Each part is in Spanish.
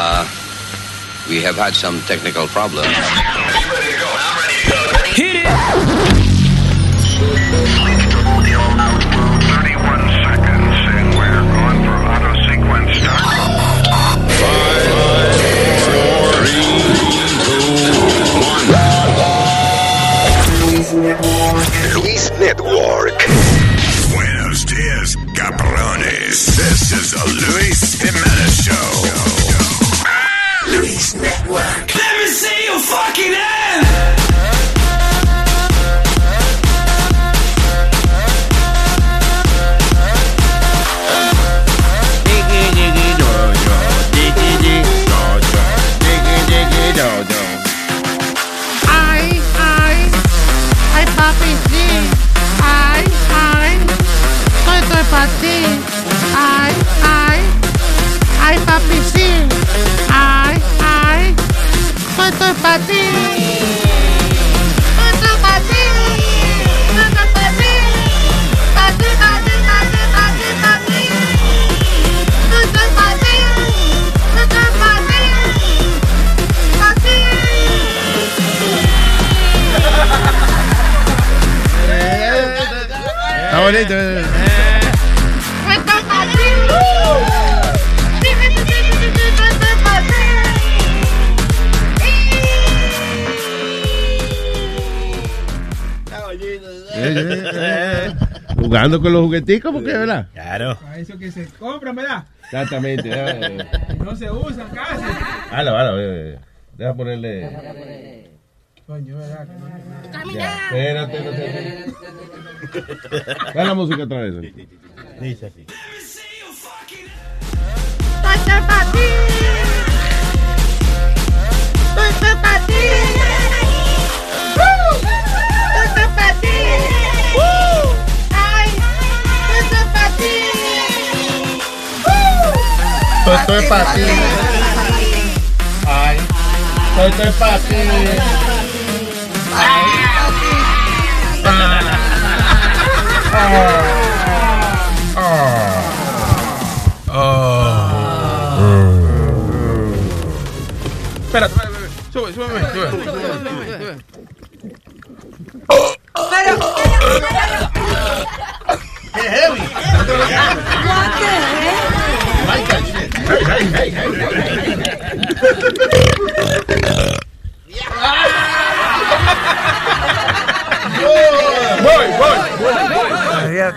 Uh, we have had some technical problems. Hit it! Luis Network. Buenos dias, cabrones. This is the Luis Jimenez Show. Soy soy para ti. Soy soy pa' ti. Soy soy pa' ti. Pa' ti, pa' ti, pa' ti, Jugando con los jugueticos, porque verdad. Claro. A eso que se compran, ¿verdad? Exactamente. eh. No se usan casi. Hala, hala. Deja ponerle. Coño, ¿verdad? Que no- Ya, espérate, no te. Dale la música otra vez. Dice así. Estoy para ti. Ay. Estoy para ti. Espera, sube, sube, sube, sube. Voy, voy.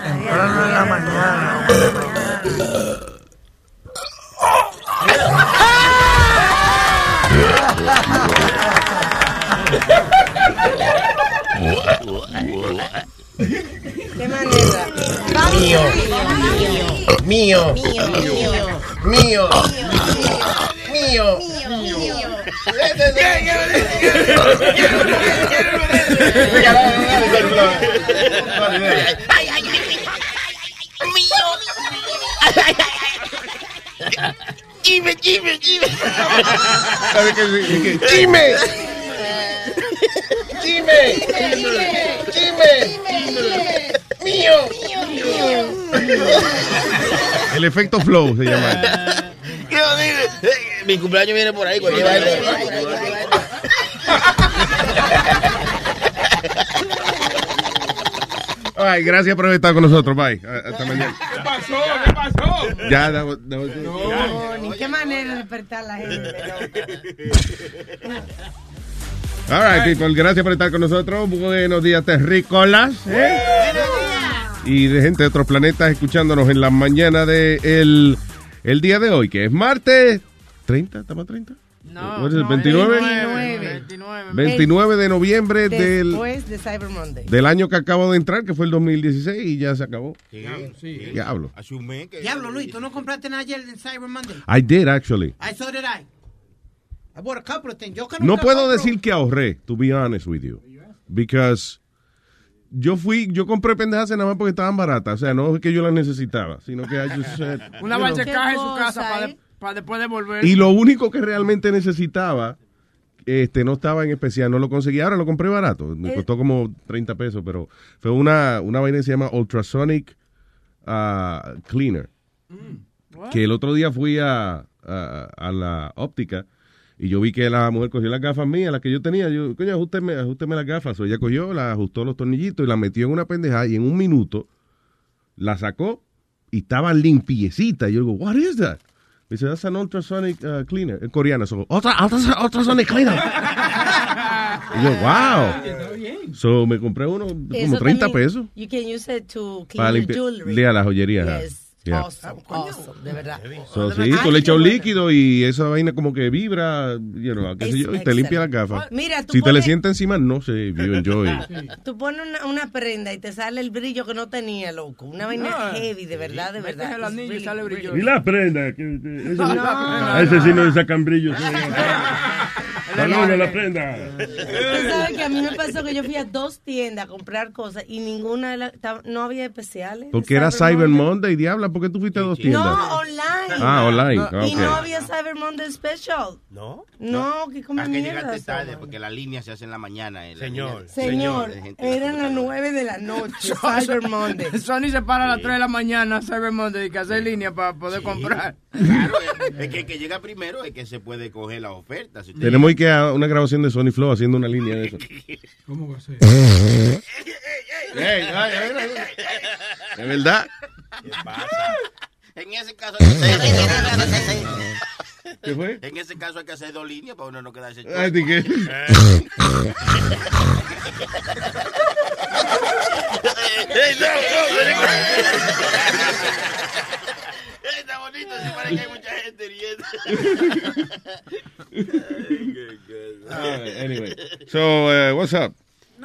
temprano en la mañana. ¿Qué manera? Mío. Mío. Mío. Mío. Jime, Jime, Jime. ¡Jime! ¡Jime! ¡Jime! ¡Mío! El efecto flow se llama. ¿Qué bonito? Mi cumpleaños viene por ahí, cualquier. Ay, gracias por estar con nosotros. Bye. Hasta mañana. ¿Qué pasó? ¿Qué pasó? Ya, da- No, ni qué manera de despertar a la gente. All right, people. Gracias por estar con nosotros. Buenos días, terrícolas. ¿eh? Y de gente de otros planetas escuchándonos en la mañana de el, el día de hoy, que es martes 30, ¿estamos a 30? No, it, no, 29? 29. 29 de noviembre del, Después de Cyber Monday. del año que acabo de entrar, que fue el 2016, y ya se acabó. Sí. Diablo. Asume que. Diablo, Luis, ¿tú no compraste nada ayer en Cyber Monday? I did, actually. I saw that I. No puedo compro. decir que ahorré, to be honest with you. Because yo fui, yo compré pendejas nada más porque estaban baratas. O sea, no es que yo las necesitaba, sino que I just said, Una you know. bacha de caja en su casa para eh? después devolver. Y lo único que realmente necesitaba, este, no estaba en especial, no lo conseguí. Ahora lo compré barato. Me Eh. costó como 30 pesos, pero fue una, una vaina que se llama Ultrasonic ah, Cleaner. Mm. Que el otro día fui a, a, a la óptica y yo vi que la mujer cogió las gafas mías, las que yo tenía. Yo, coño, ajusteme, ajusteme las gafas. O ella cogió, la ajustó los tornillitos y la metió en una pendeja y en un minuto la sacó y estaba limpiecita. Y yo digo, what is that? Me dice, that's an ultrasonic uh, cleaner. En coreano. So, ultra- ultrasonic cleaner. y yo, wow. So, me compré uno como Eso 30 también, pesos. You can use it to clean Para your limpiar jewelry. lea la joyería. ajá. Yes. Yeah. Awesome, awesome, de verdad. So, sí, tú le echas un líquido y esa vaina como que vibra, you know, qué sé Es yo, y te limpia las gafas. Mira, tú si te le sienta encima, no sé, you enjoy. Tú pones una, una prenda y te sale el brillo que no tenía, loco. Una vaina No. heavy, de verdad, de verdad. el It's anillo y sale. Y la prenda. que- ese, No, no, a ese sí no le sacan brillo. sí. Saludos, la prenda. Tú sabes que a mí me pasó que yo fui a dos tiendas a comprar cosas y ninguna de las, no había especiales. Porque era Cyber Monday, diabla, ¿por qué tú fuiste a dos tiendas? No, online. Ah, online, Y no había Cyber Monday Special. ¿No? No, que Ah, que mierda. llegaste tarde porque la línea se hace en la mañana. eh, la Señor. Señor, eran las nueve de la noche, Cyber Monday. Sony se para a las 3 de la mañana, Cyber Monday, y que hacer línea para poder comprar. Claro, es- es que el que llega primero es que se puede coger la oferta. Si Tenemos que ir a una grabación de Sony Flow haciendo una línea de eso. ¿Cómo va a ser? ¿De verdad? ¿Qué pasa? En ese caso, ¿Qué fue? en ese caso hay que hacer dos líneas para uno no quedarse Ay, ¿de qué? Ey, no, no, Está bonito, se parece que hay mucha gente riendo. Ah, anyway. So, uh, what's up?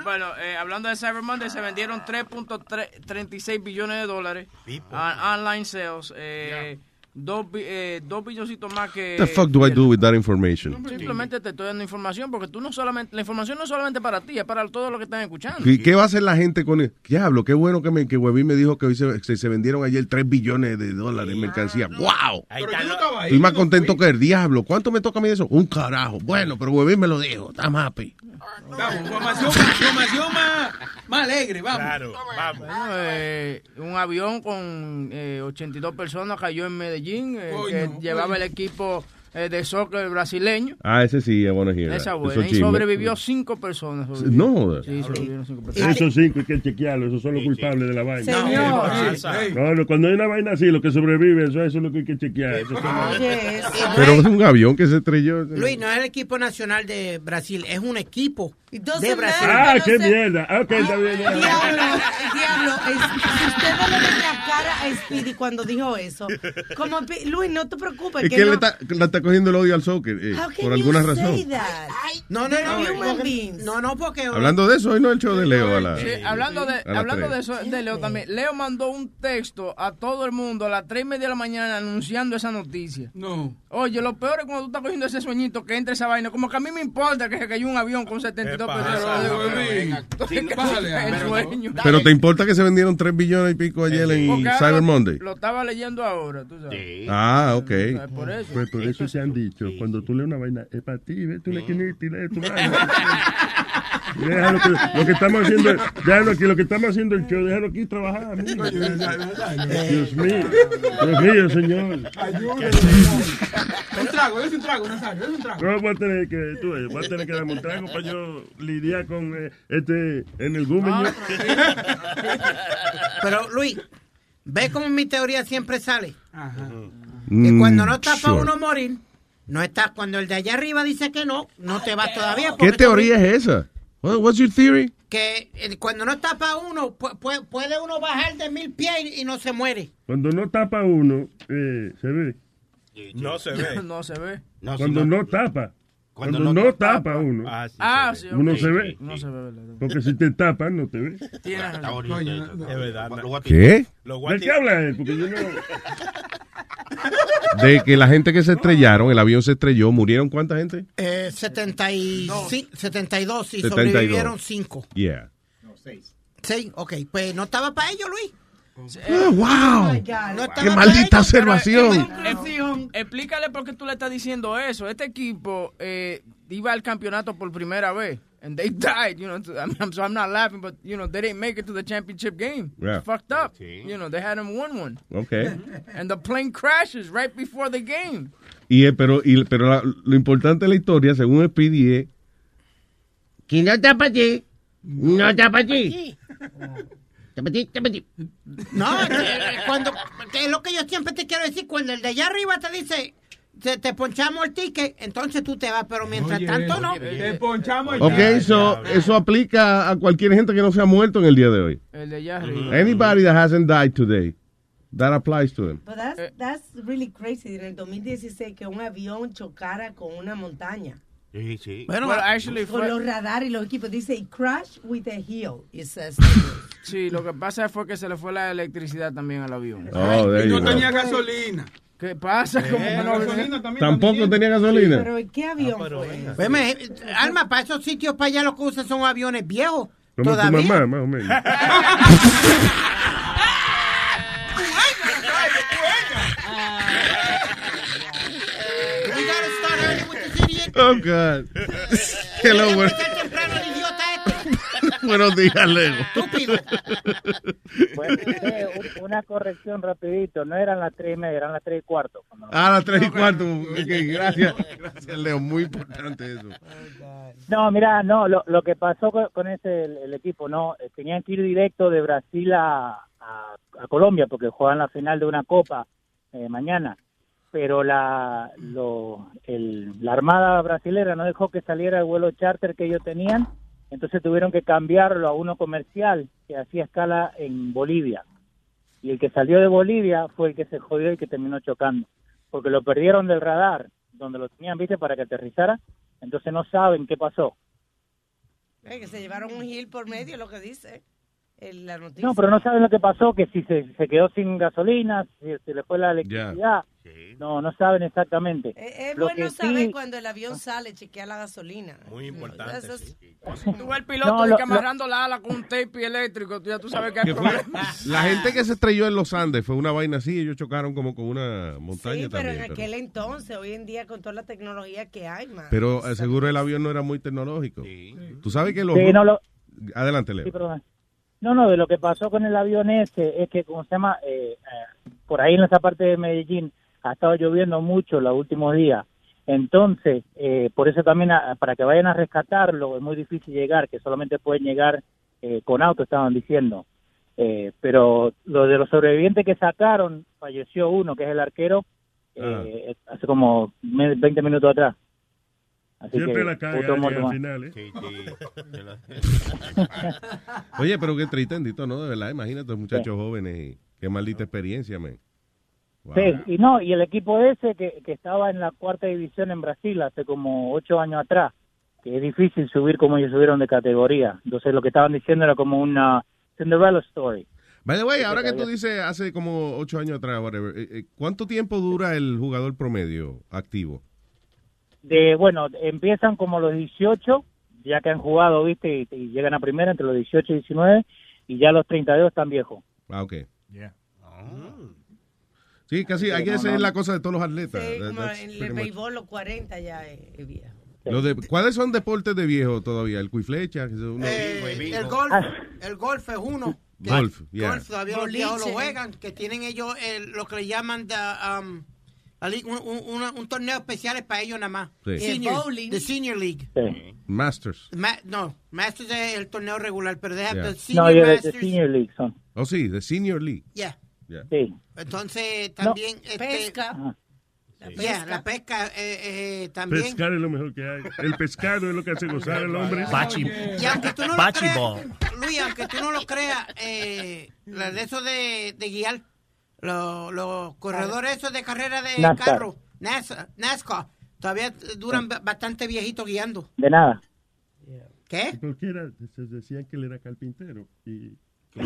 Bueno, eh, hablando de Cyber Monday, se vendieron 3.36 billones de dólares a- online sales. Eh, dos, eh, dos billoncitos más que... What the fuck do I do with that information? Simplemente te estoy dando información porque tú no solamente... La información no es solamente para ti, es para todos los que están escuchando. ¿Qué, qué va a hacer la gente con el Diablo, qué bueno que, me, que Huevín me dijo que hoy se, se- se vendieron ayer 3 billones de dólares en mercancía. ¡Wow! Ahí está lo- Estoy más contento que el diablo. ¿Cuánto me toca a mí eso? Un carajo. Bueno, pero Huevín me lo dijo. I'm happy. Vamos, información, información más, más alegre, vamos. Claro, vamos. Bueno, eh, un avión con eh, 82 personas cayó en Medellín, eh, que llevaba el equipo eh, de soccer brasileño. Ah, ese sí, I wanna hear Esa that. buena. Eso Y chisme. sobrevivió cinco personas. No jodas. Sí, sobrevivieron cinco personas. Esos cinco hay que chequearlo, esos son los culpables de la vaina. Señor. No, no, cuando hay una vaina así, lo que sobrevive, eso, eso es lo que hay que chequear. Eso. Pero es un avión que se estrelló. Luis, no es el equipo nacional de Brasil, es un equipo de Brasil. Ah, no qué sé. mierda. Ok, está bien. Diablo, diablo, es- si usted no le ve la cara a Speedy cuando dijo eso, como Luis, no te preocupes, Es que no. le está, le está cogiendo el odio al soccer, eh, por alguna you razón. No, no, no, porque- no, no, porque Hablando de eso, hoy no es el show de Leo a la... Sí, hablando de, a hablando de eso, de Leo también. Leo mandó un texto a todo el mundo a las 3 y media de la mañana anunciando esa noticia. No. Oye, lo peor es cuando tú estás cogiendo ese sueñito que entre esa vaina. Como que a mí me importa que se cayó un avión con 72 Pero, te importa que se vendieron 3 billones y pico ayer en Porque Cyber Monday. Lo estaba leyendo ahora, tú sabes. Sí. Ah, ok. Es por eso. Pues por eso se han dicho, cuando tú lees una vaina, es para ti, vete una esquinita y lee tu vaina. Déjalo que, lo que estamos haciendo, déjalo aquí, lo que estamos haciendo el show, déjalo aquí trabajar. mira. Dios mío, Dios mío, señor. Un trago, es un trago, Nazario, es un trago. No voy a tener que, tú voy a tener que darme un trago para yo lidiar con eh, este en el gumeño. Pero Luis, ¿ves cómo mi teoría siempre sale? Ajá. Que Mm, cuando no está para sure. uno morir, no está. Cuando el de allá arriba dice que no, no te vas todavía. ¿Qué teoría es esa? What- What's your theory? Que el- cuando no para uno, pu- pu- puede uno bajar de mil pies y no se muere. Cuando no tapa uno, eh, se ve. No se ve. No se ve. No, si Cuando no- no tapa. Cuando Cuando no no tapa uno. Ah, sí, Ah, se sí, ve. Uno se ve. No se ve, ¿verdad? Porque si te tapan, no te ves. Tienes Está bonito no. Es verdad. ¿Qué? ¿De qué habla él? Porque yo no... De que la gente que se estrellaron, el avión se estrelló, ¿murieron cuánta gente? Eh, 75, 72 y 72. sobrevivieron 5. Yeah. Sí, ok. Pues no estaba para ellos, Luis. Oh, wow. No ¡Qué maldita observación! Expl- Explícale por qué tú le estás diciendo eso. Este equipo eh, iba al campeonato por primera vez. and they died. You know, I mean, so I'm not laughing, but you know, they didn't make it to the championship game. Yeah. It's fucked up. You know, they hadn't won one, Okay. and the plane crashes right before the game. Y, eh, pero y, pero la- lo importante de la historia, según Speedy, es Que no está para ti. No está para ti. Para ti. No, eh, cuando, que es lo que yo siempre te quiero decir, cuando el de allá arriba te dice, te, te ponchamos el ticket, entonces tú te vas, pero mientras Oye, tanto no. Te ponchamos el Ok, so, eso aplica a cualquier gente que no se ha muerto en el día de hoy. El de allá arriba. Anybody that hasn't died today, that applies to them. But that's, that's really crazy. En el 2016 que un avión chocara con una montaña. Sí, sí. Bueno, well, actually Con fue, los radares y los equipos. Dice, it crashed with a hill. It says. sí, lo que pasa fue que se le fue la electricidad también al avión. Oh, Y no go. tenía gasolina. ¿Qué pasa? ¿Cómo que no? gasolina también. Tampoco tenía gasolina. Pero ¿en qué avión fue? Veme, eh, Alma, para esos sitios para allá lo que usan son aviones viejos. Como tu Todavía. mamá, más o menos. Oh, God. Hello, bueno- Empezar temprano el idiota este. buenos días, Leo. Estúpido. Bueno, eh, un- una corrección rapidito, no eran las tres y media, eran las tres y cuarto. A las tres y cuarto. Ok, gracias. Gracias, Leo. Muy importante eso. No, mira, no, lo, lo que pasó con, con ese el, el equipo, no, eh, tenían que ir directo de Brasil a, a, a Colombia porque juegan la final de una copa eh, mañana, pero la lo, el, la armada brasilera no dejó que saliera el vuelo charter que ellos tenían, entonces tuvieron que cambiarlo a uno comercial que hacía escala en Bolivia. Y el que salió de Bolivia fue el que se jodió y que terminó chocando, porque lo perdieron del radar donde lo tenían, viste, para que aterrizara entonces no saben qué pasó. Que se llevaron un hill por medio, lo que dice en la noticia. No, pero no saben lo que pasó, que si se, se quedó sin gasolina, si se le fue la electricidad. No, no saben exactamente. Eh, Es Lo bueno que saber sí- cuando el avión sale, chequear la gasolina. Muy importante. Eso es- Tú ves el piloto No, lo- amarrando la ala con un tape eléctrico, tú ya tú sabes que hay problemas. la gente que se estrelló en los Andes fue una vaina así. Ellos chocaron como con una montaña Sí, pero también. en pero- aquel entonces, hoy en día, con toda la tecnología que hay, man. Pero seguro el avión no era muy tecnológico. Tú sabes que los... Sí, no, lo- Adelante, Leo. Sí, perdón. No, no, de lo que pasó con el avión ese es que, como se llama, Eh, eh, por ahí en esa parte de Medellín ha estado lloviendo mucho los últimos días. Entonces, eh, por eso también a- para que vayan a rescatarlo es muy difícil llegar, que solamente pueden llegar eh, con auto, estaban diciendo. Eh, pero lo de los sobrevivientes que sacaron, falleció uno, que es el arquero, eh, hace como me- 20 minutos atrás. Así Siempre que, la caga al final, ¿eh? Oye, pero qué triste, Endito, ¿no? De verdad, imagínate, muchachos jóvenes y qué maldita experiencia, man. Wow. Sí, y no, y el equipo ese que, que estaba en la cuarta división en Brasil hace como ocho años atrás, que es difícil subir como ellos subieron de categoría. Entonces lo que estaban diciendo era como una Cinderella story. By the way, ahora que tú dices hace como ocho años atrás, whatever, eh, eh, ¿cuánto tiempo dura el jugador promedio activo? De, bueno, empiezan como los 18, ya que han jugado, viste, y, y llegan a primera entre los 18 y 19, y ya los 32 están viejos. Ah, ok. Sí, casi, hay que no, hacer no. la cosa de todos los atletas. Sí, That- como en el béisbol, los 40 ya es, viejo. Lo de, ¿Cuáles son deportes de viejo todavía? ¿El cuiflecha? uno- Eh, el golf, el golf es uno. Golf, yeah. Golf todavía los viejos lo juegan, que tienen ellos el- lo que le llaman the, um, un, un- un torneo especial para ellos nada más. Sí. Bowling. the Senior League. Masters. Ma- no, Masters es el torneo regular, pero deja Yeah. the No, Senior y de, de Masters. Senior League son. Oh, sí, the Senior League. Yeah. Yeah. Sí. Entonces también este, Pesca. La yeah, pesca. la pesca eh, eh, también. Pescar es lo mejor que hay. El pescado es lo que hace gozar al hombre. Y aunque tú no lo Bachi creas. Luis, aunque tú no lo creas, eh, la de eso de, de guiar, los los corredores esos de carrera de NASCAR. carro, NASCAR, todavía duran ba- bastante viejitos guiando. De nada. ¿Qué? Porque era, se decían que él era carpintero. Y...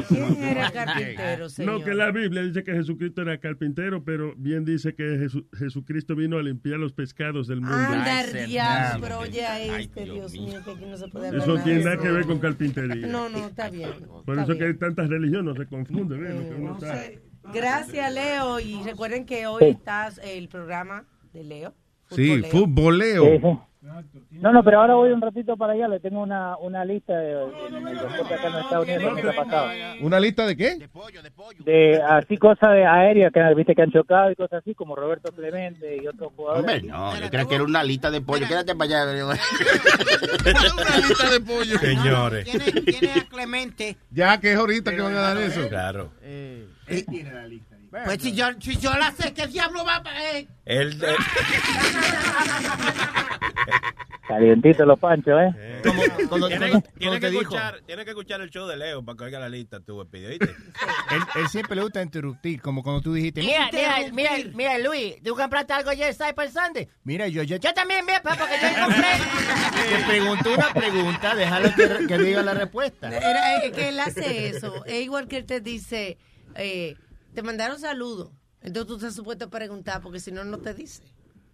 ¿Quién era carpintero, No, señor? que la Biblia dice que Jesucristo era carpintero, pero bien dice que Jesu- Jesucristo vino a limpiar los pescados del mundo. Anda, el diablo, pero oye a este, Dios mío, que aquí no se puede hablar Eso no tiene nada que ver con carpintería. No, no, está bien. Por está eso que bien. hay tantas religiones, se confunde, ¿ves? Lo que uno sabe. Gracias, Leo. Y recuerden que hoy está el programa de Leo. Sí, futboleo. Sí, sí. No, no, pero ahora voy un ratito para allá. Le tengo una, una lista de, en el deporte acá en los Estados Unidos que me ha pasado. ¿Una lista de qué? De así cosas de aéreas que viste que han chocado y cosas así, como Roberto Clemente y otros jugadores. Hombre, no, yo creo que era una lista de pollo. Quédate para allá. una lista de pollo. Señores. Tiene, tiene a Clemente. Ya que es ahorita que van a dar eso. Claro. Eh, Pues si yo, si yo la sé, ¿qué diablo va a... Eh? Él, eh, Calientito los panchos, ¿eh? tiene, que dijo. escuchar, tiene que escuchar el show de Leo para que oiga la lista tú, Espidio, ¿oíste? Él, él siempre le gusta interrumpir, como cuando tú dijiste, Mira, mira, mira, mira, Luis, ¿tú compraste algo ayer Cyber Sunday? Mira, yo, yo, yo también, mira, papá, porque yo compré. Te preguntó una pregunta, déjalo que, que diga la respuesta. Era, es que él hace eso. Es igual que él te dice, eh, te mandaron saludos. Entonces tú estás supuesto a preguntar, porque si no, no te dice.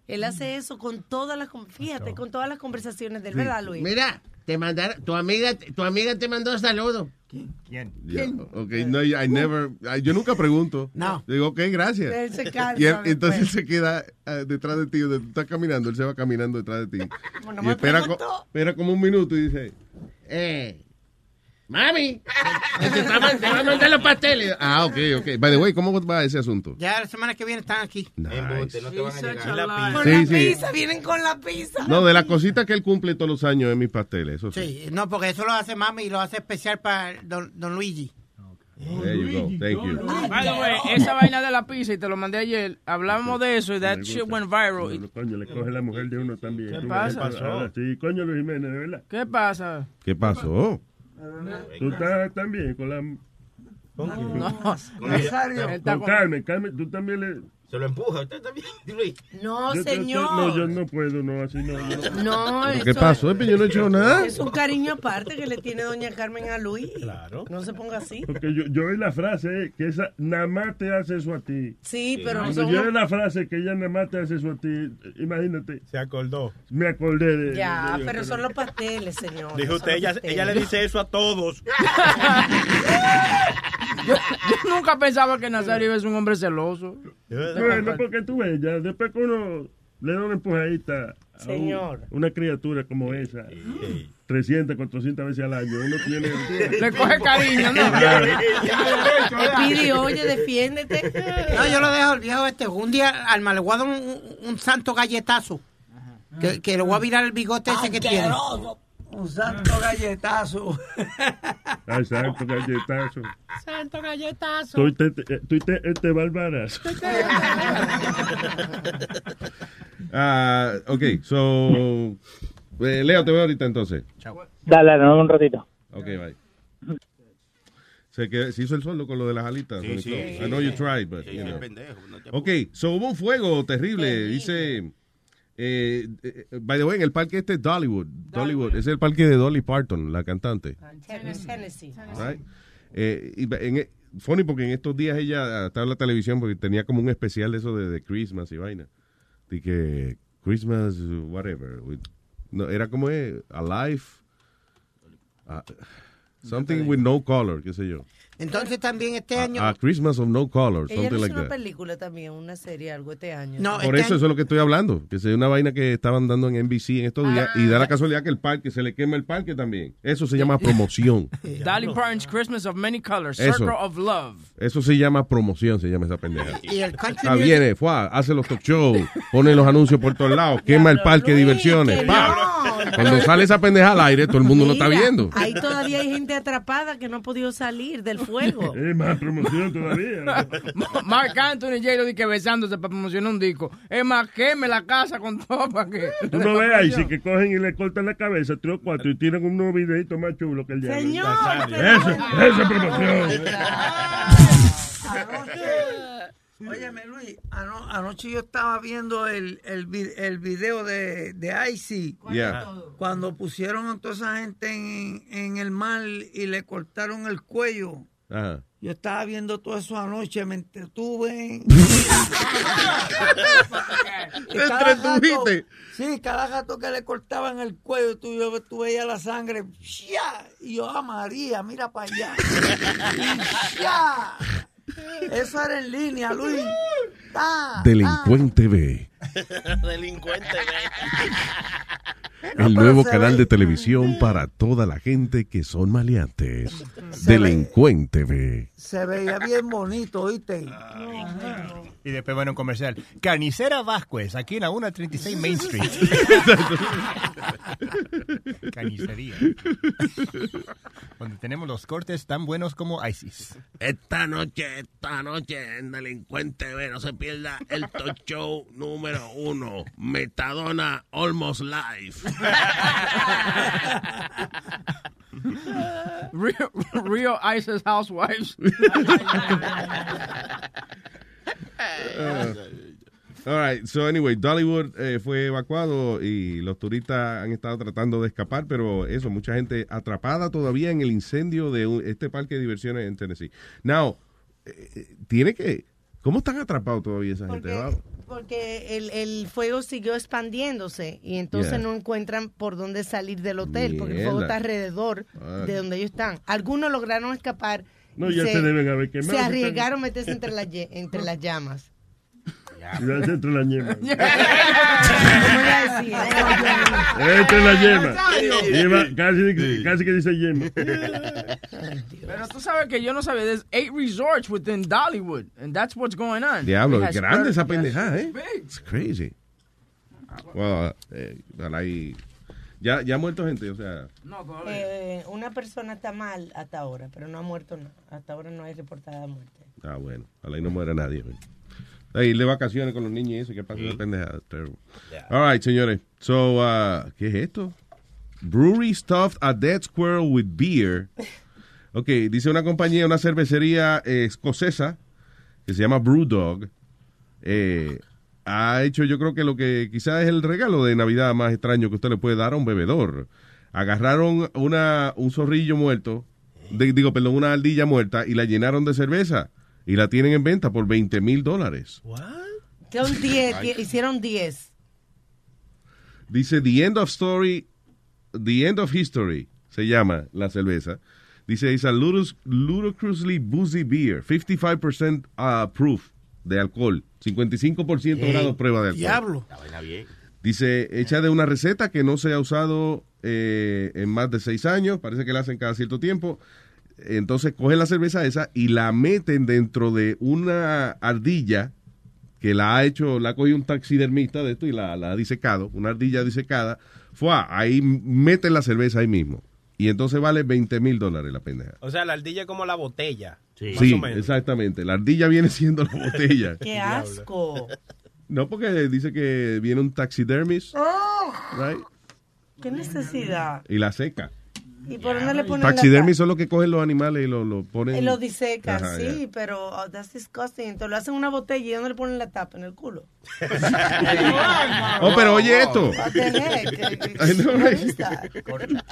Él hace eso con todas las, fíjate, con todas las conversaciones del ¿verdad, Luis? Mira, te mandaron, tu amiga, tu amiga te mandó saludos. ¿Quién? Ya, Ok, no, I never, I- yo nunca pregunto. No. Digo, ok, gracias. Él se cansa Y él- entonces él se queda eh, detrás de ti, donde tú estás caminando, él se va caminando detrás de ti. Bueno, y me espera, co- espera como un minuto y dice, Eh, mami, te, va a mandar los pasteles. ah, ok, ok. By the way, ¿cómo va ese asunto? Ya la semana que viene están aquí. Nice. no te van a llegar. a lie. Con Sí, la sí. pizza, vienen con la pizza. No, de las cositas que él cumple todos los años en mis pasteles, eso sí. Sí, no, porque eso lo hace mami y lo hace especial para don, don Luigi. There you go, thank you. By the way, esa vaina de la pizza, y te lo mandé ayer, hablamos de eso y that shit went viral. Bueno, coño, le coge la mujer de uno también. ¿Qué pasa? Sí, coño, Luis Jiménez, de verdad. ¿Qué pasa? ¿Qué pasó? Tú estás también con la... No, Nazario. Él está Con con- Carmen, Carmen, tú también le... Se lo empuja. Usted también, Luis. No, Yo- yo- señor. No, yo no puedo, no, así no. no. No, ¿Pero eso ¿Qué pasó? Eh, Yo no he hecho nada. Es un cariño aparte que le tiene doña Carmen a Luis. Claro. No se ponga así. Porque yo, yo oí la frase eh, que esa nada más te hace eso a ti. Sí, pero Cuando son yo oí la frase que ella nada más te hace eso a ti, imagínate, Se acordó. me acordé de... Ya, de- pero son los pasteles, señor. Dijo usted, ella, pasteles. ella le dice eso a todos. yo, yo nunca pensaba que Nazario es un hombre celoso. Bueno, porque tú ves, ya después que uno le da una empujadita a un- una criatura como esa, 300, 400 veces al año, uno tiene... Le coge cariño, ¿no? Pidi, oye, defiéndete. No, yo lo dejo el viejo este. Un día al malguado un, un, un santo galletazo. Que, que le voy a virar el bigote ese que tiene. Un santo galletazo. Ah, Exacto, galletazo. Santo galletazo. Tú te, te, tú te, te barbarazo. Ah, ok, so. eh, Leo, te veo ahorita entonces. Dale, dale, vemos un ratito. Ok, bye. Se, que, se hizo el sueldo con lo de las alitas. Sí, sí. I know you tried, but, Sí, you sí, know. pendejo, no te Ok, so hubo un fuego terrible. Dice. Eh, eh, by the way, en el parque este es Dollywood. Dollywood. Es el parque de Dolly Parton, la cantante. Tennessee. Right? Eh, y en, e- funny porque en estos días ella estaba en la televisión porque tenía como un especial de eso de, de Christmas y vaina. De que Christmas, whatever. no, era como es, Alive. ah, something with no color, qué sé yo. Entonces también este año. A Christmas of no color, Ella something hizo like una that. película también, una serie, algo este año. No, Por este eso, año- eso es lo que estoy hablando. Que es una vaina que estaban dando en NBC en estos días. Y da la casualidad que el parque, se le quema el parque también. Eso se llama promoción. Dolly Parton's Christmas of Many Colors, Eso. Circle of Love. Eso se llama promoción, se llama esa pendeja. Y el country music- viene, fue, hace los talk shows, pone los anuncios por todos lados, quema el parque de diversiones. que pa. no. Cuando sale esa pendeja al aire, todo el mundo lo está viendo. Ahí todavía hay gente atrapada que no ha podido salir del fuego. Es más promoción todavía. Mark Anthony y J-Lo di que besándose para promocionar un disco. Es más, queme la casa con todo para que... Tú no ves ahí, sí que cogen y le cortan la cabeza, tres o cuatro, y tiran un nuevo videito más chulo que el de Señor, Eso, eso es promoción. Óyeme, Luis, ano- anoche yo estaba viendo el, el, vi- el video de, de Icy. Yeah. Cuando pusieron a toda esa gente en, en el mar y le cortaron el cuello. Ajá. Yo estaba viendo todo eso anoche, me entretuve. Te entretuviste. sí, cada gato que le cortaban el cuello, tú, yo, tú veías la sangre. ¡shia! Y yo, a María, mira para allá. Eso era en línea, Luis. Ah, Delincuente B. Delincuente, El nuevo canal de televisión para toda la gente que son maleantes. Delincuente B. Se veía bien bonito, ¿oíste? Y después bueno un comercial. Carnicera Vázquez, aquí en la 136 Main Street. Carnicería. Donde tenemos los cortes tan buenos como ISIS. Esta noche, esta noche en Delincuente B, no se pierda el talk show número uno, Metadona Almost Live. Real, real ISIS housewives. Uh, all right, so anyway, Dollywood eh, fue evacuado y los turistas han estado tratando de escapar, pero eso, mucha gente atrapada todavía en el incendio de un- este parque de diversiones en Tennessee. Now, eh, eh, tiene que, ¿cómo están atrapados todavía esa gente? Porque el, el fuego siguió expandiéndose y entonces Yeah. no encuentran por dónde salir del hotel porque el fuego está alrededor Ah. de donde ellos están. Algunos lograron escapar. No, y ya se deben haber quemado. Se arriesgaron a meterse entre las, entre las llamas. Ya se entre la yema. ¿Cómo iba a decir? Entre la yema. Yema, casi, casi que dice yema. Pero tú sabes que yo no sabía. There's eight resorts within Dollywood, and that's what's going on. Diablo, es grande esa pendejada, ¿eh? It's crazy. Well, eh, y- ya, ya ha muerto gente, o sea, No. Eh, una persona está mal hasta ahora, pero no ha muerto. no. Hasta ahora no hay reportada muerte. ah, bueno, ojalá y no muera nadie. güey. A ir de vacaciones con los niños y eso, que pasa una pendejada. All right, señores. So, uh, ¿qué es esto? Brewery stuffed a dead squirrel with beer. Ok, dice una compañía, una cervecería eh, escocesa que se llama Brewdog. Eh, ha hecho, yo creo que lo que quizás es el regalo de Navidad más extraño que usted le puede dar a un bebedor. Agarraron una, un zorrillo muerto, de- digo, perdón, una ardilla muerta y la llenaron de cerveza y la tienen en venta por 20 mil dólares. Son 10, die- hicieron 10. Dice The End of Story, The End of History, se llama la cerveza. Dice, it's a ludus- ludicrously boozy beer, 55% uh, proof de alcohol, 55% Ey, grado prueba de alcohol. Diablo. Dice, hecha de una receta que no se ha usado eh, en más de seis años, parece que la hacen cada cierto tiempo. Entonces cogen la cerveza esa y la meten dentro de una ardilla que la ha hecho, la ha cogido un taxidermista de esto y la, la ha disecado, una ardilla disecada. Fue ahí meten la cerveza ahí mismo. Y entonces vale 20 mil dólares la pendeja. O sea, la ardilla es como la botella. Más Sí, o menos. exactamente. La ardilla viene siendo la botella. ¡Qué asco! No, porque dice que viene un taxidermist, ¡Oh! right? ¡Qué necesidad! Y la seca. ¿Y por dónde le ponen son los que cogen los animales y lo, lo ponen. Y lo disecan, Ajá, sí, pero oh, that's disgusting. Entonces lo hacen en una botella y ¿dónde le ponen la tapa? En el culo. Oh, pero oye esto.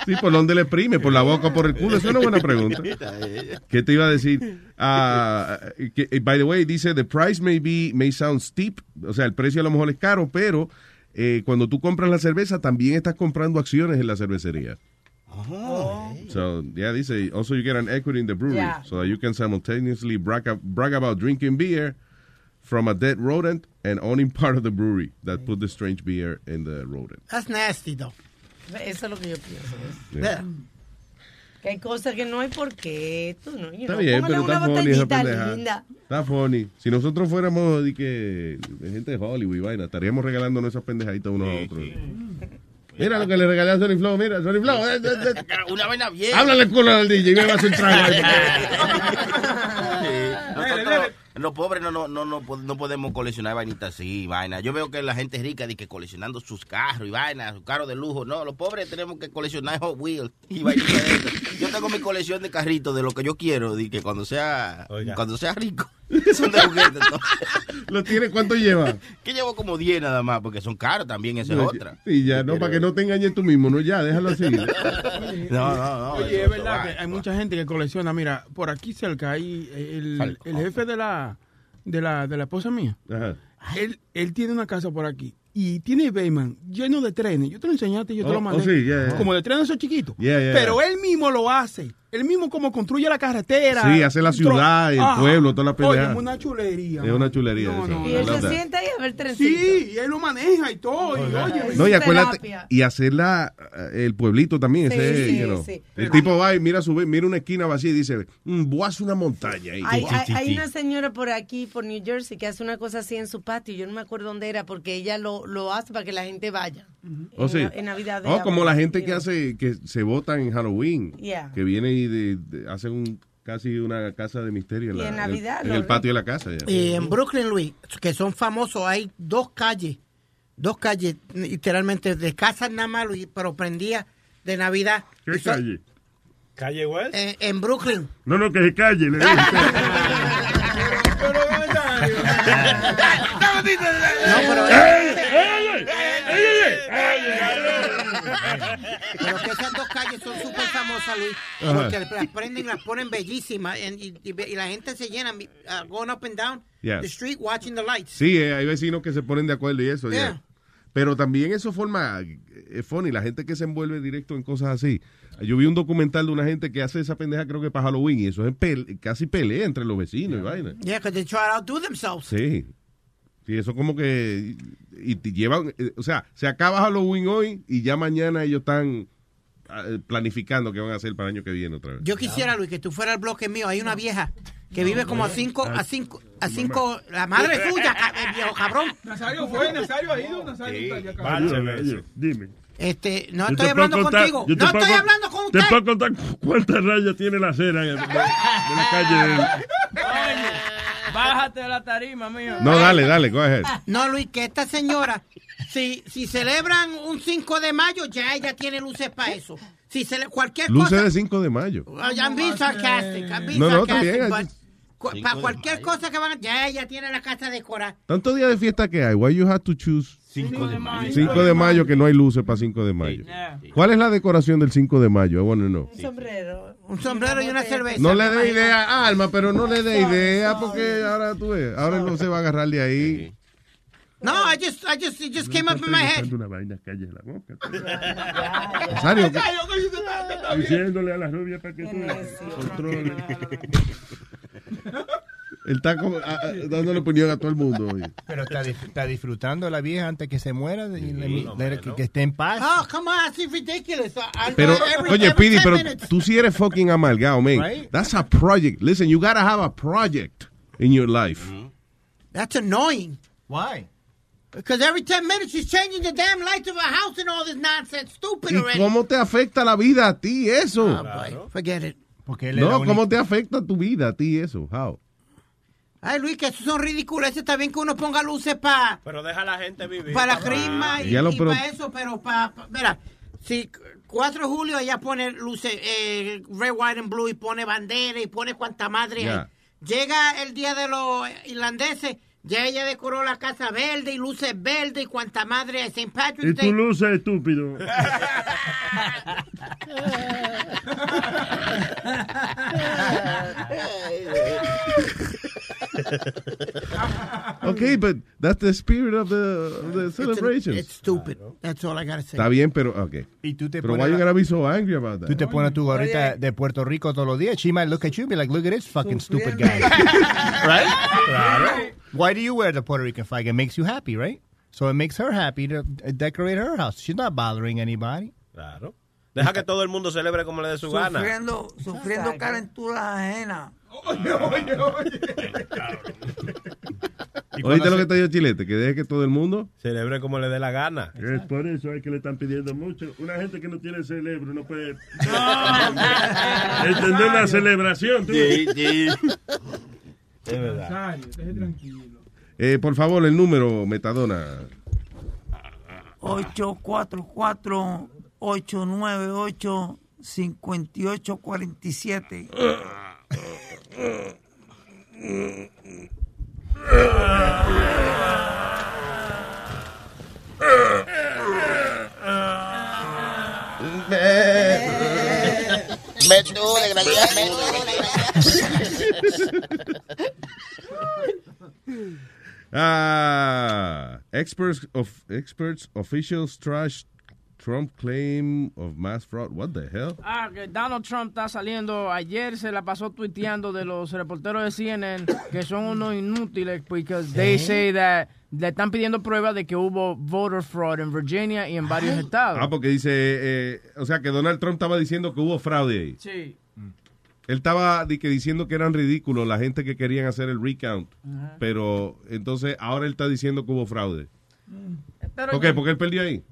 Sí, ¿por dónde le exprime? ¿Por la boca o por el culo? Eso es una buena pregunta. ¿Qué te iba a decir? Ah, que, eh, by the way, dice, the price may be, may sound steep. O sea, el precio a lo mejor es caro, pero eh, cuando tú compras la cerveza, también estás comprando acciones en la cervecería. So, yeah, dice, also you get an equity in the brewery, Yeah. so that you can simultaneously brag, brag about drinking beer from a dead rodent and owning part of the brewery that put the strange beer in the rodent. That's nasty, though. Eso es lo que yo pienso. Que hay cosas que no hay por qué. Tú no, Está know, bien, pero una está funny esa pendeja. linda. Está funny. Si nosotros fuéramos de que de gente de Hollywood y vaina, estaríamos regalándonos esas pendejaditas unos a otros. Mira lo que le regalé a Sony Flow, mira, Sony Flow. eh, eh, eh. Una vaina bien. Háblale el culo al DJ y me vas a ahí. Nosotros, los pobres no, no, no, no, po- no podemos coleccionar vainitas así, vaina. Yo veo que la gente rica dice que coleccionando sus carros y vainas, sus carros de lujo. No, los pobres tenemos que coleccionar Hot Wheels y vainitas de. Yo tengo mi colección de carritos de lo que yo quiero, de que cuando sea, cuando sea rico, son de juguete. entonces. ¿Lo tiene cuánto lleva? Que llevo como 10 nada más, porque son caros también, esa es otra. Sí, ya, no, para que no te engañes tú mismo, no, ya, déjalo así. No, no, no. Oye, es verdad que hay mucha gente que colecciona. Mira, por aquí cerca hay el, el jefe de la, de la de la esposa mía. Ajá. Él, él tiene una casa por aquí y tiene Bayman lleno de trenes. Yo te lo enseñaste, yo te Oh, lo oh, mandé. sí, yeah, yeah. Como de trenes esos chiquitos. Yeah, yeah. Pero él mismo lo hace. Él mismo como construye la carretera. Sí, hace la ciudad, el pueblo, toda la Oye, pelea. es una chulería. Es una chulería. No, no, Y él se sienta ahí a ver trencito. Sí, y él lo maneja y todo. y, oye, No, y acuérdate, terapia. y hacerla eh, el pueblito también. Sí, ese, sí, you know. sí. El tipo va y mira, sube, mira una esquina vacía y dice, "Mm, voy a hacer una montaña. ahí". Hay, una señora por aquí, por New Jersey, que hace una cosa así en su patio. Yo no me acuerdo dónde era, porque ella lo, lo hace para que la gente vaya. Oh, en, sí. en Navidad. de Oh, como la gente que hace, que se vota en Halloween. Yeah. Que viene y de, de- hace un casi una casa de misterio en, Y la- en Navidad, en el patio de la casa. ya. Y en Brooklyn, Luis, que son famosos, hay dos calles, dos calles, literalmente, de casas nada más, Luis, pero prendía de Navidad. ¿Qué Y son- calle? ¿Calle West? En, en Brooklyn. No, no, que se calle. Le. No, pero... Pero que esas dos calles son súper famosas, Luis, Ajá. porque las prenden, las ponen bellísimas y, y- y la gente se llena uh, going up and down Yeah. the street watching the lights. Sí, eh, hay vecinos que se ponen de acuerdo y eso. ya. Pero también eso forma, eh, es funny, la gente que se envuelve directo en cosas así. Yo vi un documental de una gente que hace esa pendeja creo que para Halloween y eso es casi pelea entre los vecinos y vaina. Yeah, because they try to outdo themselves. Sí. Sí, eso como que y te llevan, eh, o sea, se acaba Halloween hoy y ya mañana ellos están ah, eh, planificando qué van a hacer para el año que viene otra vez. Yo quisiera, Luis, que tú fueras el bloque mío. Hay una vieja que vive como a cinco, a cinco, a cinco, la madre suya, el viejo cabrón. Nazario fue, Nazario ha ido, Nazario Dime. Este, no Yo estoy te hablando contar- contigo. te No estoy con- hablando con Te usted. puedo contar cuántas rayas tiene la cera de, de- de la calle. de- bájate de la tarima, mío. No, dale, dale, go ahead. No, Luis, que esta señora, si, si celebran un 5 de mayo, ya ella tiene luces para eso. Si cele- cualquier Luces cosa. de 5 de mayo. Ay, I'm being sarcastic, I'm being No, no, bien, but para cualquier cosa que van, ya ella tiene la casa decorada. Tantos días de fiesta que hay, why you have to choose 5 de mayo. 5 de mayo que no hay luces para 5 de mayo. ¿Cuál es la decoración del 5 de mayo? Wanna know. Un sombrero. Un sombrero y una cerveza. No le dé idea a Alma, pero no le dé idea porque ahora tú ves, ahora no se va a agarrar de ahí. No, I just, I just, it just came up in my head. Una vaina, calle la boca. Diciéndole a la rubia para que tú controle. Él está como, ah, ah, dándole opinión a todo el mundo hoy. Pero está, está disfrutando la vieja antes que se muera y le- le- que, que esté en paz. Oh, come on, that's ridiculous. I- I- Pero, every- oye, every Pidi, 10 pero minutes. tú sí eres fucking amargado, man. Right. That's a project. Listen, you gotta have a project in your life. That's annoying. Why? Because every 10 minutes she's changing the damn lights of her house and all this nonsense. Stupid ¿Y already. cómo te afecta la vida a ti eso? Ah, boy, Forget it. Porque él No, ¿cómo te afecta tu vida a ti eso? How? Ay, Luis, que eso son ridículos. Está bien que uno ponga luces para Pero deja a la gente vivir. para crisma y, pero- para eso, pero para... mira, si 4 de julio ella pone luces eh, red, white and blue y pone bandera y pone cuanta madre hay. Ya. Llega el día de los irlandeses, ya ella decoró la casa verde y luces verdes y cuanta madre hay. St. Y Patrick's tu Day. luz es estúpido. Okay, but that's the spirit of the, of the It's, an- celebration. it's stupid. That's all I gotta say. Está bien, pero, okay. Y tú te Pero pones why you gotta be so angry about that? Tú te pones tu gorrita de Puerto Rico todos los días. She might look at you and be like, look at this fucking stupid guy. right? Claro. Why do you wear the Puerto Rican flag? It makes you happy, right? So it makes her happy to uh, decorate her house. She's not bothering anybody. Claro. Deja que todo el mundo celebre como le dé su gana. Sufriendo, sufriendo calenturas ajenas. Oye, oye, oye. ¿Oíste lo que te dijo Chilete? Que deje que todo el mundo... Celebre como le dé la gana. Es por eso es que le están pidiendo mucho. Una gente que no tiene cerebro no puede entender una celebración. tú. Sí, sí. Es verdad. Tranquilo. Eh, por favor, el número, Metadona. 844-898-5847. Me tú, Ah, experts of experts officials trash Trump claim of mass fraud. What the hell? Ah, que Donald Trump está saliendo. Ayer se la pasó tuiteando de los reporteros de CNN que son unos inútiles because they say that le están pidiendo pruebas de que hubo voter fraud en Virginia y en varios estados. Ah, porque dice, eh, o sea, que Donald Trump estaba diciendo que hubo fraude ahí. Sí. Él estaba que diciendo que eran ridículos la gente que querían hacer el recount, pero entonces ahora él está diciendo que hubo fraude. Pero ¿Por yo- qué? Porque él perdió ahí.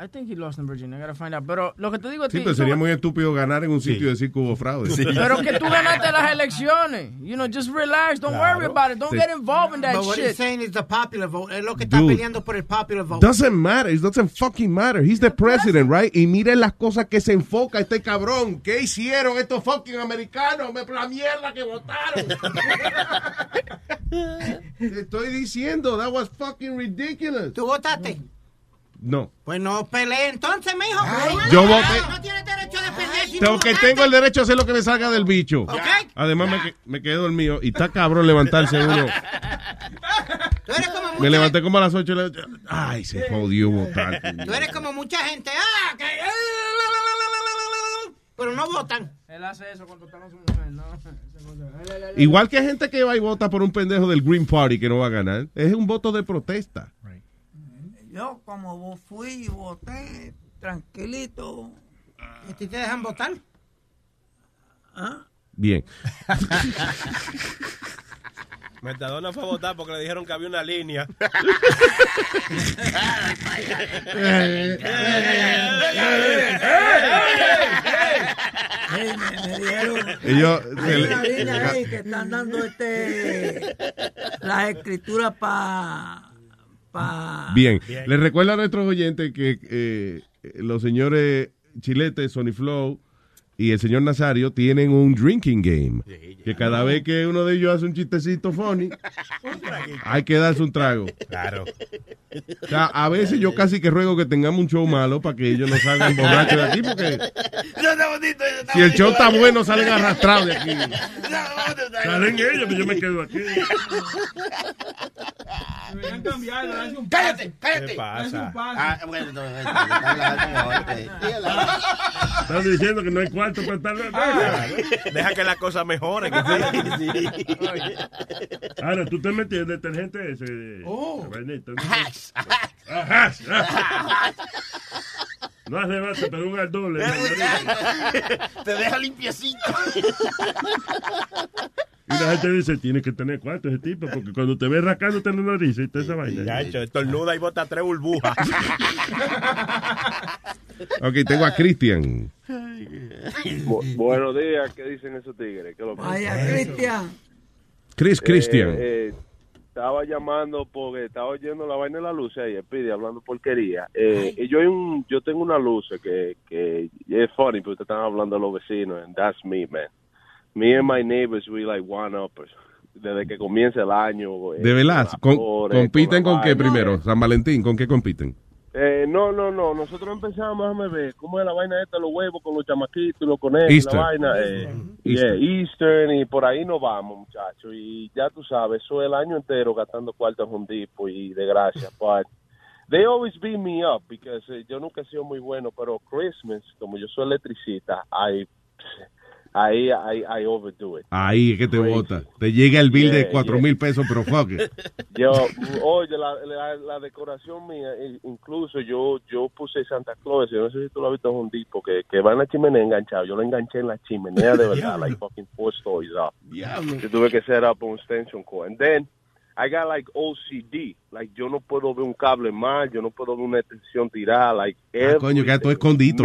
I think he lost in Virginia. I gotta find out. Pero lo que te digo a Sí, ti, pero sería muy estúpido ganar en un sitio y decir que hubo fraude. pero que tú ganaste las elecciones. You know, just relax. Don't worry about it. Don't Sí. get involved in that But what shit. he's saying is the popular vote. Es lo que está Dude. peleando por el popular vote. Doesn't matter. It doesn't fucking matter. He's the president, right? Y miren las cosas que se enfoca este cabrón. ¿Qué hicieron estos fucking americanos? Me la mierda que votaron. Te estoy diciendo, that was fucking ridiculous. ¿Tú votaste? No. Pues no peleé entonces, mijo. Yo No, voté. No tienes derecho a defender si Tengo no que tengo el derecho a hacer lo que me salga del bicho. Además me, me quedé dormido y está cabrón levantarse uno. Tú eres como Me levanté como a las 8 de la Ay, se jodió votar. tú eres como mucha gente. Ah, que... Pero no votan. Él hace eso cuando está con su mujer, ¿no? Igual que hay gente que va y vota por un pendejo del Green Party que no va a ganar. Es un voto de protesta. Yo como fui y voté tranquilito. ¿Y te dejan votar? ¿Ah? Bien. Metadona fue a votar porque le dijeron que había una línea. Me, me dijeron. Ellos- Hay se una línea ahí que están dando este las escrituras para pa, Bien. Les recuerdo a nuestros oyentes que eh, los señores Chilete, Sony Flow y el señor Nazario tienen un drinking game. Que cada vez que uno de ellos hace un chistecito funny, hay que darse un trago. Claro. O sea, a veces yo casi que ruego que tengamos un show malo para que ellos no salgan borrachos de aquí, porque si el show está bueno, salen arrastrados de aquí. Salen ellos, pero yo me quedo aquí. Deberían cambiarlo, darse un Cállate, cállate. ¿Qué pasa? Ah, bueno, no, no, está hablando mejor. Dígala. Estás diciendo que no hay cuarto para estar. Deja que la cosa mejore. que Ahora, tú te metes el detergente ese. Oh. de vainita, ¿no? Ajax, ajax. Ajax, ajax. No hace base, pero un aldole. Te deja limpiecito. Y la gente dice, tiene que tener cuarto ese tipo, porque cuando te ve rascándote la nariz y toda esa vaina. Ya hecho, estornuda y bota tres burbujas. Ok, tengo a Cristian. Bu- buenos días, ¿qué dicen esos tigres? ¿Qué lo Vaya, Cristian. Chris Cristian. Eh, eh, estaba llamando porque estaba oyendo la vaina de la luz ahí, pide hablando porquería. Eh, y yo, hay un, yo tengo una luz que, que es funny, porque están hablando de los vecinos, and that's me, man. Me and my neighbors, we like one-uppers. Desde que comienza el año. eh, De verdad, con con- las flores, ¿compiten con qué primero? San Valentín, ¿con qué compiten? Eh, no, no, no. Nosotros empezamos, déjame ver, ¿cómo es la vaina esta? Los huevos con los chamaquitos, los conejos, Easter. la vaina. Eh, yeah, Eastern, y por ahí nos vamos, muchachos. Y ya tú sabes, eso es el año entero gastando cuartos en un tipo y de gracia. But they always beat me up, because eh, yo nunca he sido muy bueno, pero Christmas, como yo soy electricista, I, ahí I, I overdo it. Ahí es que te vota. Te llega el bill de Yeah, cuatro yeah. mil pesos, pero fuck it. Yo, oye, la, la, la decoración mía, incluso yo yo puse Santa Claus, yo no sé si tú lo has visto, es un tipo que, que va en la chimenea enganchado. Yo lo enganché en la chimenea de verdad, like fucking four stories up. Yo tuve que set up un extension cord. And then, I got like OCD. Like, yo no puedo ver un cable mal, yo no puedo ver una extensión tirada, like, Ah, coño, que todo everything. escondido,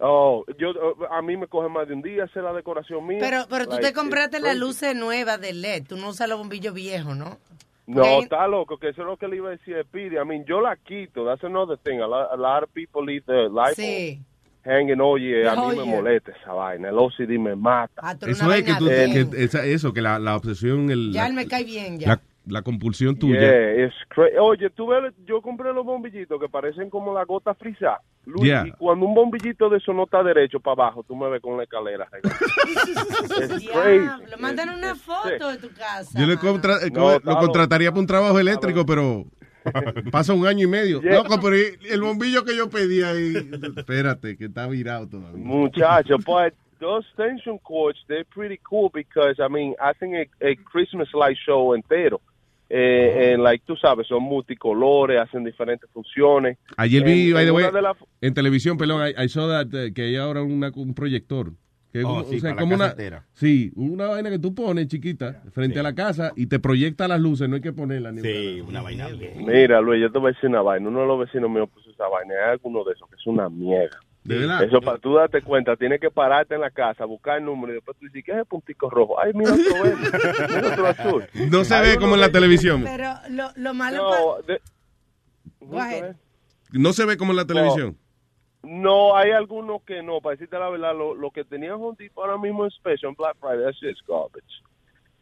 Oh, yo, a mí me coge más de un día hacer la decoración mía. Pero, pero tú Like, te compraste las luces nuevas de LED. Tú no usas los bombillos viejos, ¿no? No, está loco, que eso es lo que le iba a decir a Speedy. I mean, yo la quito, that's another thing. A lot, a lot of people leave the light Sí. hanging, oye, a mí Oye. me molesta esa vaina. El OCD me mata. Ah, tú Eso es que, tú, que esa- eso, que la, la obsesión, el, Ya la, él me cae bien, ya. la, la compulsión tuya. Yeah, it's cra- Oye, tú ves, yo compré los bombillitos que parecen como la gota frisa. Luis, Yeah. y cuando un bombillito de eso no está derecho para abajo, tú me ves con la escalera. Diablo, mandan una foto de tu casa. Yo le contra- eh, No, lo contrataría para un trabajo eléctrico, pero Pasa un año y medio. Yeah. Loco, pero el bombillo que yo pedí ahí, espérate, que está virado todavía. Muchacho, but those extension cords, they're pretty cool because, I mean, I think a, a Christmas light show entero. Eh, en, like, tú sabes, son multicolores, hacen diferentes funciones. Ayer vi, En- by en the way, una de las- en televisión, perdón, I, I saw that, eh, que hay ahora una- un proyector. Que es Oh, un- sí, o sea, como una, entera. sí, una vaina que tú pones chiquita frente a la casa y te proyecta las luces, no hay que ponerla. Ni Sí, una vaina bien. Mira, Luis, yo te voy a decir una vaina. Uno de los vecinos míos puso esa vaina. Hay alguno de esos que es una mierda. ¿De verdad? Eso para tú darte cuenta, tienes que pararte en la casa, buscar el número y después tú dices, ¿qué es el puntico rojo? Ay, mira otro verde, mira otro azul. No se Hay ve como en la televisión. Pero lo, lo malo No, de-. No se ve como en la televisión. No, hay algunos que no. Para decirte la verdad, lo, lo que tenía Home Depot ahora mismo en Special, en Black Friday, that's just garbage.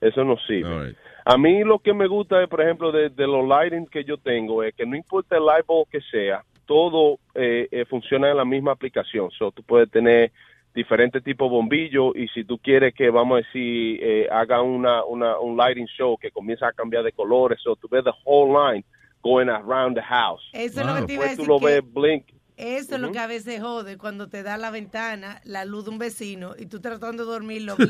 Eso no sirve. A mí lo que me gusta, es, por ejemplo, de, de los lighting que yo tengo, es que no importa el light bulb que sea, todo eh, eh, funciona en la misma aplicación. So, tú puedes tener diferentes tipos de bombillos y si tú quieres que, vamos a decir, eh, haga una, una, un lighting show que comienza a cambiar de colores, so tú ves the whole line going around the house. Eso es lo que te iba a Después tú decir lo que- ves blink. Eso es lo que a veces jode cuando te da la ventana la luz de un vecino y tú tratando de dormir lo.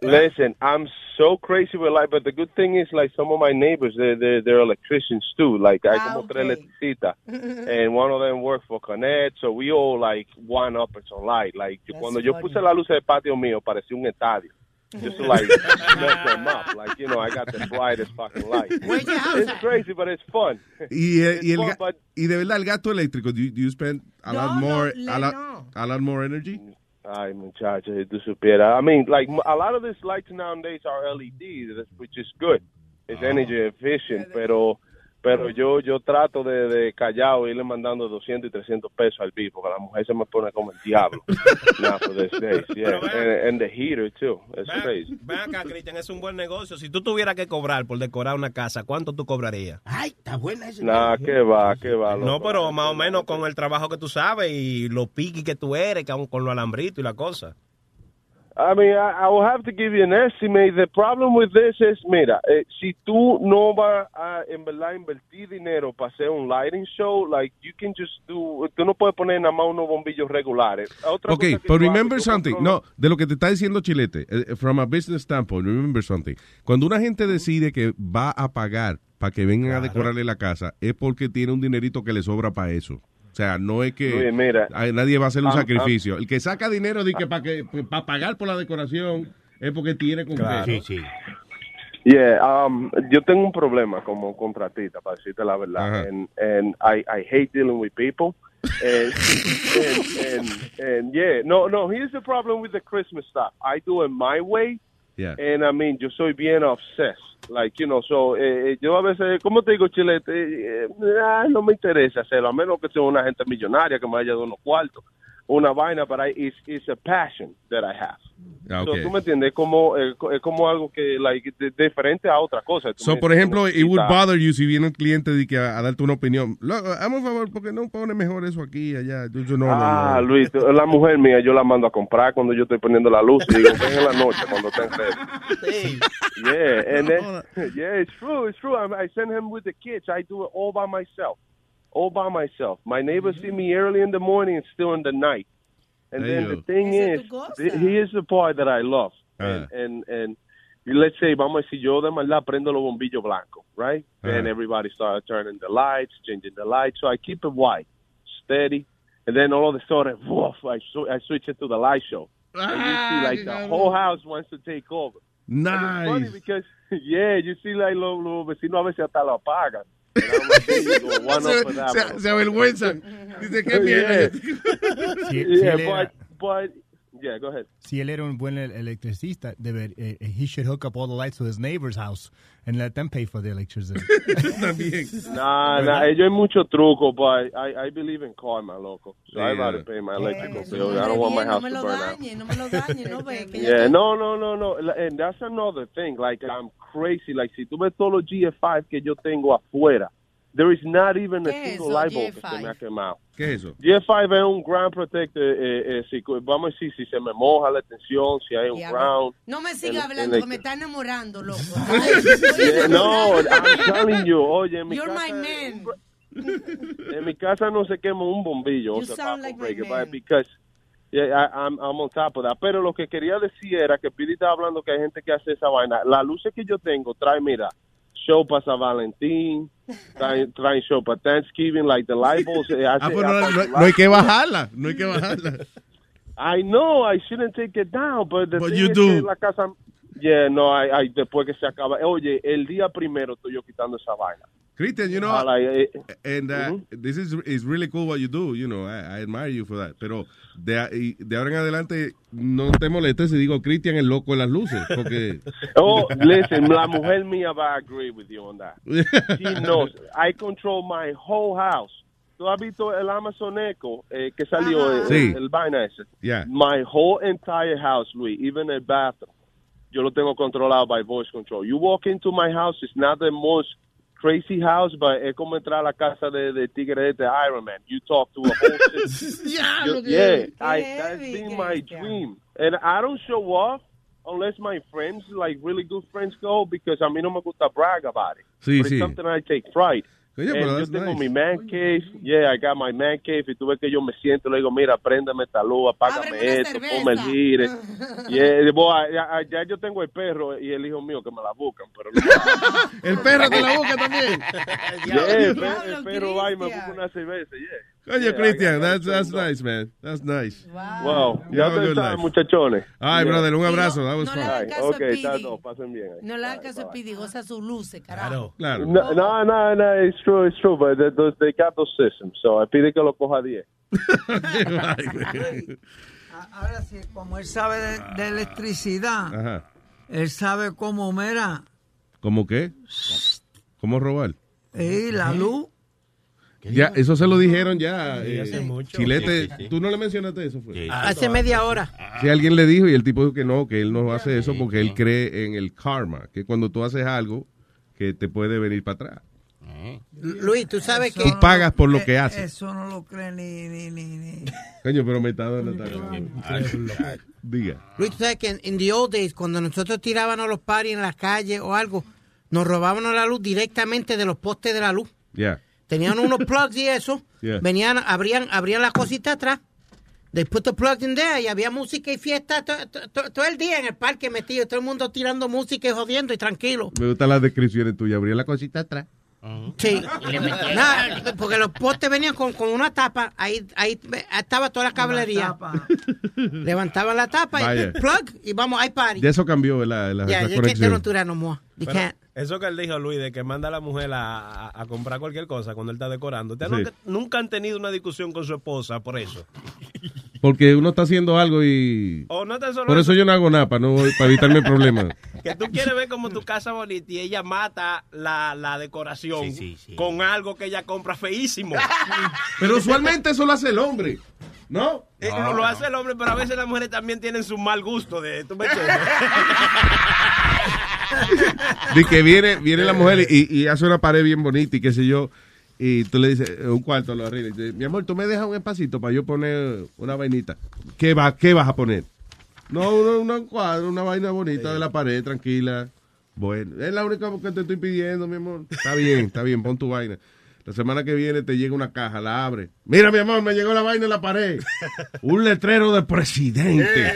Listen, I'm so crazy with light, but the good thing is, like, some of my neighbors, they're, they're, they're electricians too. Like, hay Ah, como tres electricistas, and one of them works for Canet, so we all, like, one uppers on light. Like, cuando yo puse la luz del patio mío, parecía un estadio. Just to, like, mess them up. Like, you know, I got the brightest fucking light. Where's your house It's crazy, but it's fun. Y, eh, y, el, but- y de verdad, el gasto eléctrico, do you, do you spend a lot No, no, more, le- a, lot, no. a lot more energy? Ay, muchachos, si tú supieras. I mean, like, a lot of these lights nowadays are LEDs, which is good. It's energy efficient, pero pero yo yo trato de, de callado irle mandando 200 y 300 pesos al bill, porque la mujer se me pone como el diablo. Nah, for these days, yeah. And, and the heater, too. It's crazy. Ven acá, Cristian, es un buen negocio. Si tú tuvieras que cobrar por decorar una casa, ¿cuánto tú cobrarías? Ay, está buena esa. Nah, qué va, qué va. No, pero más o menos con el trabajo que tú sabes y lo piqui que tú eres, con, con los alambritos y la cosa. I mean, I, I will have to give you an estimate. The problem with this is, mira, eh, si tú no vas a, en verdad, invertir dinero para hacer un lighting show, like, you can just do, tú no puedes poner nada más unos bombillos regulares. Otra Ok, cosa but remember haces, something. No, de lo que te está diciendo Chilete, eh, from a business standpoint, remember something. Cuando una gente decide que va a pagar para que vengan a decorarle la casa, es porque tiene un dinerito que le sobra para eso. O sea, no es que Luis, mira, nadie va a hacer un am- am- sacrificio. El que saca dinero de que para que para pagar por la decoración es porque tiene con Claro. qué. Sí, Yeah, um, yo tengo un problema como contratista, para decirte la verdad. And, and I, I hate dealing with people. And, and, and, and yeah, no, no, here's the problem with the Christmas stuff. I do it my way. Yeah. And I mean, yo soy bien obsessed. Like, you know, so, eh, eh, yo a veces, ¿cómo te digo, Chilete? Eh, eh, no me interesa hacerlo, a menos que sea una gente millonaria que me haya dado unos cuartos, una vaina, but I, it's, it's a passion that I have. Ah, So, okay. tú me entiendes, es como, eh, co- es como algo que, like, de- diferente a otra cosa. So, por ejemplo, it would bother you si viene un cliente de que a, a darte una opinión. Hazme un favor, porque no pone mejor eso aquí allá? Yo, yo, no, no, ah, no. Luis, tú- la mujer mía, yo la mando a comprar cuando yo estoy poniendo la luz y digo, ven en la noche cuando estén ready. Yeah, and then, yeah, it's true, it's true. I, I send him with the kids. I do it all by myself, all by myself. My neighbors see me early in the morning and still in the night. And There then the thing is, th- here's the part that I love. And, and, and let's say, vamos a decir, yo de maldad prendo los bombillos blancos, right? Then Uh-huh. everybody started turning the lights, changing the lights. So I keep it white, steady. And then all of a sudden, woof, I, sw- I switch it to the light show. And you see, like, the whole house wants to take over. And it's funny Nice. because, yeah, you see, like, los, los vecinos a veces hasta lo apagan. Se, avergüenzan. Dice, qué Yeah. mierda. Yeah, yeah, go ahead. Si él era un buen el- electricista, deber, eh, eh, he should hook up all the lights to his neighbor's house and let them pay for the electricity. Nah, nah, ellos hay mucho truco, but I, I believe in karma, loco. So I Yeah. rather pay my electrical bill. I don't want my no house me to lo burn out. dañe, no me lo dañe, no ve Yeah, no, no, no, no. And that's another thing. Like, I'm crazy. Like, si tú ves todos los GF5 que yo tengo afuera, there is not even a ¿Qué es single eso, light bulb que J5? se me ha quemado. ¿Qué es eso? G5 es un ground protector, eh, eh, si, vamos a decir, si se me moja la tensión, si hay un ground. No me en- siga en hablando, el- que me está enamorando, loco. Yeah, no, I'm telling you, oye, en mi You're casa, my man. en mi casa no se quema un bombillo, You o sea, sound like my break it, man. because yeah, I, I'm, I'm on top of that. Pero lo que quería decir era que Pidi estaba hablando que hay gente que hace esa vaina. Las luces que yo tengo trae, mira, show para San Valentín, traen show para Thanksgiving, like the light bulbs. Ah, no, no- no hay que bajarla, no hay que bajarla. I know I shouldn't take it down, but the But thing you is do. que la casa, yeah, no, I, I, después que se acaba, oye, el día primero estoy yo quitando esa vaina. Christian, you know, like, eh, and uh, this is is really cool what you do, you know, I, I admire you for that. Pero de, de ahora en adelante no te molestes si digo Christian el loco de las luces, porque Oh, listen, la mujer mía va a agree with you on that. She knows. I control my whole house. ¿Tú has visto el Amazon Echo eh, que salió el, Sí. el vaina ese? Yeah. My whole entire house, Luis, even the bathroom, yo lo tengo controlado by voice control. You walk into my house, it's not the most crazy house, but es como entrar a la casa de, de tigre de Iron Man. You talk to a whole city. Ya, Yo- yeah, Qué I, that's heavy, been my dream. And I don't show off unless my friends, like really good friends, go because a mí no me gusta brag about it. Sí, But it's something I take pride. Pero yo tengo nice. mi man cave. Yeah, I got my man cave. Y tú ves que yo me siento, le digo, mira, préndeme esta luz, apágame esto, ponme el gire. Yeah, boy, ya, ya yo tengo el perro y el hijo mío que me la buscan, pero no. el perro te la busca también. Yeah, el, perro- el perro va y me busca una cerveza, yeah. Coño, Yeah, got that's that that's nice, man. That's nice. Wow, You ya have a ustedes good saben, life. muchachones. Ay, Yeah. brother, un abrazo. That was No fun. le hagas Ay, caso a ok, está Pidi. todo, pasen bien. ahí. No le hagas caso a Pidi, goza sus luces, carajo. Claro. No, no, no, no, it's true, it's true, but they, they got those systems, so I pide que lo coja 10. A- Ahora sí, como él sabe de, de electricidad, Ajá. él sabe cómo, mira, ¿Cómo qué? ¿Cómo robar? y la luz. Ya, eso se lo dijeron ya. Sí, eh, hace mucho. Chilete, Sí, sí, sí. ¿tú no le mencionaste eso? Fue? Hace media hora. Si alguien le dijo y el tipo dijo que no, que él no hace eso porque él cree en el karma, que cuando tú haces algo, que te puede venir para atrás. Luis, tú sabes que... Tú pagas por lo Eh, que haces. Eso no lo cree ni... ni, ni, ni. Coño, pero me está dando la Diga. Luis, tú sabes que en, en the old days, cuando nosotros tirábamos los paris en las calles o algo, nos robábamos la luz directamente de los postes de la luz. Ya. Tenían unos plugs y eso. Yeah. Venían, abrían, abrían la cosita atrás. They put the plugs in there y había música y fiesta to- to- to- todo el día en el parque metido. Todo el mundo tirando música y jodiendo y tranquilo. Me gustan las descripciones tuyas. Abrí la cosita atrás. Sí. Nada, porque los postes venían con, con una tapa. Ahí, ahí estaba toda la cablería. Levantaban la tapa Vaya. y plug y vamos, hay party. Ya eso cambió. La, Ya, la ya que conexión. No no eso que él dijo, Luis, de que manda a la mujer a, a- a comprar cualquier cosa cuando él está decorando. ¿Ustedes Sí. nunca, nunca han tenido una discusión con su esposa por eso? Porque uno está haciendo algo y... O no Por eso yo no hago nada, para, no, para evitarme problemas. Que tú quieres ver como tu casa bonita y ella mata la, la decoración con algo que ella compra feísimo. Pero usualmente eso lo hace el hombre, ¿no? Eh, lo, lo hace el hombre, pero a veces las mujeres también tienen su mal gusto de... ¿tú me entiendes? De que viene, viene la mujer y, y hace una pared bien bonita y qué sé yo. Y tú le dices, un cuarto lo arriba. y dice, mi amor, tú me dejas un espacito para yo poner una vainita. ¿Qué, va, qué vas a poner? No, una, una cuadro, una vaina bonita de la pared, tranquila. Bueno, es la única que te estoy pidiendo, mi amor. Está bien, está bien, pon tu vaina. La semana que viene te llega una caja, la abre. Mira, mi amor, me llegó la vaina en la pared. Un letrero de presidente.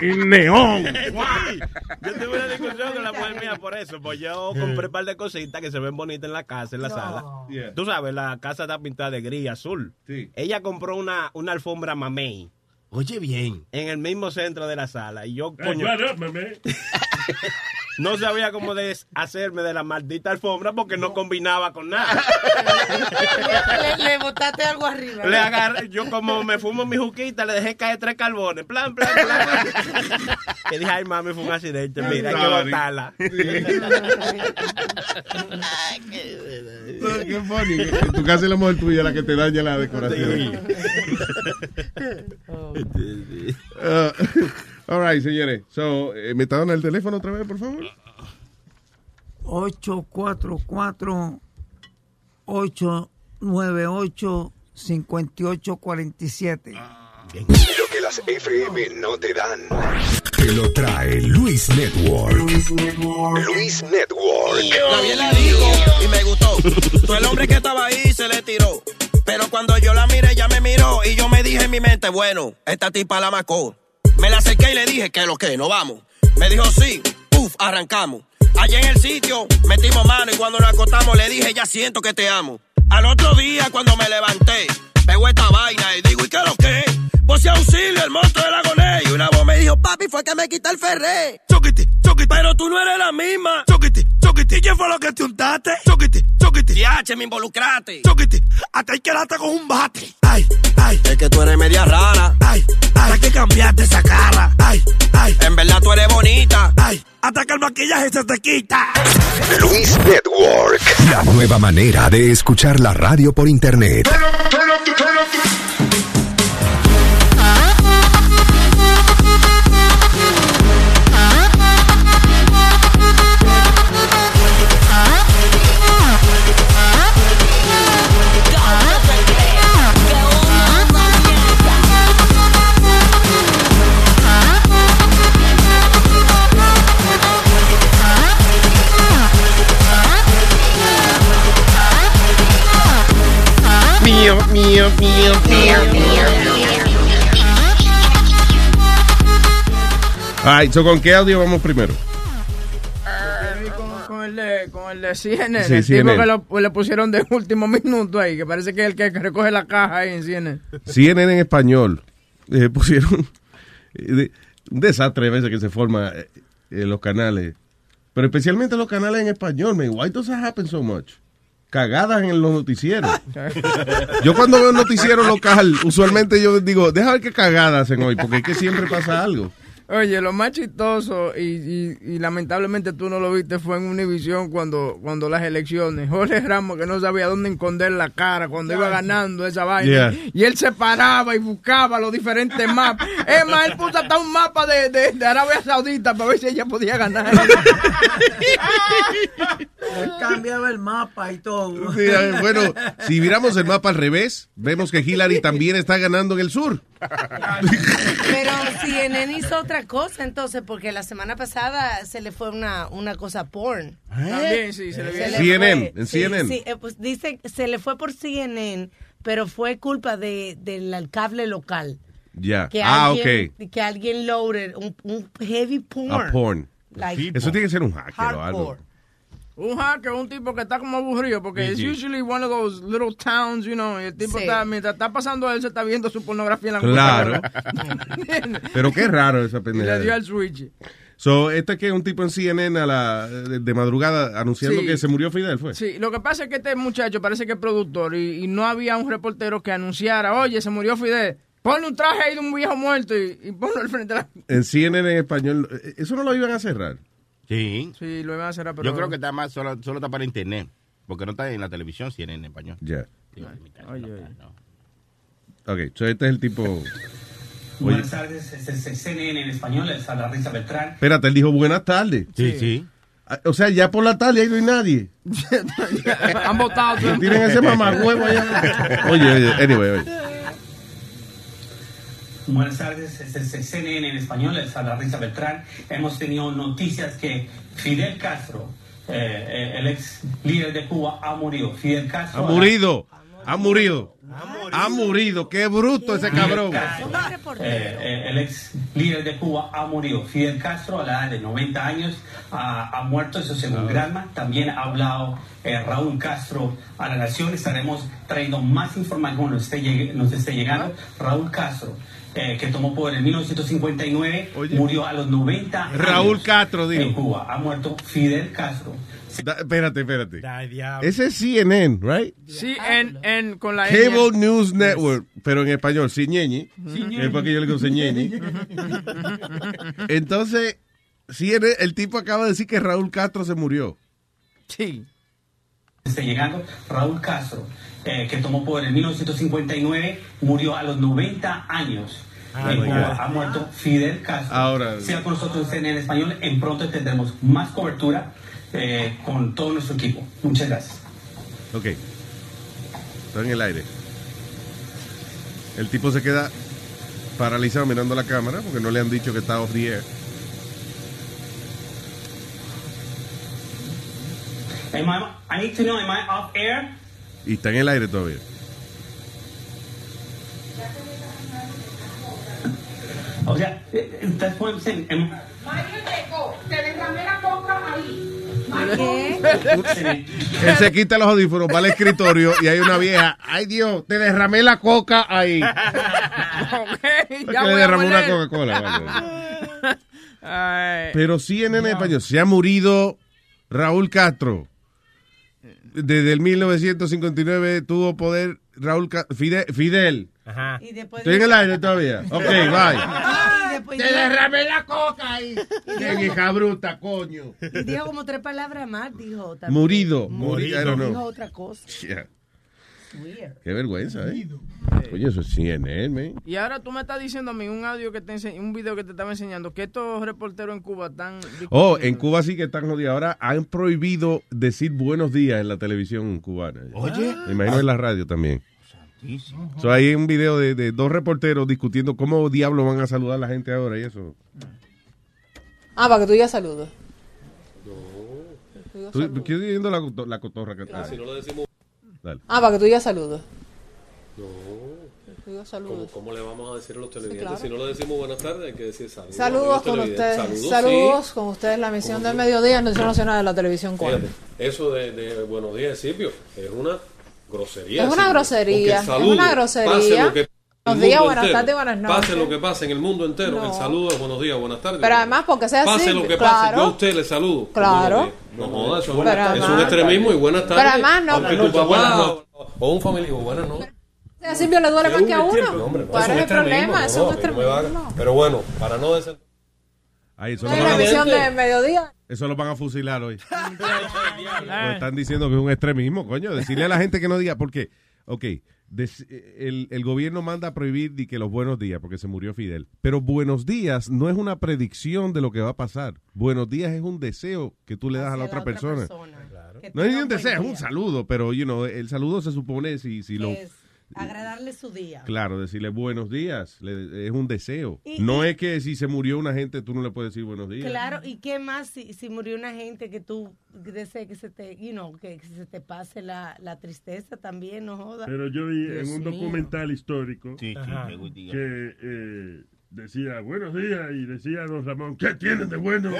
y neón. Yo tuve una discusión con la mujer mía por eso, pues yo compré un par de cositas que se ven bonitas en la casa, en la sala. Yeah. Tú sabes, la casa está pintada de gris y azul. Ella compró una, una alfombra mamey. Oye bien. En el mismo centro de la sala. Y yo, coño, what up, mamey? no sabía cómo deshacerme de la maldita alfombra porque no combinaba con nada. Le, le botaste algo arriba. Le agarré, yo como me fumo mi juquita, le dejé caer tres carbones. Plan, plan, plan. Y dije, ay, mami, fue un accidente. Mira, hay que botarla. Qué funny. En tu casa es la mujer tuya la que te daña la decoración. Uh, all right, señores. So, eh, ¿Me está dando el teléfono otra vez, por favor? 844 1-888-5847. Lo que las FM no te dan. Te lo trae Luis Network. Luis Network. Gabriel la dijo y me gustó. Tú el hombre que estaba ahí se le tiró. Pero cuando yo la miré, ella me miró y yo me dije en mi mente, bueno, esta tipa la macó. Me la acerqué y le dije que lo que, no vamos. Me dijo sí, puf, arrancamos. Allí en el sitio metimos mano y cuando nos acostamos le dije, ya siento que te amo. Al otro día cuando me levanté, pegó esta vaina y digo, ¿y qué lo que? Voz y auxilio, el monstruo del agoné. Y una voz me dijo, papi, fue que me quité el ferré. Choquiti, choquiti, pero tú no eres la misma. Choquiti, choquiti, ¿y qué fue lo que te untaste? Choquiti, choquiti, DH, me involucraste. Choquiti, hasta ahí quedaste con un bate. Ay, ay, es que tú eres media rara. Ay, ay, hay que cambiarte esa cara. Ay, ay, en verdad tú eres bonita. Ay, hasta que el maquillaje se te quita. Luis Network. La nueva manera de escuchar la radio por internet. Mío, mío, mío, mío. Ay, so, ¿con qué audio vamos primero? Con, con el de, con el de CNN, Sí, el tipo CNN. que lo, le pusieron de último minuto ahí, que parece que es el que recoge la caja ahí en CNN. CNN en español. Eh, pusieron eh, un desastre a veces que se forma eh, los canales. Pero especialmente los canales en español, man. Why does that happen so much? Cagadas en los noticieros. Yo cuando veo un noticiero local, usualmente yo digo, deja ver qué cagadas hacen hoy, porque es que siempre pasa algo. Oye, lo más chistoso y, y- y lamentablemente tú no lo viste fue en Univision cuando, cuando las elecciones. Jorge Ramos que no sabía dónde esconder la cara cuando iba ganando esa vaina. Yeah. Y él se paraba y buscaba los diferentes mapas. Es más, él puso hasta un mapa de, de- de Arabia Saudita para ver si ella podía ganar. Él cambiaba el mapa y todo. Sí, bueno, si miramos el mapa al revés, vemos que Hillary también está ganando en el sur. Pero CNN hizo otra cosa entonces, porque la semana pasada se le fue una, una cosa porn. También, sí, se le Se le CNN, fue. en Sí, CNN. sí, eh, pues dice, se le fue por CNN, pero fue culpa de, del cable local. Ya. Que Ah, alguien, ok. Que alguien loaded un, un heavy porn. A porn. Like, Eso tiene que ser un hacker o algo. Un hacker, un tipo que está como aburrido, porque es usually one of those little towns, you know, y el tipo Sí. está, mientras está pasando él, se está viendo su pornografía en la Claro. computadora. Pero qué raro esa y le dio pendeja. al switch. So, este que es un tipo en CNN a la, de, de madrugada anunciando Sí. que se murió Fidel, fue. Sí, lo que pasa es que este muchacho parece que es productor y, y no había un reportero que anunciara, oye, se murió Fidel, ponle un traje ahí de un viejo muerto y, y ponlo al frente de la... En CNN en español, eh, eso no lo iban a cerrar. Sí. Sí, lo iban a hacer, pero... Yo creo que está más, solo, solo está para internet. Porque no está en la televisión, si en español. Ya. Oye, oye. Ok, so este es el tipo. Oye, Buenas tardes, este es CNN en español, les habla Risa Beltrán. espérate, él dijo buenas tardes. Sí, sí. Ah, O sea, ya por la tarde ahí no hay nadie. Han votado. Tienen ese mamagüevo allá. Oye, oye, anyway, oye. Buenas tardes, este es CNN en español, les habla Risa Beltrán. Hemos tenido noticias que Fidel Castro, eh, eh, el ex líder de Cuba, ha murido. Fidel Ha Castro... murido. Ha murido. Ha murido. Qué bruto ese cabrón. Eh, eh, el ex líder de Cuba ha murido. Fidel Castro, a la edad de 90 años, ha, ha muerto, eso según Granma. También ha hablado eh, Raúl Castro a la nación. Estaremos trayendo más información cuando nos esté, nos esté llegando. Raúl Castro, eh, que tomó poder en 1959, murió a los 90 años. Raúl Castro, dijo. En Cuba ha muerto Fidel Castro. Da- espérate, espérate. Ese es CNN, right? En, con la Cable. News Network, pero en español. Ciñeñi. Es porque yo le digo Ciñeñi. Entonces, CNN, el tipo acaba de decir que Raúl Castro se murió. Sí. Está llegando Raúl Castro, eh, que tomó poder en 1959, murió a los 90 años. Ah, en my Cuba. Ha muerto Fidel Castro. Ahora- Sea con nosotros en en español. En pronto tendremos más cobertura eh, con todo nuestro equipo. Muchas gracias. Ok. Está en el aire. El tipo se queda paralizado mirando la cámara porque no le han dicho que está off the air. Am I, I need to know, am I off air? Y está en el aire todavía. O sea, eh, eh, I'm saying. Am- Te derramé la coca ahí. Él se quita los audífonos, va al escritorio y hay una vieja. Ay Dios, te derramé la coca ahí. Ok, ¿Por ya qué le derramó una. Coca-Cola? Pero sí en español. Se ha murido Raúl Castro. Desde el 1959 tuvo poder Raúl. Fidel. Fidel. Ajá. Estoy en el aire todavía. Ok, bye. Te derramé la coca ahí. Qué hija bruta, coño. Y dijo como tres palabras más, dijo. también. Murido. Murido. I don't Dijo otra cosa. Yeah. Weird. Qué vergüenza, ¿eh? Oye, eso es CNN, man. Y ahora tú me estás diciendo a mí un audio que te un video que te estaba enseñando que estos reporteros en Cuba están Oh, en Cuba sí que están jodidos. Ahora han prohibido decir buenos días en la televisión cubana. Oye. Me imagino en la radio también. So, hay un video de, de dos reporteros discutiendo cómo diablos van a saludar a la gente ahora y eso. Ah, para que tú ya saludes. ¿Tú, ¿Qué viendo la, la cotorra que está? Si no lo decimos. Dale. Ah, para que tú ya saludes. No. Ya ¿Cómo, cómo le vamos a decir a los televidentes? claro. Si no le decimos buenas tardes, hay que decir saludos. Saludos con ustedes. Saludos, Saludos, sí. con ustedes. La misión del mediodía en Noticias Nacional de la Televisión. Fíjate, eso de, de buenos días, Silvio, es una grosería. Es una Silvio. grosería, Porque es saludo, una grosería. pase Buenos días, buenas entero, tardes, buenas noches. Pase lo que pase en el mundo entero, No. el saludo es buenos días, buenas tardes. Pero además, porque sea así. Pase lo que pase, claro. yo a usted le saludo. Claro. No jodas, eso Pero es un extremismo y buenas tardes. Pero además no- Aunque tu papá o, un familiar, buenas noches. A Silvio le duele más que a uno. No, hombre, no, ¿Cuál es es el problema? no, Es un no, no extremismo. Pero bueno, para no decir... Ahí, eso, Es lo la van a, del mediodía. eso lo van a fusilar hoy. Pues están diciendo que es un extremismo, coño. Decirle a la gente que no diga, porque, ok, des- el, el gobierno manda a prohibir di que los buenos días, porque se murió Fidel. Pero buenos días no es una predicción de lo que va a pasar. Buenos días es un deseo que tú le das a la otra persona. No es ni un deseo, es un saludo, pero, you know, el saludo se supone si, si lo... Es agradarle su día. Claro, decirle buenos días le- es un deseo. Y- no y- es que si se murió una gente tú no le puedes decir buenos días. Claro, ¿y qué más si, si murió una gente que tú deseas que se te, you know, que, que se te pase la, la tristeza también, no jodas? Pero yo vi Dios en un mío. documental histórico Sí, sí, que eh, decía buenos días y decía don Ramón, ¿qué tienen de bueno? Un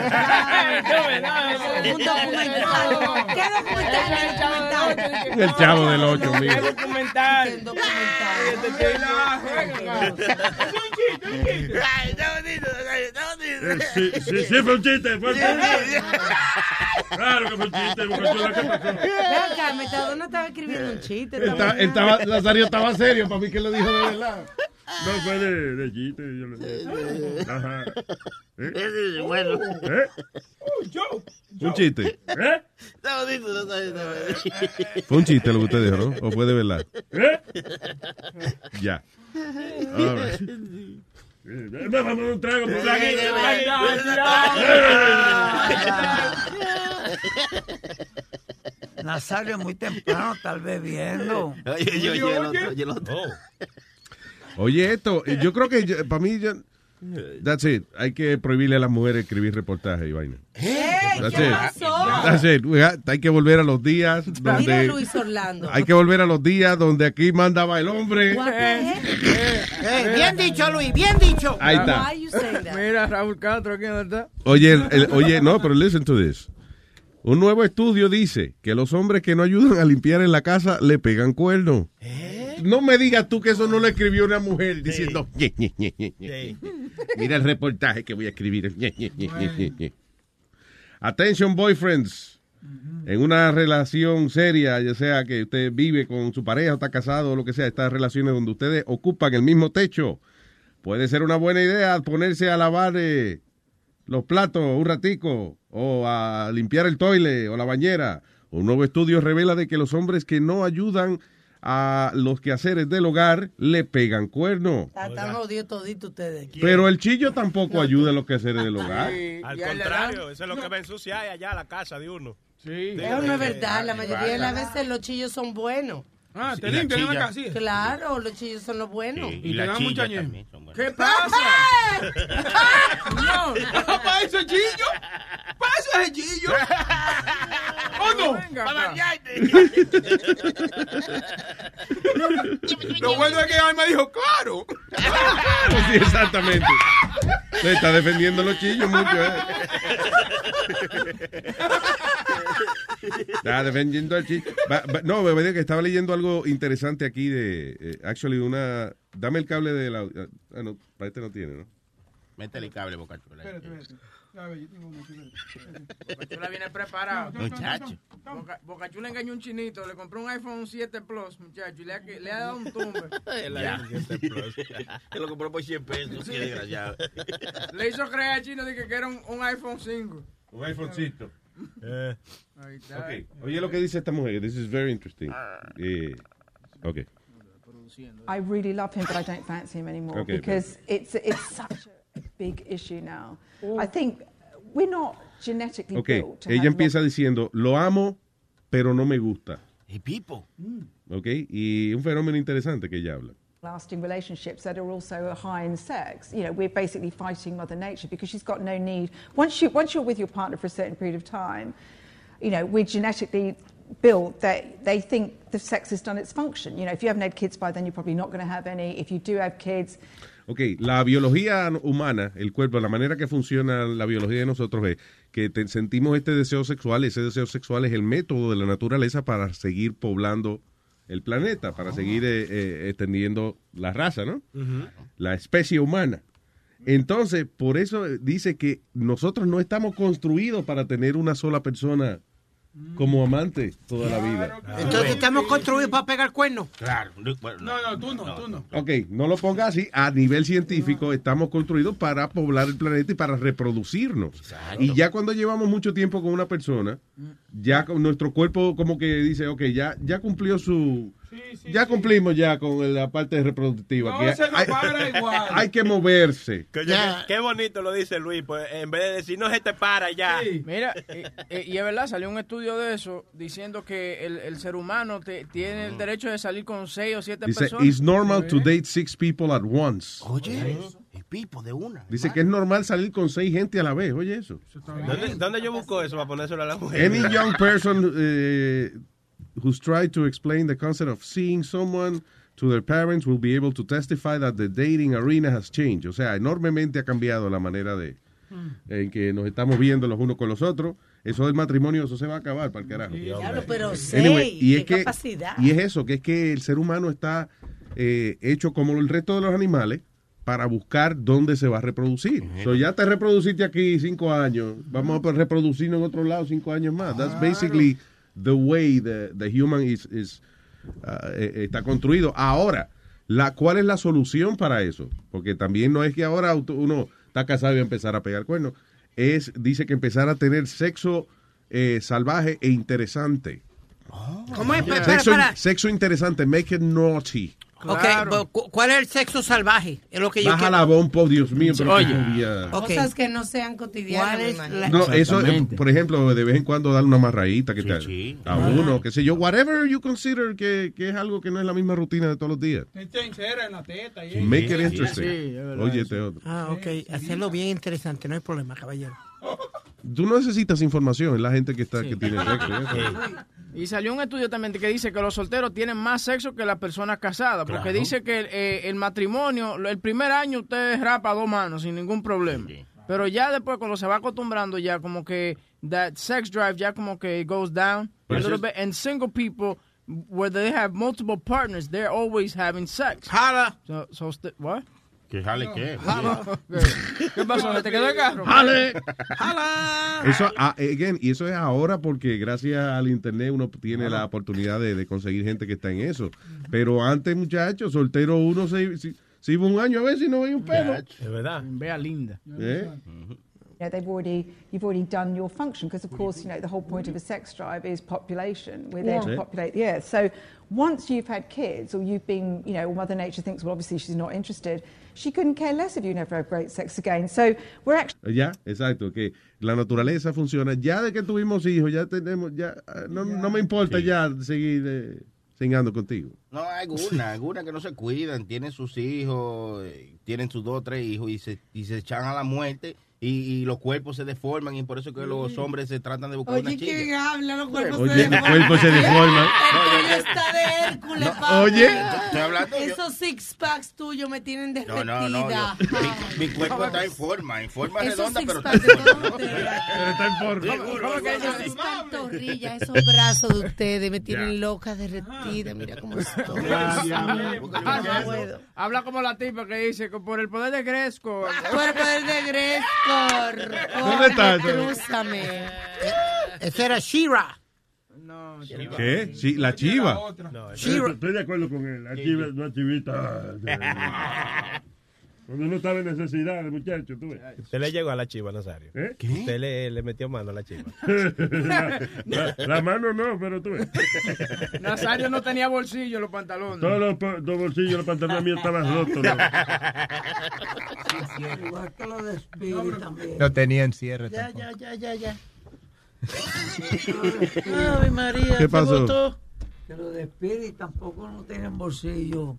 documental. ¿Qué documental? ¿Qué documental? El chavo del 8, amigo. ¿Qué documental? ¿Qué documental? Sí, sí, sí, fue un chiste, fue un chiste. Claro que fue un chiste, porque eso es lo que pasó. Ven acá, Metadona no estaba escribiendo un chiste. Él estaba- él estaba- Nazario estaba serio para mí que lo dijo de verdad. No, fue de, de chiste. Yo le... Ajá. ¿Eh? Ese es bueno. ¿Eh? Un chiste. ¿Eh? No bien, está bien. Fue un chiste lo que usted dijo, ¿no? ¿O fue de verdad? ¿Eh? Ya. All right. Eh, Vamos a un trago por aquí. Nazario muy temprano, tal vez viendo. Oye, yo, yo, yo. Oye, esto, eh, yo creo que yo- para mí, yo, that's it. Hay que prohibirle a las mujeres escribir reportajes y vaina. That's ¿Qué it. pasó? That's it. Hay que volver a los días Mira donde... Luis Orlando. Hay que volver a los días donde aquí mandaba el hombre. Eh, bien dicho, Luis, bien dicho. Ahí está. Mira, Raúl Castro, aquí está. Oye, el- el- oye, no, pero listen to this. Un nuevo estudio dice que los hombres que no ayudan a limpiar en la casa le pegan cuernos. No me digas tú que eso no lo escribió una mujer diciendo, "Ñe, Ñe, Ñe, Ñe, Ñe". mira el reportaje que voy a escribir. Ñe. Attention boyfriends. En una relación seria, ya sea que usted vive con su pareja, o está casado o lo que sea, estas relaciones donde ustedes ocupan el mismo techo, puede ser una buena idea ponerse a lavar eh, los platos un ratico o a limpiar el toile o la bañera. Un nuevo estudio revela de que los hombres que no ayudan a los quehaceres del hogar le pegan cuernos. Están jodidos toditos ustedes. Pero el chillo tampoco ayuda a los quehaceres del hogar. Al contrario, eso es lo que va a ensuciar allá la casa de uno. Sí. Eso no es verdad. La mayoría de las veces los chillos son buenos. Ah, te limpian en la casilla. Claro, los chillos son los buenos. Sí, Y y te la dan chilla también son. ¿Qué pasa? no, para ese chillo. Para ese chillo. ¿O no? Lo bueno es que Alma dijo, claro. Sí, exactamente. Se está defendiendo los chillos mucho, ¿eh? Está defendiendo al chillo. No, me que estaba leyendo algo interesante aquí de, eh, actually, una, dame el cable de la, ah, ah, no, para este no tiene, ¿no? Métele el cable, Bocachula. Espérate, viene preparado. Muchacho. Boca, Bocachula engañó un chinito, le compró un iPhone 7 Plus, muchacho, y le ha, dado un tumbe. le hizo creer al chino de que era un, iPhone Un iPhone 5. Eh. Okay. Oye lo que dice esta mujer. This is very interesting. Eh, okay. I really love him, but I don't fancy him anymore okay, because it's it's such a big issue now. I think we're not genetically okay. built. To Ella empieza diciendo, lo amo, pero no me gusta. Y Pipo. Mm. Ok, y un fenómeno interesante que ella habla. Lasting relationships that are also high in sex. You know, we're basically fighting Mother Nature because she's got no need. Once you once you're with your partner for a certain period of time, you know, we're genetically built that they think the sex has done its function. You know, if you haven't had kids by then, you're probably not going to have any. If you do have kids, Ok, la biología humana, el cuerpo, la manera que funciona la biología de nosotros es que te- sentimos este deseo sexual, ese deseo sexual es el método de la naturaleza para seguir poblando el planeta, para seguir eh, eh, extendiendo la raza, ¿no? La especie humana. Entonces, por eso dice que nosotros no estamos construidos para tener una sola persona como amante toda la vida. Entonces estamos construidos para pegar cuernos. Claro. No, no, tú no, tú no. Ok, no lo ponga así. A nivel científico estamos construidos para poblar el planeta y para reproducirnos. Y ya cuando llevamos mucho tiempo con una persona, ya con nuestro cuerpo como que dice, ok, ya, ya cumplió su... ya cumplimos ya con la parte reproductiva. No que se nos hay, para igual. hay que moverse. Coño, qué, qué bonito lo dice Luis, pues en vez de decir no se te para ya. Mira, y, y- y es verdad, salió un estudio de eso diciendo que el, el ser humano te- tiene el derecho de salir con seis o siete Dice, personas. it's normal to date six people at once. Oye, el Pipo de una. Dice que es normal salir con seis gente a la vez. Oye eso. ¿Dónde, dónde yo busco eso para ponérselo a la mujer? Any young person eh, who's tried to explain the concept of seeing someone to their parents will be able to testify that the dating arena has changed. O sea, enormemente ha cambiado la manera de en que nos estamos viendo los unos con los otros. Eso del matrimonio, eso se va a acabar para el carajo. Claro, pero seis, Anyway, y es qué que capacidad. y es eso, que es que el ser humano está eh, hecho como el resto de los animales para buscar dónde se va a reproducir. So, ya te reproduciste aquí cinco años, vamos a reproducirnos en otro lado cinco años más. That's basically the way the, the human is, is, uh, eh, está construido. Ahora, la, ¿cuál es la solución para eso? Porque también no es que ahora uno está casado y va a empezar a pegar cuernos. Es, dice que empezar a tener sexo eh, salvaje e interesante. ¿Cómo es? Espera, Sexo, sexo interesante, make it naughty. Ok, cu- ¿cuál es el sexo salvaje? Es lo que yo Baja quiero. la bomba, Dios mío. pero Oye. qué movida. Ok. Cosas que no sean cotidianas. ¿Cuál me es imagino. la- No, eso, por ejemplo, de vez en cuando darle una marradita que te, a Ah. uno, qué sé yo, whatever you consider que, que es algo que no es la misma rutina de todos los días. En la teta. Make it Sí, interesting. sí, Oye, este otro. Ah, ok. Hacerlo bien interesante, no hay problema, caballero. Tú no necesitas información, es la gente que está que tiene sexo. ¿eh? Y salió un estudio también que dice que los solteros tienen más sexo que las personas casadas, porque Claro. dice que eh, el matrimonio, el primer año usted rapa a dos manos sin ningún problema. Pero ya después cuando se va acostumbrando ya como que that sex drive ya como que goes down a little bit and single people where they have multiple partners, they're always having sex. Jala. So, so what? ¿Qué jale qué? ¿Qué pasó? ¿Se te quedó el carro? ¡Jale! Eso, ah, again, y eso es ahora porque gracias al internet uno tiene la oportunidad de, de conseguir gente que está en eso. Pero antes, muchachos, soltero uno se, se, se iba un año a ver si no veía un pelo. Es verdad. Vea linda. ¿Eh? You know, they've already you've already done your function because of course you know the whole point of a sex drive is population. We're there Yeah. to populate the earth. So once you've had kids or you've been you know Mother Nature thinks well obviously she's not interested. She couldn't care less if you never have great sex again. So we're actually Ya, exacto, que la naturaleza funciona. Ya de que tuvimos hijos, ya tenemos, ya, ah, no, no me importa ya seguir, eh, cingando contigo. No, hay algunas, algunas que no se cuidan, tienen sus hijos, eh, tienen sus dos o tres hijos y se, y se echan a la muerte y, y los cuerpos se deforman y por eso que los hombres se tratan de buscar una Oye, chica. ¿quién habla? Los cuerpos Oye, se deforman. cuerpo se deforma. El tuyo está de Hércules, No, papá. oye. Estoy hablando Esos six packs tuyos me tienen No, derretida. no, no. yo- mi, mi cuerpo está en forma, en forma Esos redonda, pero de todos ustedes. Pero está en forma. ¿Cómo que esas pantorrillas, esos brazos de ustedes me tienen loca, derretida? Mira cómo estoy. Ah, No puedo. Habla como la tipa que dice que por el poder de Gresco. Por el poder de Grescor. ¿Dónde está? Crúzame. Esa era Shira. ¿Qué? Sí, la chiva. Estoy, estoy de acuerdo con él. La chiva, una chivita. Cuando uno estaba en necesidad, muchacho, tú ves. Usted le llegó a la chiva, Nazario. ¿Eh? Usted le, le metió mano a la chiva. la, la- la mano no, pero tú ves. Nazario no tenía bolsillo en los pantalones. Todos los, los bolsillos, los pantalones míos estaban rotos. ¿no? Igual que lo de Spirit también. No tenían cierre. Ya, tampoco. ya, ya, ya, ya. Ay, María, ¿Qué pasó? botó? Que lo de Spirit tampoco no tienen bolsillo.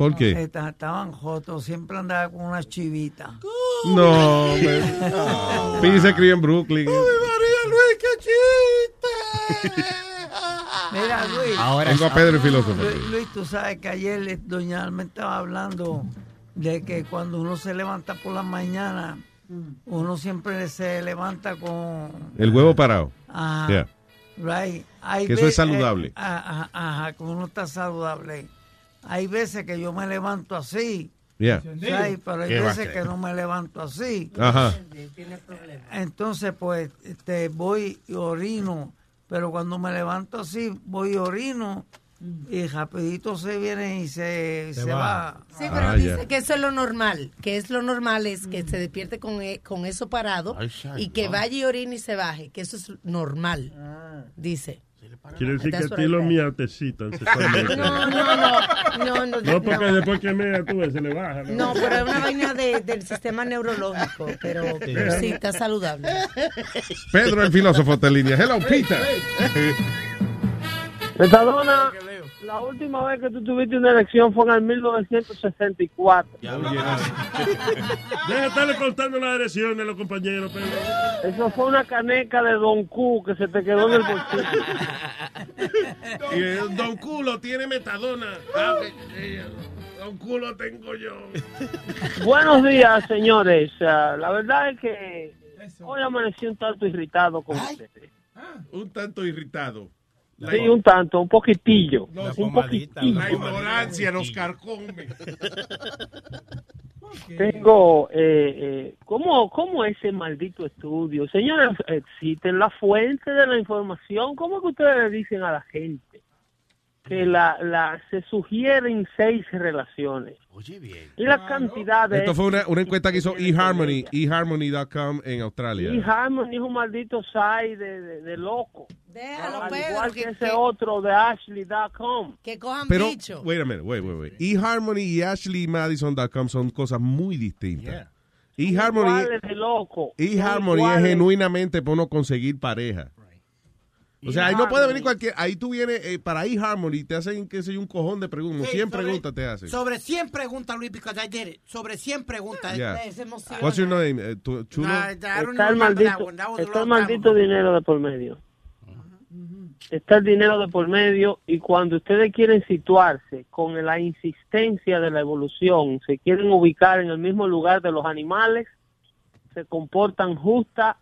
¿Por qué? Esta- Estaban jotos, siempre andaba con una chivita. No, me... Pidi se escribe en Brooklyn. María Luis, qué chiste. Mira, Luis. Ahora Tengo a Pedro el filósofo. Luis, Luis, tú sabes que ayer doña Alma estaba hablando de que cuando uno se levanta por la mañana, uno siempre se levanta con... El huevo parado. Ajá. Yeah. Right. Hay Que eso es saludable. eh, ajá, ajá, que uno está saludable. Hay veces que yo me levanto así. Yeah. Pero hay ¿Qué va a veces que no me levanto así. Ajá. Entonces, pues, este, voy y orino. Pero cuando me levanto así, voy y orino. Y rapidito se viene y se, se, va. Sí, pero Ah, dice que eso es lo normal, que es lo normal es que se despierte con, e- con eso parado Ay, y que vaya y orine y se baje, que eso es normal, dice. Quiere decir que a ti los te citan sexualmente. No, no, no, no, no, No, porque no. después que mea tú se le baja. No, pero es una vaina de- del sistema neurológico, pero, pero sí, está saludable. Pedro el filósofo te línea. Hello, Peter. Metadona, la última vez que tú tuviste una elección fue en el 1964. Deja de estarle contando las elecciones a los compañeros, Pedro. Eso fue una caneca de Don Q que se te quedó en el bolsillo. Y el Don Culo tiene metadona. Ah, eh, Don Culo tengo yo. Buenos días, señores. Ah, la verdad es que hoy amanecí un tanto irritado con ustedes. Un tanto irritado. La- Sí, un tanto, un poquitillo. No, un pomadita, poquitillo. La ignorancia nos carcome. Tengo, eh, eh, ¿cómo, ¿cómo ese maldito estudio? Señores, existen la fuente de la información. ¿Cómo es que ustedes le dicen a la gente que la, la, se sugieren seis relaciones? Oye, bien. Y la cantidad de... Esto fue una, una encuesta que hizo eHarmony, eHarmony.com en Australia. Y Harmon es un maldito site de, de, de loco. Déjalo, Al Pedro, igual que- que ese que- otro de Ashley.com. Que cojan Pero, bicho. wait a minute, wait, wait, wait. eHarmony y AshleyMadison.com son cosas muy distintas. eHarmony, Iguales de loco. eHarmony es genuinamente para uno conseguir pareja. O sea, ahí no puede venir cualquier. Ahí tú vienes eh, para eHarmony, te hacen, qué sé yo, un cojón de preguntas. Sí, 100 sobre- preguntas te hacen. Sobre 100 preguntas, Luis, because I did it. Sobre 100 preguntas. Yeah. Emociona. What's your name? Eh, tu- chulo? Nah, Está el maldito, está el dinero de por medio. Está el dinero de por medio y cuando ustedes quieren situarse con la insistencia de la evolución, se quieren ubicar en el mismo lugar de los animales, se comportan justa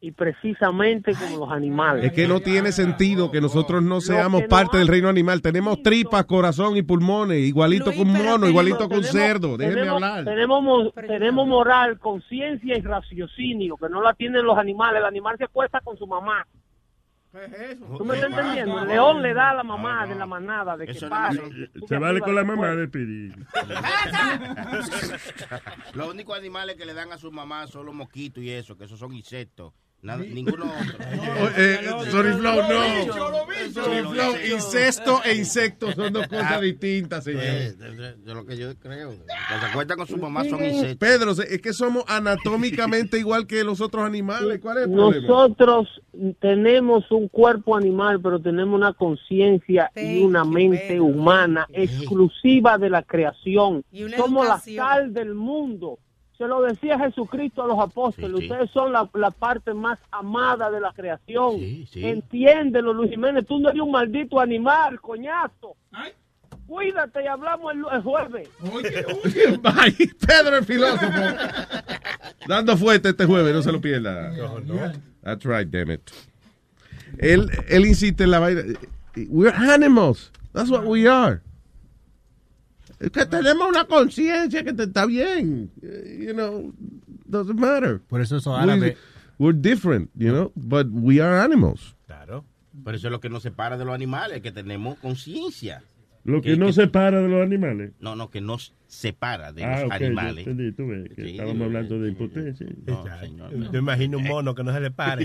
y precisamente como los animales. Es que no tiene sentido que nosotros no seamos no parte del reino animal. Tenemos tripas, corazón y pulmones, igualito que un mono, igualito que un cerdo. Déjenme tenemos- hablar. Tenemos, mo- tenemos moral, conciencia y raciocinio, que no la tienen los animales. El animal se acuesta con su mamá. ¿Tú me estás entendiendo? El león le da a la mamá de la manada de que Eso no pare. Se vale con la mamá de Piri. Los únicos animales que le dan a su mamá son los mosquitos y eso, que esos son insectos. Nada, ninguno Oh, eh, sorry Flow, no. Sorry Flow, incesto e insecto son dos cosas distintas, señor. Eh, de, de- de lo que yo creo. Los se acuestan con su mamá son insectos. Pedro, es que somos anatómicamente igual que los otros animales. ¿Cuál es el problema? Nosotros tenemos un cuerpo animal, pero tenemos una conciencia y una mente humana exclusiva de la creación. Y una Somos la educación. sal del mundo. Se lo decía Jesucristo a los apóstoles. Sí, sí. Ustedes son la, la parte más amada de la creación. sí. Entiéndelo, Luis Jiménez. Tú no eres un maldito animal, coñazo. Cuídate y hablamos el, el jueves. Bye. Pedro el filósofo. Dando fuerte este jueves, no se lo pierda. That's right, damn it. Él, él insiste en la vaina. We're animals. That's what we are. Es que tenemos una conciencia que te está bien. You know, doesn't matter. Por eso We- árabes. We're different, you know, but we are animals. Claro. Pero eso es lo que nos separa de los animales, que tenemos conciencia. Lo que no separa de los animales. No, no, que nos separa de Ah, los ok, ya animales. entendí, tú ves, que Sí, estábamos yo- hablando de impotencia. No, señor, no. Yo imagino un mono que no se le pare.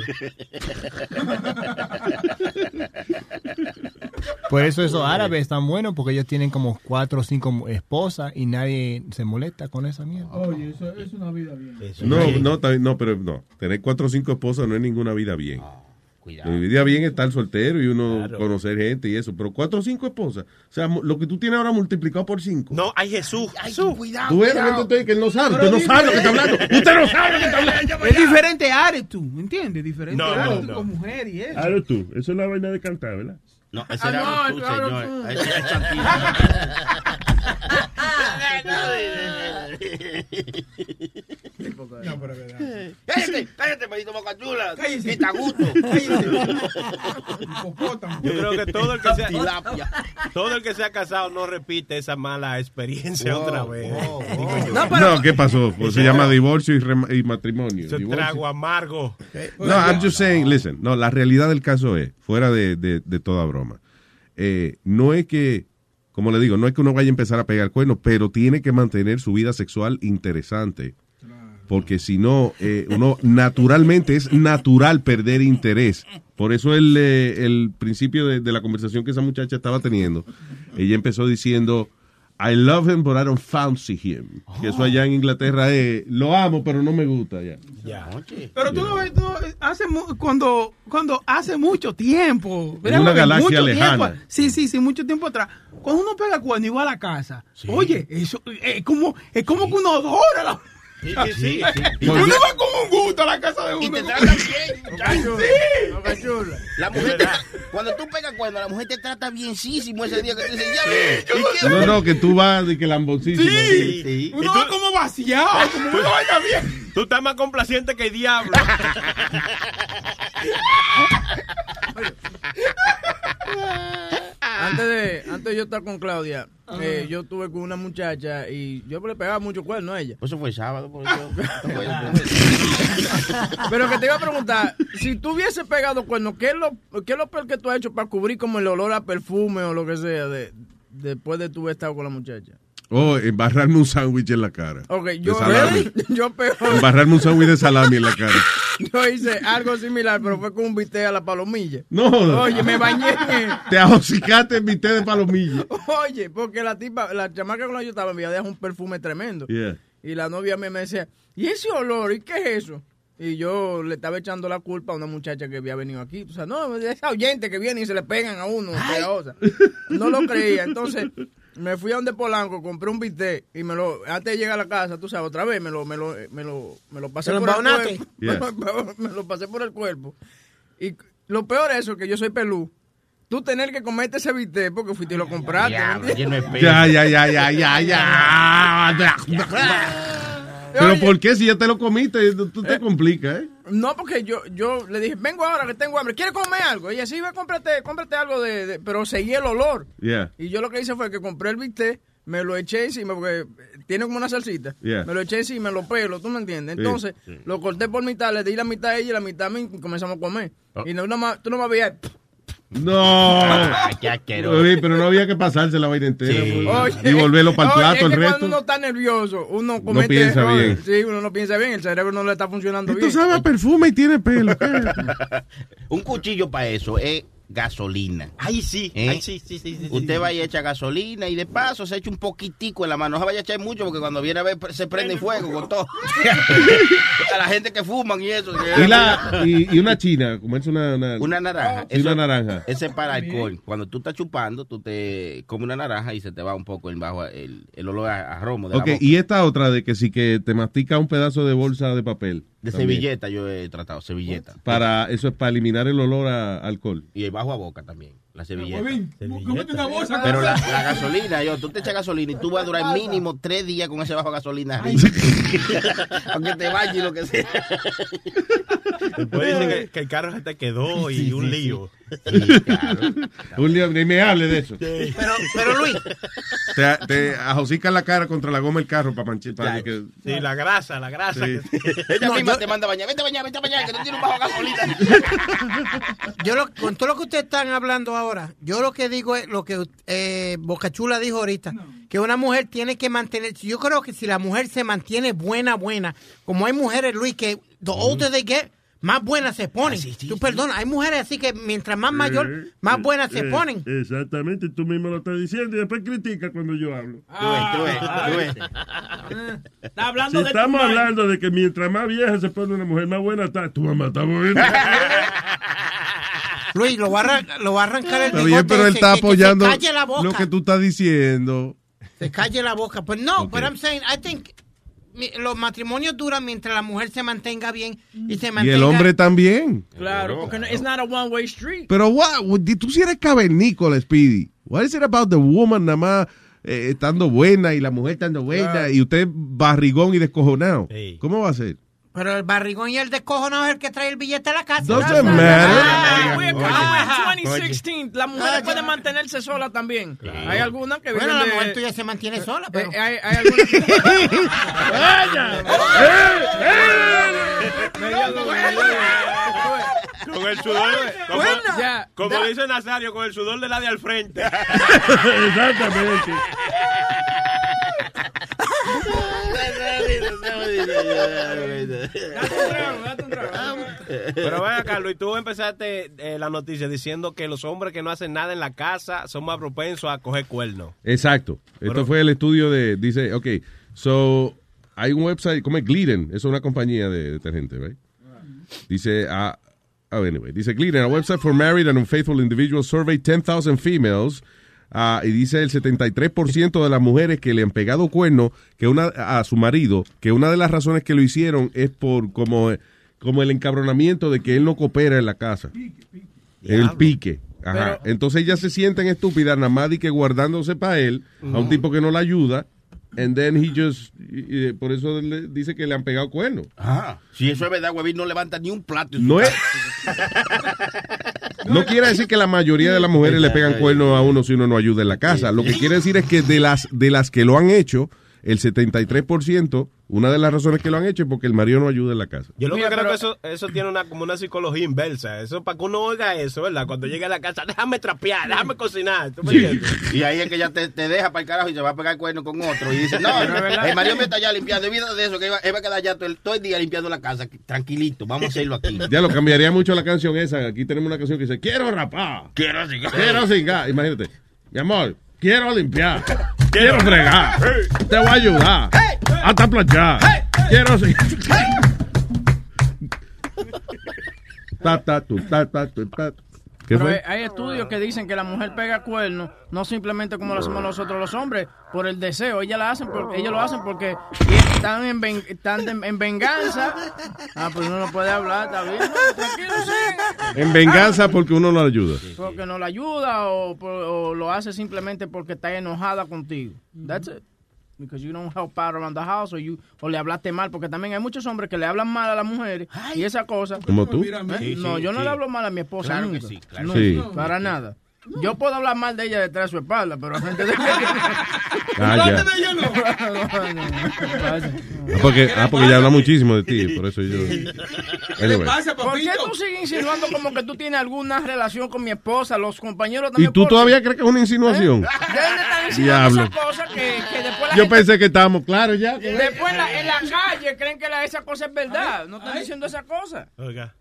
Por eso esos árabes están buenos, porque ellos tienen como cuatro o cinco esposas y nadie se molesta con esa mierda. Oye, eso es una vida bien. No, no, no, pero no. Tener cuatro o cinco esposas no es ninguna vida bien. Cuidado. La vida bien es estar soltero y uno Claro. conocer gente y eso. Pero cuatro o cinco esposas. O sea, lo que tú tienes ahora multiplicado por cinco. No, hay Jesús. Jesús. Tú ves la gente estoy- que él no sabe. Usted no sabe lo que está hablando. Usted no sabe lo que está hablando. Es diferente attitude, ¿me entiendes? Diferente No, no, attitude no. con mujer y eso. Tú, eso es la vaina de cantar, ¿verdad? No, ese Ah, era no, tú, eso era señor. tú. Ese es Santino. No, pero verdad. Cállate, cállate, maldito boca chula. Que está a gusto. Yo creo que todo el que sea todo el que se ha casado no repite esa mala experiencia otra vez. No, ¿qué pasó? Pues se llama divorcio y, matrimonio. Ese Divorcio. trago amargo. No, I'm just saying, listen, no, la realidad del caso es, fuera de, de- de toda broma, eh, no es que, como le digo, no es que uno vaya a empezar a pegar cuernos, pero tiene que mantener su vida sexual interesante. Porque si no, eh, uno naturalmente es natural perder interés. Por eso el, eh, el principio de, de la conversación que esa muchacha estaba teniendo, ella empezó diciendo, I love him, but I don't fancy him. Que eso allá en Inglaterra es, lo amo, pero no me gusta ya. Ya. Pero tú lo ves, tú lo ves, hace mu- cuando, cuando hace mucho tiempo. En una Mucho galaxia tiempo- lejana. sí, sí, sí, mucho tiempo atrás. Cuando uno pega cuerno y va a la casa, oye, eso es como, es como que uno adora la Sí, sí, sí, sí. Uno va con un gusto a la casa de uno. Y te tratan bien, muchacho. Sí. La mujer, cuando tú pegas cuerno, la mujer te trata bienísimo ese día que te dice, ya. ¿y? No, no, que tú vas de que lamboncísimo. Sí. así. Uno va como vaciado, como uno vaya bien. Tú estás más complaciente que el diablo. Antes de, antes de yo estar con Claudia, eh, yo estuve con una muchacha y yo le pegaba mucho cuerno a ella. Eso fue sábado, por eso. Pero que te iba a preguntar, si tú hubiese pegado cuerno, ¿qué es lo, qué es lo peor que tú has hecho para cubrir como el olor a perfume o lo que sea de, después de tu estado con la muchacha? Oh, embarrarme un sándwich en la cara. Ok, yo, peor. Embarrarme un sándwich de salami en la cara. Yo hice algo similar, pero fue con un bistec a la palomilla. No. Oye, me bañé. Te ahosicaste en té de palomilla. Oye, porque la tipa, la chamaca con la que yo estaba, me había dejado un perfume tremendo. Yeah. Y la novia me, me decía, ¿y ese olor? ¿Y qué es eso? Y yo le estaba echando la culpa a una muchacha que había venido aquí. O sea, no, es esa oyente que viene y se le pegan a uno. No lo creía. Entonces, me fui a donde Polanco, compré un bistec y me lo, antes de llegar a la casa, tú sabes, otra vez me lo, me lo, me lo, me lo pasé ¿Te lo por el cuerpo. me lo pasé por el cuerpo. Y lo peor es eso, que yo soy pelú. Tú tener que comerte ese bistec porque fuiste y lo compraste. Lleno de Ya, ya, ya, ya, ya, ya. Pero ¿por qué si ya te lo comiste? Tú te complicas, ¿eh? No, porque yo, yo le dije, vengo ahora que tengo hambre, ¿quieres comer algo? Ella sí, ve, cómprate, cómprate algo de, de- Pero seguí el olor. Yeah. Y yo lo que hice fue que compré el bistec, me lo eché encima, porque tiene como una salsita. Yeah. Me lo eché encima, me lo pelo, ¿tú me entiendes? Entonces, sí. lo corté por mitad, le di la mitad a ella y la mitad a mí y comenzamos a comer. Oh. Y no, no más- tú no me veías... No. Ay, qué. Oye, pero no había que pasarse la vaina entera. Sí. pues, Oye, y volverlo para el oye, plato, es el resto. Cuando uno está nervioso, uno comete. piensa oye, bien. Sí, uno no piensa bien, el cerebro no le está funcionando Esto bien. sabe a perfume y tiene pelo. Un cuchillo para eso es gasolina. Ay, sí. ¿Eh? Ay, sí, sí, sí. sí, Usted sí. va y echa gasolina y de paso se echa un poquitico en la mano. No se vaya a echar mucho porque cuando viene a ver se prende fuego con todo. a la gente que fuman y eso. y, la, y, y una china, comerse una, una, Una naranja. y una naranja. Ese es para alcohol. Cuando tú estás chupando, tú te comes una naranja y se te va un poco el bajo el, el olor a, a romo de Ok, la boca. y esta otra de que sí que te mastica un pedazo de bolsa de papel. De también. servilleta yo he tratado, servilleta. Para, eso es para eliminar el olor a alcohol. Y el bajo a boca también, la servilleta. Cómete una bolsa. Pero la, la gasolina, yo, tú te echas gasolina y tú vas a durar mínimo tres días con ese bajo de gasolina arriba. Aunque te bañes y lo que sea. Después dicen que, que el carro se te quedó y un lío. Un día ni me hable de eso. Pero, pero Luis, Te, te ajocican la cara contra la goma del carro para manchar. Para que, Sí, la grasa, la grasa. Sí. Ella No, misma yo- te manda a bañar. Vete a bañar, vete a bañar, que tú tienes un bajo gasolina. yo lo- con todo lo que ustedes están hablando ahora, yo lo que digo es lo que eh, Bocachula dijo ahorita, que una mujer tiene que mantenerse. Yo creo que si la mujer se mantiene buena, buena, como hay mujeres, Luis, que the older they get, más buenas se ponen. Tú perdona, hay mujeres así que mientras más mayor, más buenas se Eh, ponen. Exactamente, tú mismo lo estás diciendo y después critica cuando yo hablo. Está hablando Si de estamos hablando de que mientras más vieja se pone una mujer, más buena está, tu mamá está buena. Luis, lo va a, arran- lo va a arrancar el Está bigote bien, pero él está que- que apoyando lo que tú estás diciendo. Se calle la boca. Pues no, Ok. but I'm saying, I think los matrimonios duran mientras la mujer se mantenga bien y se Y mantenga... el hombre también. Claro, porque no, it's not a one-way street. Pero what, tú si eres cavernícola, Speedy. What is it about the woman nada más eh, estando buena y la mujer estando buena Claro. y usted barrigón y descojonado? ¿Cómo va a ser? Pero el barrigón y el descojonado es el que trae el billete a la casa. Doesn't matter. Ah, we're Oye. coming in 2016. La mujer puede mantenerse sola también. Hay algunas que Bueno, viven la de- mujer tuya se mantiene sola, pero... Eh, hay, hay algunas que... Con el sudor, como, Buena. Ya, como da- dice Nazario, con el sudor de la de al frente. Exactamente. Pero ven acá, Luis, tú empezaste eh, la noticia diciendo que los hombres que no hacen nada en la casa son más propensos a coger cuernos. Exacto. Esto fue el estudio de, dice, ok, so, hay un website, como es Gliden, es una compañía de detergente, right? Dice, ah, oh, anyway, dice Gliden, a website for married and unfaithful individuals surveyed 10,000 females, ah, y dice el 73% de las mujeres que le han pegado cuernos que una, a su marido, que una de las razones que lo hicieron es por como, como el encabronamiento de que él no coopera en la casa. El pique. Ajá. Entonces ellas se sienten estúpidas, nada más de que guardándose para él, a un tipo que no la ayuda, and then he just, y- y por eso le dice que le han pegado cuernos. Ah, si eso es verdad, Huevín no levanta ni un plato. No es. no quiere decir que la mayoría de las mujeres le pegan cuernos a uno si uno no ayuda en la casa. Lo que quiere decir es que de las, de las que lo han hecho, el 73%, una de las razones que lo han hecho es porque el marido no ayuda en la casa. Yo lo Mira, que creo pero- que eso, eso tiene una, como una psicología inversa. Eso para que uno oiga eso, ¿verdad? Cuando llegue a la casa, déjame trapear, déjame cocinar. ¿tú me entiendes? Y ahí es que ya te, te deja para el carajo y se va a pegar cuerno con otro. Y dice, no, verdad. el marido me está ya limpiando. Olvídate de eso, que iba, él va a quedar ya todo el, todo el día limpiando la casa. Tranquilito, vamos a hacerlo aquí. Ya lo cambiaría mucho la canción esa. Aquí tenemos una canción que dice, quiero rapar. Quiero cigarro. Quiero cingar. Imagínate. Mi amor, quiero limpiar. Quiero fregar. Te voy a ayudar. Hasta planchar. Quiero cingar. Ta, ta, tu, ta, ta, tu, ta. ¿Qué Pero hay, fue? hay estudios que dicen que la mujer pega cuernos, no simplemente como lo hacemos nosotros los hombres, por el deseo. Ellas, la hacen ellos lo hacen porque están en, ven- están de- en venganza. Ah, pues uno no puede hablar, está bien. no, tranquilo, sí. En venganza porque uno no le ayuda. Porque no la ayuda o, por- o lo hace simplemente porque está enojada contigo. That's it. Because you don't help out around the house o, you, o le hablaste mal. Porque también hay muchos hombres que le hablan mal a las mujeres y esa cosa. ¿Como tú? ¿Eh? Sí, no, sí, yo no sí. le hablo mal a mi esposa Claro que nunca. sí, claro que sí. Para nada. Yo puedo hablar mal de ella detrás de su espalda, pero frente de Ah, ella no. Ah, porque, ah, porque ya habla muchísimo de ti, por eso yo. Anyway. ¿Por qué tú sigues insinuando como que tú tienes alguna relación con mi esposa? Los compañeros ¿Y también. tú por- todavía crees que es una insinuación? ¿De dónde están insinuando Diablo. esas cosas que, que después la Yo gente- pensé que estábamos claros ya. Después en la, en la calle creen que la- esa cosa es verdad. No están diciendo esa cosa. Oiga.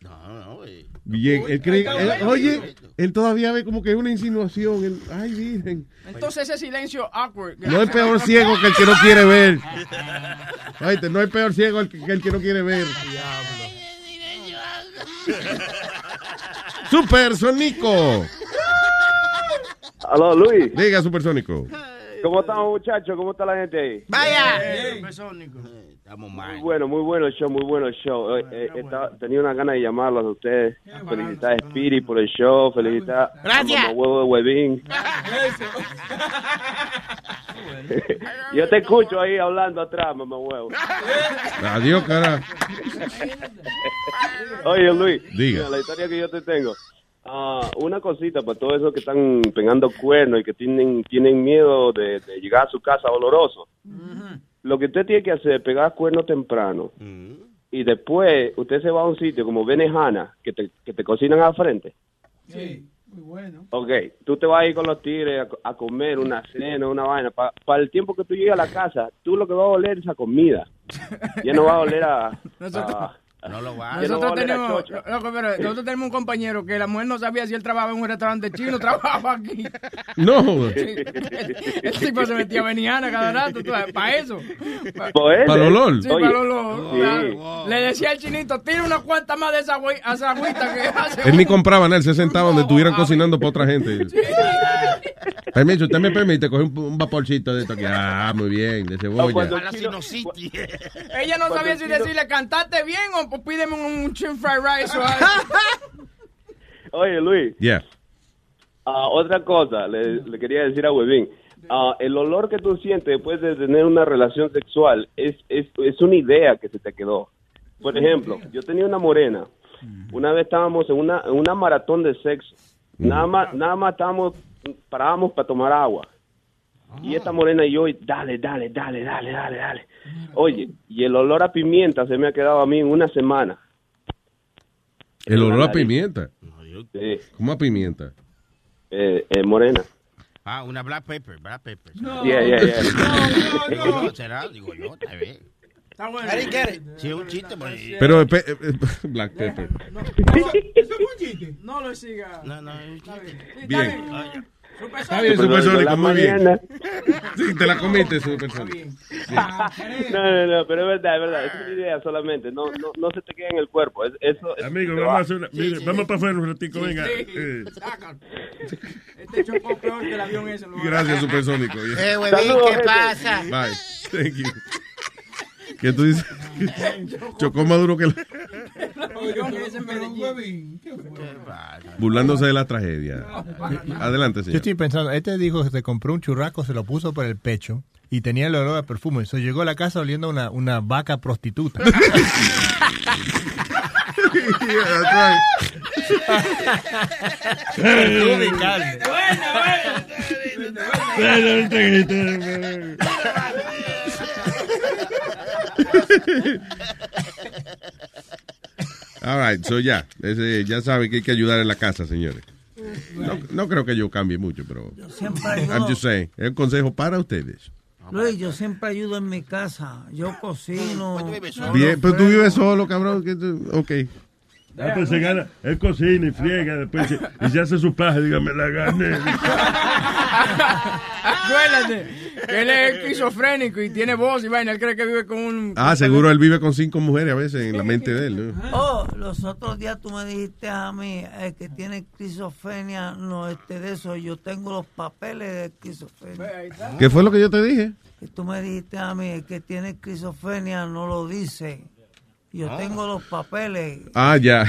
No, no, güey. Bien, él cree, él- oye, él todavía ve como que es una insinuación. él- ay, virgen. Entonces ese silencio awkward. No hay peor ciego que el que no quiere ver. Oíste, no hay peor ciego el que, que el que no quiere ver. Supersónico. Aló, Luis. Diga, Supersónico. ¿Cómo estamos, muchachos? ¿Cómo está la gente ahí? Vaya. Muy bueno, muy bueno el show, muy bueno el show. Eh, eh, estaba- tenía una gana de llamarlos a ustedes. Felicitar a Spirit por el show, felicitar Gracias. a Mamá Huevo de Huevín. Yo te escucho ahí hablando atrás, mamá huevo. Adiós, cara. Oye, Luis, Diga. mira, la historia que yo te tengo. Ah, una cosita para todos esos que están pegando cuernos y que tienen tienen miedo de, de llegar a su casa oloroso. Lo que usted tiene que hacer es pegar cuernos temprano. Y después usted se va a un sitio como Benejana, que te, que te cocinan al frente. Sí, muy bueno. Ok, tú te vas a ir con los tigres a, co- a comer una cena, una vaina. Para el tiempo que tú llegues a la casa, tú lo que vas a oler es a comida. Ya no va a oler a... a- No lo va. no Nosotros tenemos, chocha. loco, pero nosotros tenemos un compañero que la mujer no sabía si él trabajaba en un restaurante chino o trabajaba aquí. No. El tipo se metía a Beniana cada rato, para eso. Pa- ¿Para el olor? Sí, Oye. para el olor. Sí. claro. Le decía al chinito, tira una cuanta más de esa, agüi- esa agüita que hace. Él ni compraba nada, él se sentaba donde estuvieran cocinando para otra gente. Permiso, usted me permite coger un, un vaporcito de esto aquí. Ah, muy bien, de cebolla. Ella no sabía si decirle, cantaste bien o pues, pídeme un, un chin fried rice o algo. Oye, Luis, Yeah. ah, otra cosa, le, le quería decir a Webin. Ah, el olor que tú sientes después de tener una relación sexual es, es, es una idea que se te quedó. Por ejemplo, yo tenía una morena. Una vez estábamos en una, en una maratón de sexo. Nada más, nada más estábamos, parábamos para tomar agua. Y esta morena y yo, dale, dale, dale, dale, dale, dale. Oye, y el olor a pimienta se me ha quedado a mí en una semana. El olor a pimienta. Sí, ¿Cómo a pimienta? eh, eh, morena. Ah, una black pepper, black pepper. No. Yeah, yeah, yeah. Digo yo, ¿será? Digo yo, está bien. Está bueno. Sí, es un chiste, pues. Pero eh, pe- eh, Black Pepper. No lo siga. No, no. Bien. Super Está bien, Supersónico, la muy bien. mañana. Sí, te la comiste, Supersónico. No, no, no, pero es verdad, es verdad. Es una idea solamente. No, no, no se te queda en el cuerpo. Es, eso, Amigo, vamos va. a hacer una, mire, vamos para afuera un ratico, venga. Sí. Eh, Este chocó peor que el avión ese. lo- Gracias, Supersónico. Eh, huevín, ¿qué pasa? Bye. Thank you. ¿Qué tú dices? Chocó más duro que el... Burlándose de la tragedia. Adelante, Yo señor. estoy pensando, este dijo que se compró un churrasco, se lo puso por el pecho y tenía el olor a perfume. Eso llegó a la casa oliendo a una, una vaca prostituta. All right, so ya. Ese, ya sabe que hay que ayudar en la casa, señores. No, no creo que yo cambie mucho, pero... siempre I'm ayudo. just saying. Es un consejo para ustedes. Luis, yo siempre ayudo en mi casa. Yo cocino. Bien, pero tú vives solo, cabrón. Ok. Ah, pues se gana, él cocina y friega, después se- y se hace su paja, dígame, la gané. Acuérdate que él es esquizofrénico y tiene voz y vaina. Él cree que vive con un. Ah, seguro él vive con cinco mujeres a veces en la mente de él. ¿no? Oh, los otros días tú me dijiste a mí eh, que tiene esquizofrenia, no este de eso. Yo tengo los papeles de esquizofrenia. ¿Qué fue lo que yo te dije? Que tú me dijiste a mí que tiene esquizofrenia, no lo dice. Yo tengo los papeles. Ah, ya.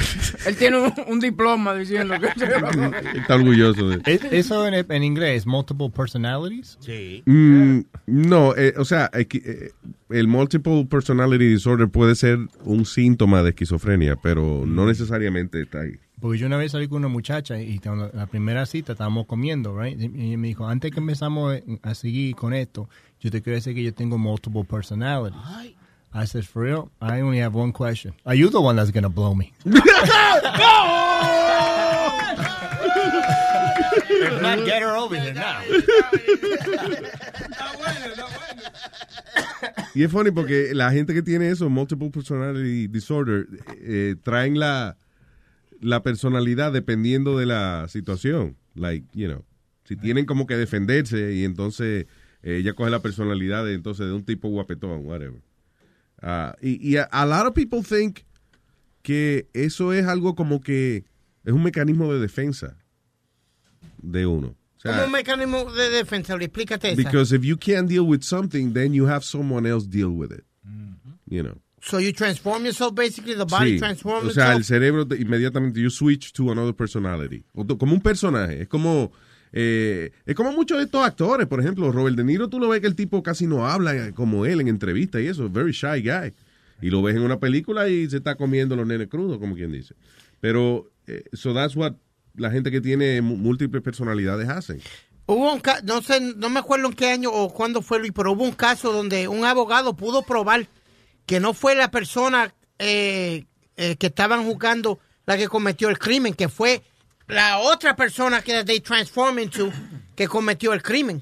Él tiene un, un diploma diciendo que. Está orgulloso de ¿Es- ¿Eso en, en inglés, multiple personalities? Sí. Mm, no, eh, o sea, eh, el multiple personality disorder puede ser un síntoma de esquizofrenia, pero no necesariamente está ahí. Porque yo una vez salí con una muchacha y cuando la primera cita estábamos comiendo, right? Y ella me dijo, antes que empezamos a seguir con esto, yo te quiero decir que yo tengo multiple personalities. I said, for real, I only have one question. Are you the one that's going to blow me? If not, get her over here now. Y es funny porque la gente que tiene eso, multiple personality disorder, eh, traen la, la personalidad dependiendo de la situación. Like, you know, si tienen como que defenderse y entonces eh, ella coge la personalidad de, entonces de un tipo guapetón, whatever. Ah, y, y a, a lot of people think que eso es algo como que es un mecanismo de defensa de uno. O sea, Como un mecanismo de defensa, explícate esa. Because if you can't deal with something, then you have someone else deal with it. You know. So you transform yourself, basically, the body Sí. transforms O sea, el itself? cerebro te- inmediatamente you switch to another personality. O to- Como un personaje. Es como eh, es como muchos de estos actores, por ejemplo, Robert De Niro, tú lo ves que el tipo casi no habla eh, como él en entrevistas y eso, very shy guy. Y lo ves en una película y se está comiendo los nenes crudos, como quien dice. Pero eh, so that's what la gente que tiene múltiples personalidades hacen. Hubo un ca- no sé, no me acuerdo en qué año o cuándo fue, Luis, pero hubo un caso donde un abogado pudo probar que no fue la persona eh, eh, que estaban juzgando la que cometió el crimen, que fue la otra persona que they transform into que cometió el crimen.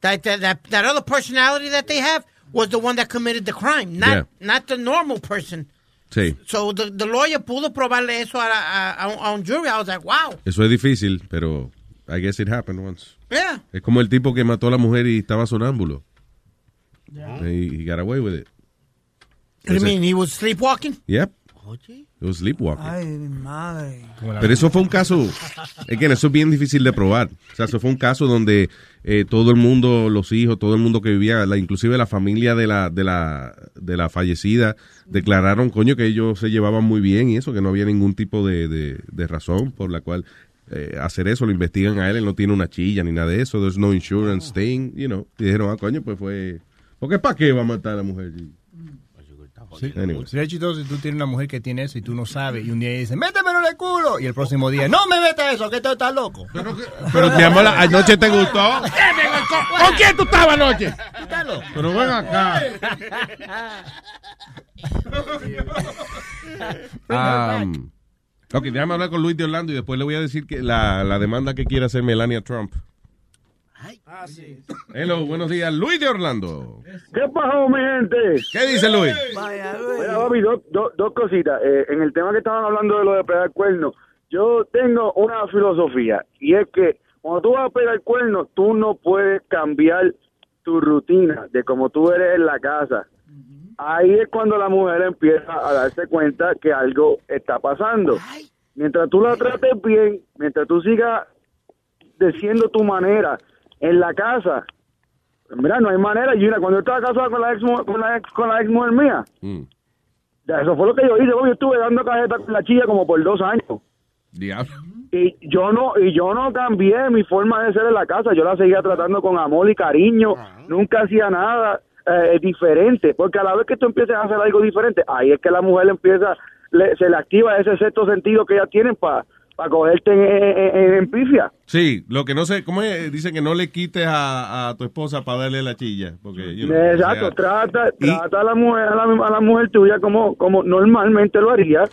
That, that, that, that other personality that they have was the one that committed the crime, not, Yeah. not the normal person. Sí. So the, the lawyer pudo probarle eso a, a, a un- a un jury. I was like, wow. Eso es difícil, pero I guess it happened once. Yeah. Es como el tipo que mató a la mujer y estaba sonámbulo. He, he got away with it. What do you mean? He was sleepwalking? Yep. It was sleepwalking. Ay, mi madre. Pero eso fue un caso, es que eso es bien difícil de probar. O sea, eso fue un caso donde eh, todo el mundo, los hijos, todo el mundo que vivía, la, inclusive la familia de la, de la, de la fallecida, declararon, coño, que ellos se llevaban muy bien y eso, que no había ningún tipo de, de, de razón por la cual eh, hacer eso. Lo investigan a él, él no tiene una chilla ni nada de eso. There's no insurance thing, you know. Y dijeron, ah, coño, pues fue, porque ¿para qué va a matar a la mujer? Sí. Anyway. Sería chistoso si tú tienes una mujer que tiene eso y tú no sabes y un día dice, métemelo en el culo. Y el próximo día, no me metas eso, que tú estás loco. Pero mi amor, anoche te gustó. ¿Con quién tú estabas anoche? Pero ven acá. Um, ok, déjame hablar con Luis de Orlando y después le voy a decir que la, la demanda que quiere hacer Melania Trump. Ah, sí. Hello, buenos días, Luis de Orlando. ¿Qué pasó, mi gente? ¿Qué dice Luis? Mira, papi, dos, cositas. Eh, en el tema que estaban hablando de lo de pegar cuernos, yo tengo una filosofía y es que cuando tú vas a pegar cuernos, tú no puedes cambiar tu rutina de como tú eres en la casa. Ahí es cuando la mujer empieza a darse cuenta que algo está pasando. Mientras tú la trates bien, mientras tú sigas diciendo tu manera en la casa, mira, no hay manera, Gina, cuando yo estaba casado con la ex, con la ex, con la ex mujer mía, ya, eso fue lo que yo hice, yo estuve dando cajeta con la chilla como por dos años. Diablo. Y yo no y yo no cambié mi forma de ser en la casa, yo la seguía tratando con amor y cariño, nunca hacía nada eh, diferente, porque a la vez que tú empieces a hacer algo diferente, ahí es que la mujer empieza, le- se le activa ese sexto sentido que ellas tienen para cogerte en, en- pifia. Sí, lo que no sé, ¿cómo es? Dice que no le quites a, a tu esposa para darle la chilla. Porque, you know, Exacto, o sea, trata, trata a la mujer, a la, a la mujer tuya como, como normalmente lo haría,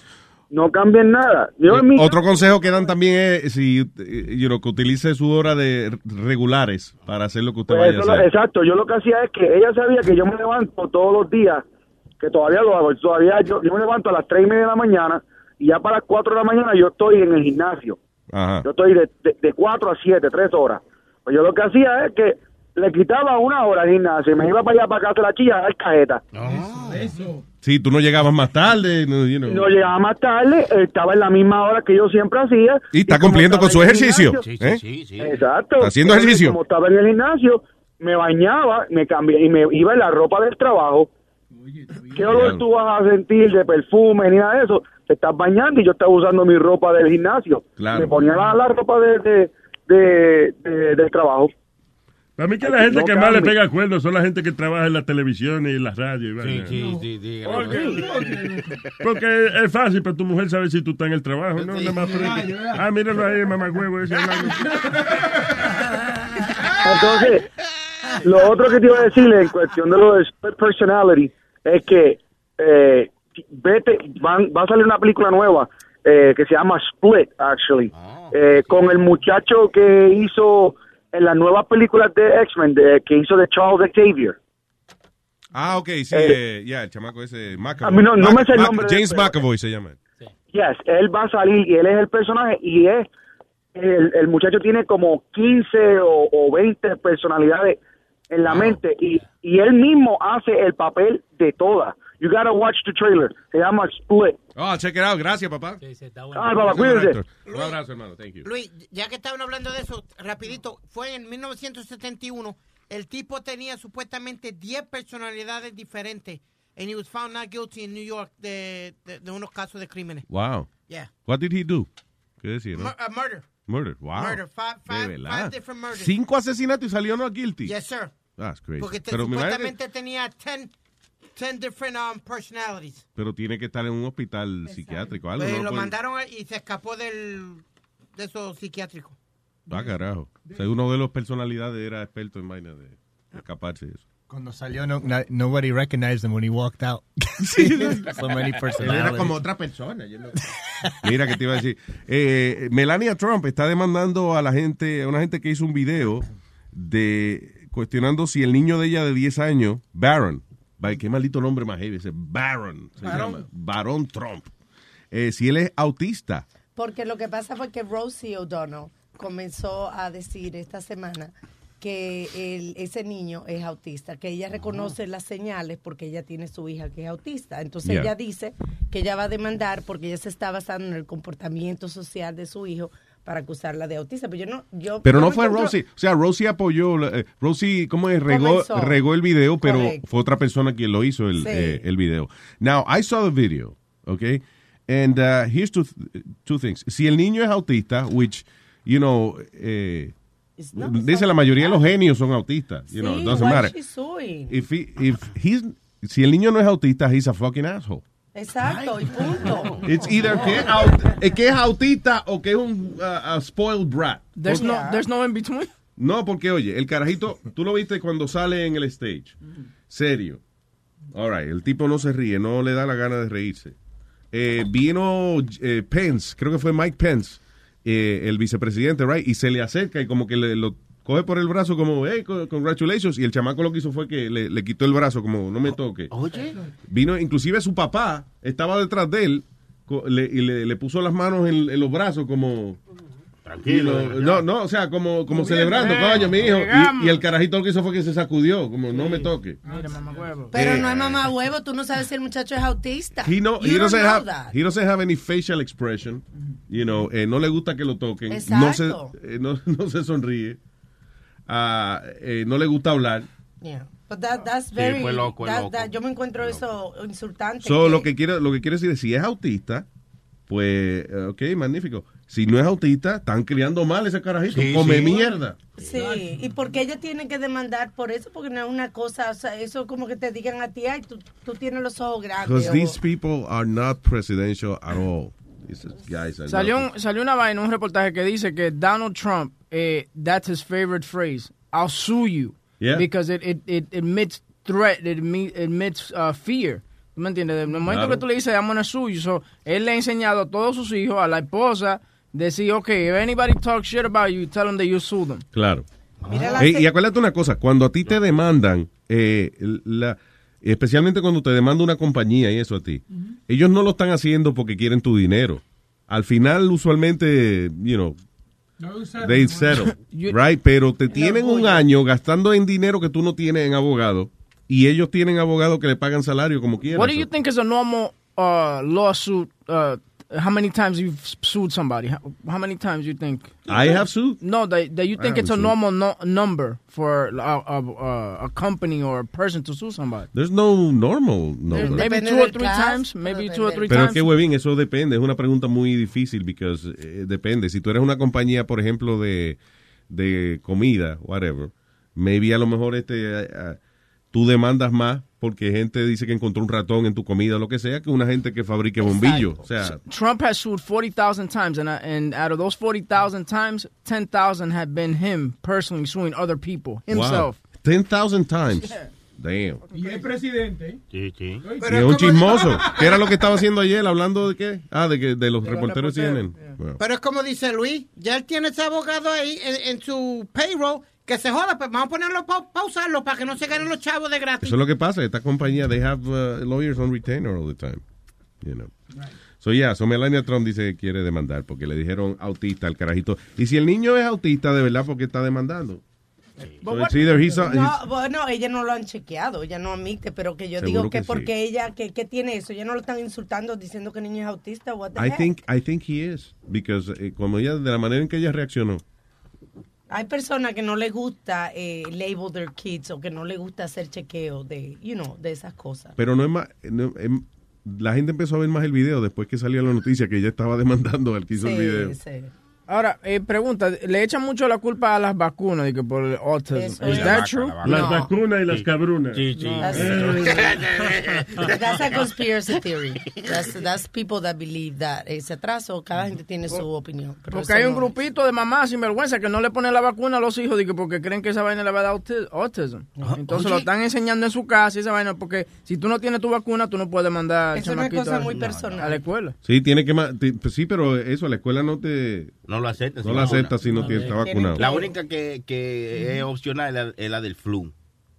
no cambien nada. Yo mi Otro consejo que dan también es si, eh, you know, que utilice su hora de regulares para hacer lo que usted Pues vaya a lo- hacer. exacto, yo lo que hacía es que ella sabía que yo me levanto todos los días, que todavía lo hago, todavía yo, yo me levanto a las tres y media de la mañana y ya para las cuatro de la mañana yo estoy en el gimnasio. Ajá. Yo estoy de, de, de cuatro a siete, tres horas. Pues yo lo que hacía es que le quitaba una hora al gimnasio y me iba para allá para casa de la chilla a dar cajeta. Sí, tú no llegabas más tarde. No, you know. No llegaba más tarde, estaba en la misma hora que yo siempre hacía. Y está cumpliendo con su ejercicio. gimnasio- Sí, ¿eh? Exacto. Está haciendo ejercicio. Como estaba en el gimnasio, me bañaba, me cambié y me iba en la ropa del trabajo. ¿Qué olor tú vas a sentir de perfume ni nada de eso? Te estás bañando y yo estaba usando mi ropa del gimnasio. Claro. Me ponía la, la ropa de, de, de- de- del trabajo. Para mí que la gente que más le pega cuernos son la gente que trabaja en la televisión y en la radio. y vaina. sí, sí, sí. Porque, porque es fácil para tu mujer saber si tú estás en el trabajo, ¿no? Nada más ah, míralo ahí, mamá huevo. Ese. Entonces, lo otro que te iba a decirle en cuestión de lo de personality es que eh, vete, van, va a salir una película nueva eh, que se llama Split, actually, eh, con el muchacho que hizo en las nuevas películas de X-Men, de- que hizo de Charles Xavier. Ah, ok, sí, eh, ya, el chamaco ese, McAvoy. A mí no- no me sé el nombre James McAvoy se llama. Yes, él va a salir y él es el personaje y es el, el muchacho tiene como 15 o, o 20 personalidades en la mente y, y él mismo hace el papel de todas. You gotta watch the trailer. Se llama Split. Oh, check it out. Gracias, papá. Ah, papá, cuídese. Un abrazo, hermano. Thank you. Luis, ya que estaban hablando de eso, rapidito, fue en 1971, el tipo tenía supuestamente 10 personalidades diferentes and he was found not guilty in New York de, de, de unos casos de crímenes. Wow. Yeah. What did he do? ¿Qué decir? Mur- uh, murder. Murder. Wow. Murder. Five, five, five different murders. Cinco asesinatos y salió no guilty. Yes, sir. That's crazy. Porque te- pero, supuestamente tenía 10 10 different um, personalities. pero tiene que estar en un hospital psiquiátrico. Algo, Pues no lo puede- mandaron y se escapó del de esos psiquiátricos. Ah, carajo. O sea, uno de los personalidades era experto en vaina de escaparse de eso. Cuando salió, no, na- nobody recognized him when he walked out. so many personalities. Era como otra persona. Mira que te iba a decir. Eh, Melania Trump está demandando a la gente, a una gente que hizo un video de cuestionando si el niño de ella de 10 años, Baron, vaya, qué maldito nombre más heavy ese, Baron, se Barón. llama, Barón Trump, eh, si él es autista. Porque lo que pasa fue que Rosie O'Donnell comenzó a decir esta semana que el- ese niño es autista, que ella reconoce las señales porque ella tiene su hija que es autista. Entonces Yeah. ella dice que ella va a demandar porque ella se está basando en el comportamiento social de su hijo para acusarla de autista. Pero yo no, yo Pero no fue Rosie, o sea, Rosie apoyó, eh, Rosie, ¿cómo es? Regó, regó el video, pero fue otra persona quien lo hizo el, Sí. eh, el video. Now, I saw the video, okay? And uh, here's two, two things. Si el niño es autista, which, you know, eh, dice la mayoría de los genios son autistas, you know, Sí, it doesn't matter. If, he- if he's, si el niño no es autista, he's a fucking asshole. Exacto, y punto. It's either que, es aut- eh, que es autista o que es un uh, a spoiled brat. There's no, there's no in between. No, porque oye, el carajito, tú lo viste cuando sale en el stage. Serio. All right, el tipo no se ríe, no le da la gana de reírse. Eh, vino eh, Pence, creo que fue Mike Pence, eh, el vicepresidente, right? Y se le acerca y como que le, lo coge por el brazo como, hey, co- congratulations. Y el chamaco lo que hizo fue que le, le quitó el brazo como, no me toque. Oye. Vino, inclusive su papá estaba detrás de él le- y le, le puso las manos en, en los brazos como... Tranquilo. No, no, o sea, como, como celebrando, bien, coño, mi hijo. Y, y el carajito lo que hizo fue que se sacudió, como no me toque. Mira, mamá huevo. Pero Eh, no es mamá huevo, tú no sabes si el muchacho es autista. He, no, he, doesn't know have, that. he doesn't have any facial expression. You know, eh, no le gusta que lo toquen. No se, eh, no, no se sonríe. Eh, no le gusta hablar. Yeah. But that, that's Sí, very, fue loco, that- loco. that- yo me encuentro eso insultante. So, que- lo que quiero, lo que quiero decir es, si es autista, pues, eh, ok, magnífico. Si no es autista, están criando mal ese carajito. Sí, Come sí. mierda. Sí, y porque ella tiene que demandar por eso, porque no es una cosa, o sea, eso es como que te digan a ti, ay, tú, tú tienes los ojos grandes. Because these people are not presidential at all. These guys are Salió, not- un, salió una vaina, un reportaje que dice que Donald Trump, eh, that's his favorite phrase. I'll sue you. Yeah. Because it, it, it emits threat, it emits uh, fear. ¿Tú me entiendes? En el momento Claro. que tú le dices, I'm gonna sue you, so, él le ha enseñado a todos sus hijos, a la esposa, decir, okay, if anybody talks shit about you, tell them that you sue them. Claro. Mira la Eh, y acuérdate una cosa, cuando a ti te demandan, eh, la, especialmente cuando te demanda una compañía y eso a ti, ellos no lo están haciendo porque quieren tu dinero. Al final, usualmente, you know, they settle, right? Pero te tienen un año gastando en dinero que tú no tienes en abogado y ellos tienen abogados que le pagan salario como quieran. What do you think is a normal uh, lawsuit? Uh, how many times you've sued somebody? How, how many times you think? I have sued? No, that, that you think it's a sued. normal no, number for a, a, a, a company or a person to sue somebody. There's no normal number. Maybe two or three times. Maybe two or three Pero times. qué huevín, eso depende, es una pregunta muy difícil because eh, depende. Si tú eres una compañía, por ejemplo, de, de comida, whatever, maybe a lo mejor este, eh, tú demandas más porque gente dice que encontró un ratón en tu comida o lo que sea que una gente que fabrique bombillos. O sea, Trump has sued 40,000 times, and, uh, and out of those 40,000 times, 10,000 have been him personally suing other people, himself. wow, 10,000 times. Damn. Y es presidente. Sí, sí. Y es un chismoso. ¿Qué era lo que estaba haciendo ayer? ¿Hablando de qué? Ah, de, que, de los reporteros de CNN. Bueno. Pero es como dice Luis, ya él tiene ese abogado ahí en, en su payroll que se joda, pues vamos a ponerlo para usarlo para que no se ganen los chavos de gratis. Eso es lo que pasa. Esta compañía, they have uh, lawyers on retainer all the time. You know. So, yeah, so Melania Trump dice que quiere demandar porque le dijeron autista al carajito. Y si el niño es autista, de verdad, ¿por qué está demandando? So he's a- he's- No, bueno, ella no lo han chequeado, ella no admite, pero que yo Seguro digo que, que sí. porque ella, que, que tiene eso, ella no lo están insultando diciendo que el niño es autista, what the I heck? think, I think he is. Because eh, como ella, de la manera en que ella reaccionó. Hay personas que no les gusta eh, label their kids o que no les gusta hacer chequeo de, you know, de esas cosas. Pero no es más. no- em- la gente empezó a ver más el video después que salió la noticia que ella estaba demandando al que hizo el video. Ahora, eh, pregunta, le echan mucho la culpa a las vacunas que por el autism. Eso ¿Is es. that true? Las vacunas y las cabrunas. Sí, sí. That's a conspiracy theory. That's, that's people that believe that. Ese atraso, cada gente tiene su opinión. pero Porque eso hay un no- grupito de mamás sinvergüenza que no le ponen la vacuna a los hijos que porque creen que esa vaina le va a dar auti- autism. Entonces oye. lo están enseñando en su casa y esa vaina porque si tú no tienes tu vacuna tú no puedes mandar Es una cosa a- muy personal. a la escuela. Sí, tiene que. pues sí, pero eso, la escuela no te. No lo acepta. No sin lo acepta si no tiene- está vacunado. La única que, que es opcional es la, es la del flu.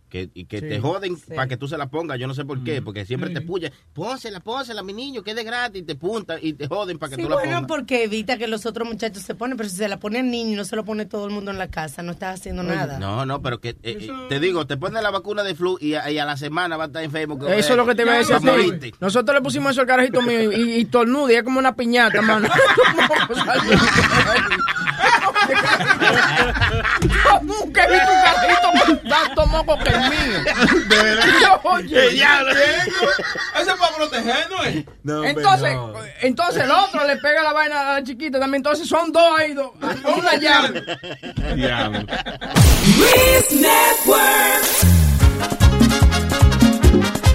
Que, y que Sí. te joden Sí. para que tú se la pongas, yo no sé por qué, porque siempre te puya, pónsela, pónsela, mi niño, que es de gratis, y te punta y te joden para que Sí, tú la bueno, pongas. porque evita que los otros muchachos se ponen, pero si se la pone al niño y no se lo pone todo el mundo en la casa, no estás haciendo nada. No, no, pero que eh, eh, te digo, te pones la vacuna de flu y a, y a la semana va a estar enfermo. Eso es lo que te iba a decir. Nosotros le pusimos eso al carajito mío y, y y es como una piñata, mano. Nunca he visto un carajito con tanto moco que el mío. De verdad. Oye, diablo. Eso es para protegernos, eh. entonces, entonces el otro le pega la vaina a la chiquita también. Entonces son dos ahí, dos, con una llave.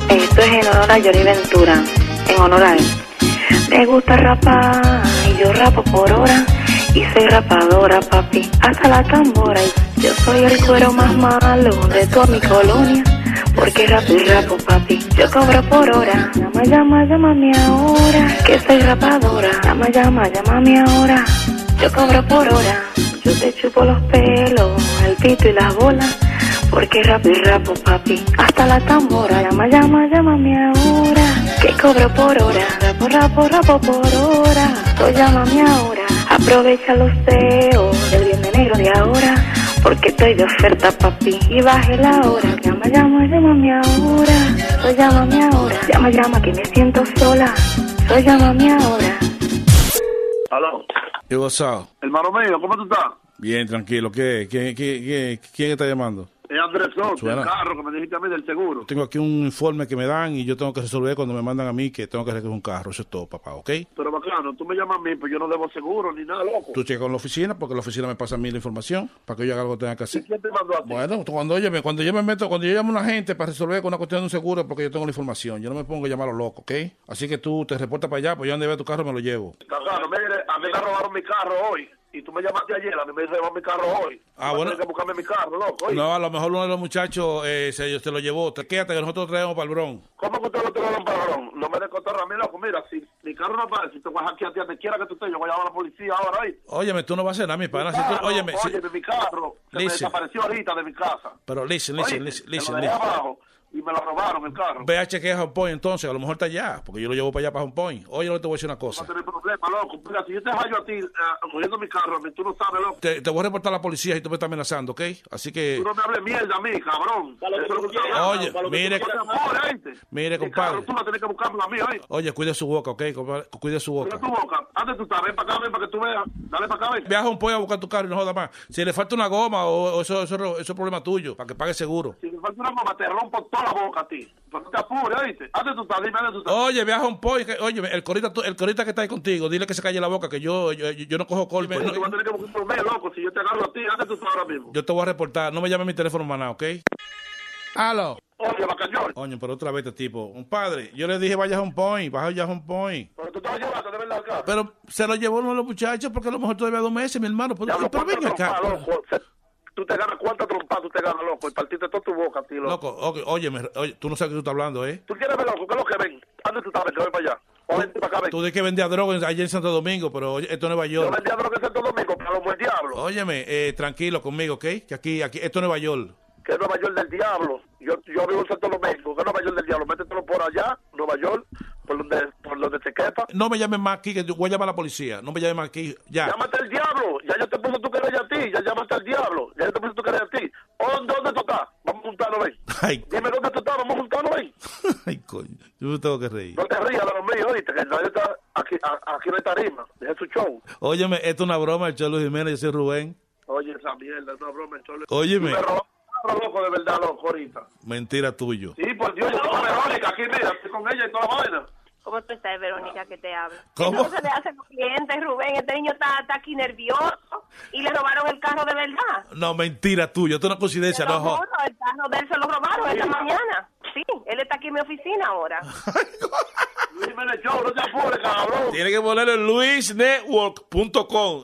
Esto es en honor a Johnny Ventura, en honor a él. Me gusta rapar y yo rapo por hora y soy rapadora, papi, hasta la tambora. Yo soy el cuero más malo de toda mi colonia, porque rapo y rapo, papi, yo cobro por hora. Llama, llama, llámame ahora, que soy rapadora. Llama, llama, llámame ahora, yo cobro por hora. Yo te chupo los pelos, el pito y las bolas. Porque rapo y rapo, papi, hasta la tambora. Llama, llama, llámame ahora, que cobro por hora. Rapo, rapo, rapo por hora. So llámame ahora. Aprovecha los dedos del bien de negro de ahora. Porque estoy de oferta, papi, y baje la hora. Llama, llama, llámame ahora. So llámame ahora. Llama, llama, que me siento sola. So llámame ahora. Aló, ¿Qué pasó? hermano mío, ¿cómo tú estás? Bien, tranquilo. ¿Qué, qué, qué, qué- quién está llamando? Es Andrés Soto, el carro que me dijiste a mí del seguro. Tengo aquí un informe que me dan y yo tengo que resolver cuando me mandan a mí que tengo que recoger un carro. Eso es todo, papá, ¿ok? Pero bacano, tú me llamas a mí, pues yo no debo seguro ni nada, loco. Tú checas con la oficina porque la oficina me pasa a mí la información para que yo haga algo que tenga que hacer. ¿Quién te mandó a ti? Bueno, cuando yo, me, cuando yo me meto, cuando yo llamo a una gente para resolver con una cuestión de un seguro porque yo tengo la información. Yo no me pongo a llamar a los locos, ¿ok? Así que tú te reportas para allá, pues yo donde vea tu carro me lo llevo. Bacano, mire, a mí me robaron mi carro hoy. Y tú me llamaste ayer, a mí me robaron mi carro hoy. Ah, Vas bueno. que buscarme mi carro, loco. oye. No, a lo mejor uno de los muchachos eh, se, se lo llevó. Te quédate que nosotros traemos para el Bron. ¿Cómo que usted lo tiraron para Barón? No me des cotorra a mí, loco. Mira, si mi carro no aparece, si te voy a hackear a ti, donde quiera que tú estés, yo voy a llamar a la policía ahora ahí. Óyeme, tú no vas a hacer nada, mi pana. Si tú- Carro, óyeme, si- mi carro, me Listen. desapareció ahorita de mi casa. pero listen, Oye, listen, listen, listen, listen. abajo y me lo robaron el carro. Ve a chequear a Home Point entonces, a lo mejor está allá, porque yo lo llevo para allá para Home Point. Oye, yo te voy a decir una No cosa. tener problema, loco. Mira, si yo te hallo a ti eh, cogiendo mi carro, tú no sabes, loco. Te, te voy a reportar a la policía y tú me estás amenazando, ¿ok? Así que, Tú no me hables mierda a mí, cabrón. Eso es lo que tú estás hablando, Oye, para lo que mire- mire, Mi compadre. carro, Tú no tienes que buscarme a mí, oye. Oye, cuide su boca, ¿ok? compadre? Cuide su boca. tu boca. Antes tú estás, ven para acá, ven para que tú veas. Dale para acá, ven. Viaja a Home Point a buscar tu carro y no joda más. Si le falta una goma o, o eso, eso, eso es problema tuyo, para que pague seguro. Si me falta una goma, te rompo la boca a ti. no te. Oye, viaja un que- Oye, el corita, el corita que está ahí contigo, dile que se calle la boca, que yo, yo, yo no cojo col. Coño, tú vas a tener que buscarme, loco, si yo te agarro a ti, ¿dónde tú estás ahora mismo? Yo te voy a reportar. No me llame mi teléfono maná, ¿ok? Aló. Oye, bacañón. Coño, pero otra vez este tipo. Un padre, yo le dije vaya a un point, vaya a un point. Pero tú estabas llevando, de verdad, acá. Pero se lo llevó uno de los muchachos porque a lo mejor todavía dos meses, mi hermano. Pero, pero ¿cuántas venga acá. trompas, loco? Se- Tú te ganas cuántas trompas tú te ganas, loco, y partiste toda tu boca, tío, loco. Loco, ok, óyeme, oye, tú no sabes que tú estás hablando, ¿eh? ¿Tú quieres ver, loco? ¿Qué es lo que ven? ¿Dónde tú estás? Ven, que ven para allá. O vente para acá, ven. Tú de que vendía droga ayer en Santo Domingo, pero oye, esto es Nueva Yo York. vendía droga en Santo Domingo, para los buen diablo. Óyeme, eh, tranquilo conmigo, ¿ok? Que aquí, aquí, esto es Nueva York. que es Nueva York del diablo. Yo, yo vivo en Santo Domingo, que es Nueva York del diablo. Métetelo por allá, Nueva York, por donde, por donde te quepa. No me llames más aquí, que voy a llamar a la policía. No me llames más aquí, ya. Llámate al diablo. Ya yo te puse tu querella a ti. Ya llamaste al diablo. Ya yo te puse tu querella a ti. ¿Dónde, dónde tú estás? Vamos a juntarnos, ven. Ay, Dime dónde tú estás. Vamos a juntarnos, ven. ay, coño. Yo me tengo que reír. No te rías de los míos, oíste, que nadie está aquí, a- aquí no hay tarima. Deja su show. Óyeme, esto es una broma, el Cholo Jiménez, yo soy Rubén. Oye, esa mierda, es una broma, el chole. Óyeme. Robas, loco, de verdad, loco, ahorita. Mentira tuyo. Sí, por Dios, yo con Verónica aquí, mira, estoy con ella y toda la vaina. ¿Cómo tú estás, Verónica, que te habla? ¿Cómo? Se le hace a los clientes, Rubén. Este niño está, está aquí nervioso y le robaron el carro de verdad. No, mentira tuyo. Esto es una coincidencia, no. juro, el carro de él se lo robaron esta mañana. Sí, él está aquí en mi oficina ahora. Luis Show, no te apures, cabrón. Tiene que ponerlo en luisnetwork.com.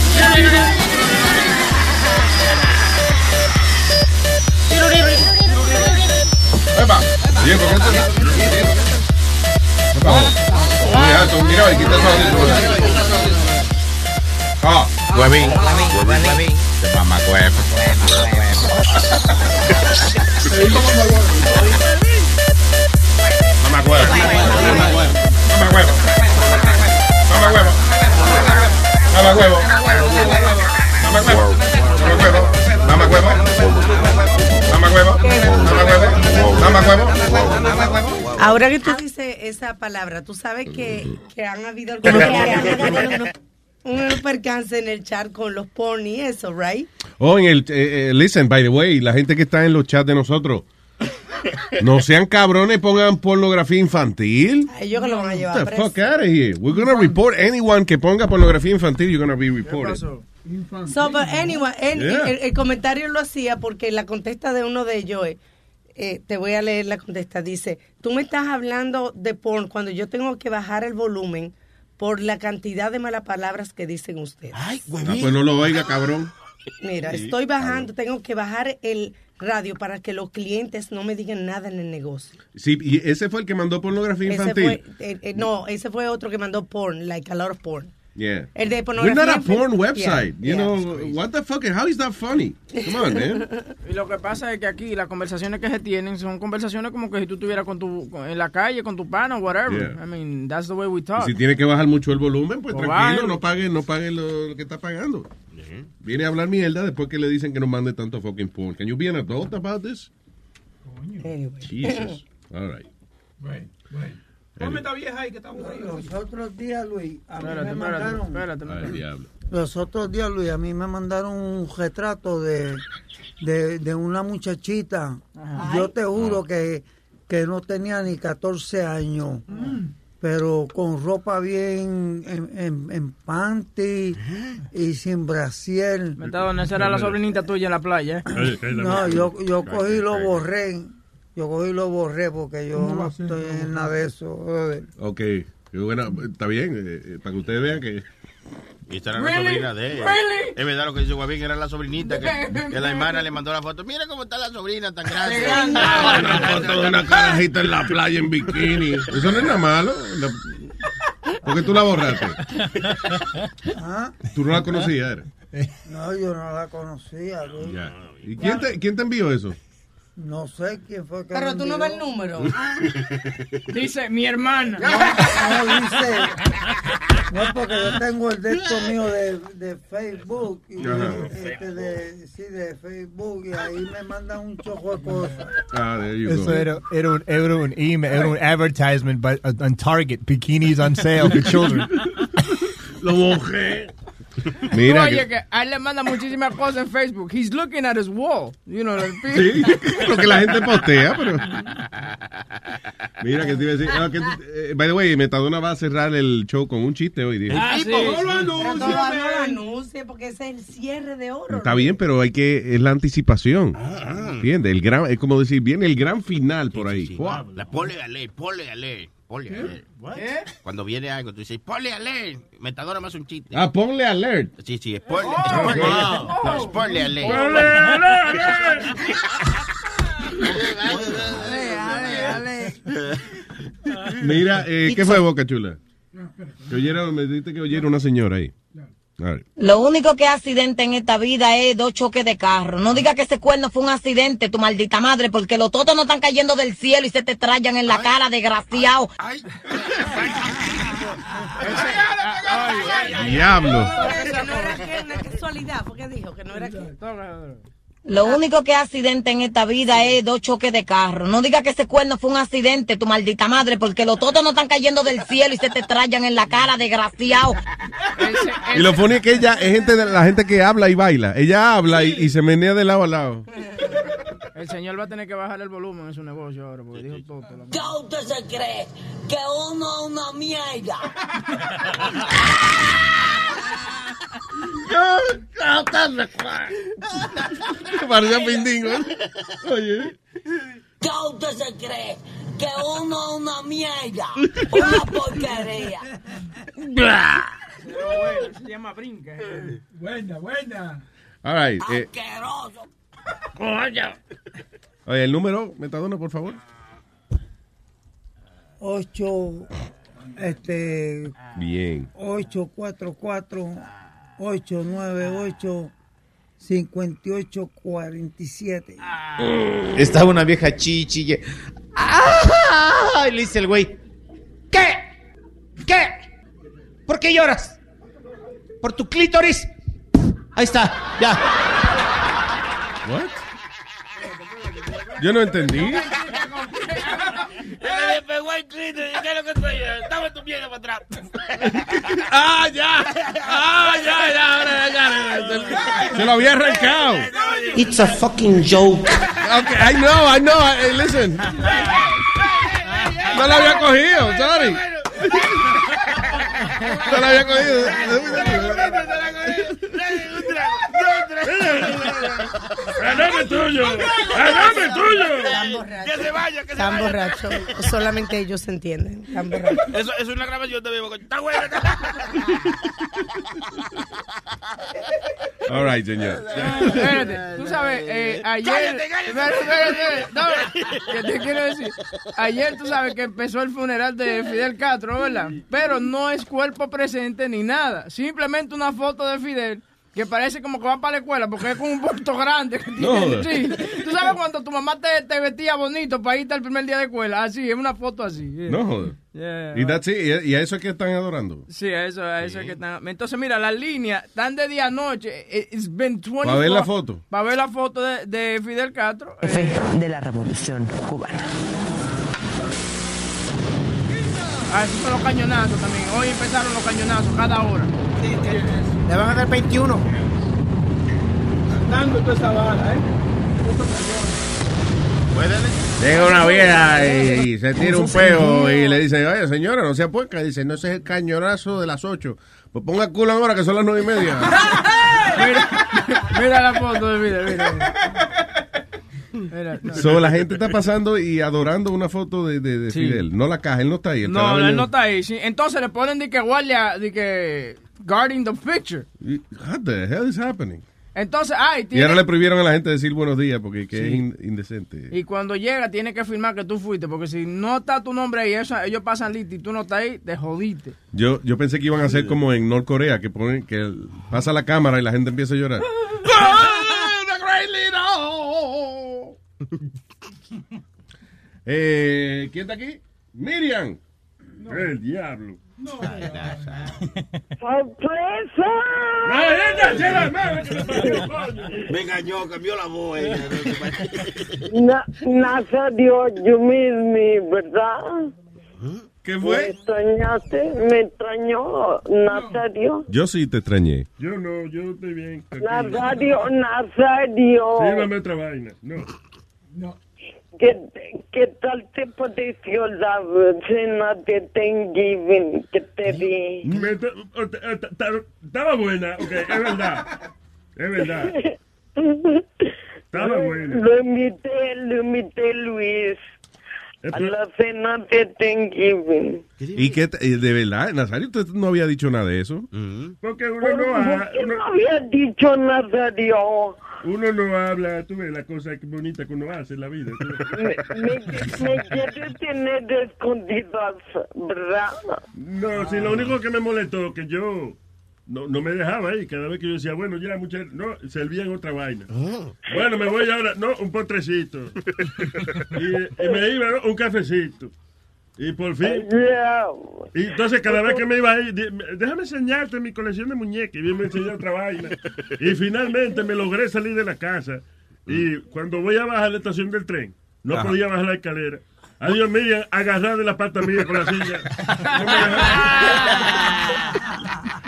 ¡Epa! Huevo. Mama huevo. Huevo. Huevo. Mamá huevo. Mamá huevo. Mamá huevo. Mamá huevo. Mamá huevo. Mamá huevo. Mamá huevo. Ahora que tú dices esa palabra, tú sabes que, que han habido algunos unos percances en el chat con los porn y eso, right? Oh, en el, eh, eh, listen, by the way, la gente que está en los chats de nosotros, no sean cabrones, pongan pornografía infantil. A ellos que lo van a Get llevar the preso. fuck out of here. We're gonna report anyone que ponga pornografía infantil. You're gonna be reported. So, but anyway, en- Yeah. el, el comentario lo hacía porque la contesta de uno de ellos es, eh, te voy a leer la contesta, dice, tú me estás hablando de porn cuando yo tengo que bajar el volumen por la cantidad de malas palabras que dicen ustedes. Ah, pues no lo oiga, cabrón. Mira, Sí, estoy bajando, tengo que bajar el radio para que los clientes no me digan nada en el negocio. Sí, y ese fue el que mandó pornografía Ese infantil. fue, eh, eh, no, ese fue otro que mandó porn, like a lot of porn. Yeah. El de We're pornografía. not a porn website. Yeah, you yeah. know, what the fuck? How is that funny? Come on, man. Y lo que pasa es que aquí las conversaciones que se tienen son conversaciones como que si tú estuvieras con tu, en la calle con tu pana o whatever. Yeah. I mean, that's the way we Y talk. si tiene que bajar mucho el volumen, pues Pues tranquilo, no pague, no pague lo, lo que está pagando. Viene a hablar mierda después que le dicen que no mande tanto fucking porn. Can you be an adult about this? Jesus. All right. Ponme esta vieja ahí que está aburrida. Los otros días, Luis, a mí me espérate, mandaron... espérate, Ay, diablo. Los otros días, Luis, a mí me mandaron un retrato de, de, de una muchachita. Ajá. Yo te juro que, que no tenía ni 14 años, pero con ropa bien en, en, en panty y sin brasier. Mentadona, esa era la sobrinita tuya en la playa. ¿eh? No, yo, yo cogí y lo borré. Yo cogí y lo borré porque yo no estoy en nada de eso. brother. Ok. Bueno, está bien, eh, eh, para que ustedes vean que... Y esta era la sobrina de ella. Really? Es verdad lo que dice Guavín, era la sobrinita que, que la hermana le mandó la foto. Mira cómo está la sobrina tan grande. Una foto de una carajita en la playa en bikini. Eso no es nada malo. La- ¿Por qué tú la borraste? ¿Ah? Tú no la conocías. No, yo no la conocía. ¿Y quién te, quién te envió eso? No sé quién fue que Pero tú no ves el número. Dice mi hermana. No, no dice. No, porque yo tengo el de esto mío de, de Facebook. Y este de, sí, de Facebook. Y ahí me mandan un chojo de cosas. Ah, there you Eso go. era, era, un, era un email, era un advertisement by, uh, on Target, bikinis on sale for children. Lo mojé. Mira Oye, que- a él le manda muchísimas cosas en Facebook. He's looking at his wall. You know, Sí, lo que la gente postea, pero. Mira que te iba a decir. ah, que, eh, by the way, Metadona va a cerrar el show con un chiste hoy. dijo. Ah, sí, pues, sí. no lo anuncie, no lo anuncie porque ese es el cierre de oro. Está bien, pero hay que. Es la anticipación. Ah, ¿Entiendes? El gran, es como decir, viene el gran final por ahí. Wow. La pole a leer, pole a leer, pole a leer. Cuando viene algo, tú dices, pole a leer. Metadona más un chiste. Ah, ponle alert. Sí, sí, es ponle, Oh. ponle, Wow. no, es ponle a leer. Ponle a Mira, eh, ¿qué fue Boca Chula? Que oyera, me dijiste que oyera una señora ahí. Lo único que es accidente en esta vida es dos choques de carro. No diga que ese cuerno fue un accidente, tu maldita madre, porque los totos no están cayendo del cielo y se te trayan en la cara, desgraciado. Diablo. Eso no era que una casualidad, porque dijo que no era que. Lo único que es accidente en esta vida es dos choques de carro. No diga que ese cuerno fue un accidente, tu maldita madre, porque los totos no están cayendo del cielo y se te trayan en la cara, desgraciado. Y lo funny es que ella es gente de la gente que habla y baila. Ella habla y, y se menea de lado a lado. El señor va a tener que bajar el volumen en su negocio ahora porque dijo todo. ¿Qué usted se cree? Que uno es una mierda. Parecía pindingo. Oye. ¿Qué usted se cree? Que uno es una mierda. Una porquería. Pero bueno, se llama brinca. Buena, buena. All right. eh, oye, el número, Metadona, por favor. 8, este, Bien. 844 898 5847. Estaba una vieja chichi. que- ¡Ah! Y le dice el güey, ¿qué? ¿Qué? ¿Por qué lloras? ¿Por tu clítoris? Ahí está, ya. What? Yo no entendí. le pegó el clítoris. ¿Qué es lo que estoy? Dame tu mierda para atrás. ¡Ah, ya! ¡Ah, ya, ya! Ahora ya, ya. Se lo había arrancado. It's a fucking joke. Okay, I know, I know. Hey, listen. No lo había cogido, sorry. No lo había cogido. ¡Ganame tuyo! ¡Ganame tuyo! Que se vaya, que se Están borrachos. Solamente ellos se entienden. Están borrachos. Eso, eso es una grabación también. porque Está buena. All right, señor. Espérate, tú sabes, eh, ayer. Cállate, cállate. Espérate, espérate, no, ¿qué te quiero decir? Ayer tú sabes que empezó el funeral de Fidel Castro, ¿verdad? Pero no es cuerpo presente ni nada. Simplemente una foto de Fidel que parece como que va para la escuela porque es con un puerto grande. que No tiene. sí. Tú sabes cuando tu mamá te, te vestía bonito para irte al primer día de escuela. Así, es una foto así. yeah. No joder. Yeah. Y that's it. Y a eso es que están adorando. Sí, a eso, a eso es que están. Entonces, mira, las líneas están de día a noche. Eh, It's been 24 Para ver la foto. Para ver la foto de, de Fidel Castro. Jefe de la Revolución Cubana. Ah, esos son los cañonazos también. Hoy empezaron los cañonazos cada hora. Le van a dar 21. Dando toda esa bala, ¿eh? Llega una vieja y, y se tira un peo y le dice, oye, señora, no sea puerca. Dice, no, ese es el cañonazo de las 8. Pues ponga el culo ahora que son las nueve y media. mira, mira la foto de Fidel, mira. No. So, la gente está pasando y adorando una foto de, de, de Sí. Fidel. No la caja, él no está ahí. No, él no está ahí. sí. Entonces le ponen de que guardia, de que guarding the picture. What the hell is happening? Entonces, ay, Y tiene- ahora le prohibieron a la gente decir buenos días porque que Sí. es in- indecente. Y cuando llega, tiene que firmar que tú fuiste, porque si no está tu nombre ahí, eso- ellos pasan lista y tú no estás ahí, te jodiste. Yo, yo pensé que iban a hacer como en Norcorea, que ponen que pasa la cámara y la gente empieza a llorar. Eh, ¿Quién está aquí? Miriam. El diablo. Me engañó, cambió la voz. ella. Na, Nazario, you miss me, ¿verdad? ¿Qué ¿Me extrañaste? ¿Me extrañó, Nazario? Yo sí te extrañé. Yo no, yo estoy bien. Nazario, Nazario. Sírvame otra vaina. No. ¿Qué, ¿Qué tal te pareció la cena de Thanksgiving que te di? Estaba buena, ok, es verdad. Es verdad. Estaba buena. Lo invité, lo invité Luis a la cena de Thanksgiving. ¿Y qué? de verdad, Nazario, usted no había dicho nada de eso. Porque uno ¿Por no, ha- qué uno, no había dicho Nazario? uno no habla, tú ves la cosa que bonita que uno hace en la vida. Me, me, me quiere tener escondidas, ¿verdad? No, si lo único que me molestó que yo no, no me dejaba ahí. Cada vez que yo decía, bueno, ya, muchas, no, servían otra vaina. Bueno, me voy ahora, no, un potrecito. y, y me iba, ¿no? un cafecito. Y por fin. Y entonces cada vez que me iba ahí, déjame enseñarte mi colección de muñecas. Y bien me enseñó otra vaina. Y finalmente me logré salir de la casa. Y cuando voy a bajar la estación del tren, no Ajá. podía bajar la escalera. Adiós, mía, agarrar de la pata mía con la silla.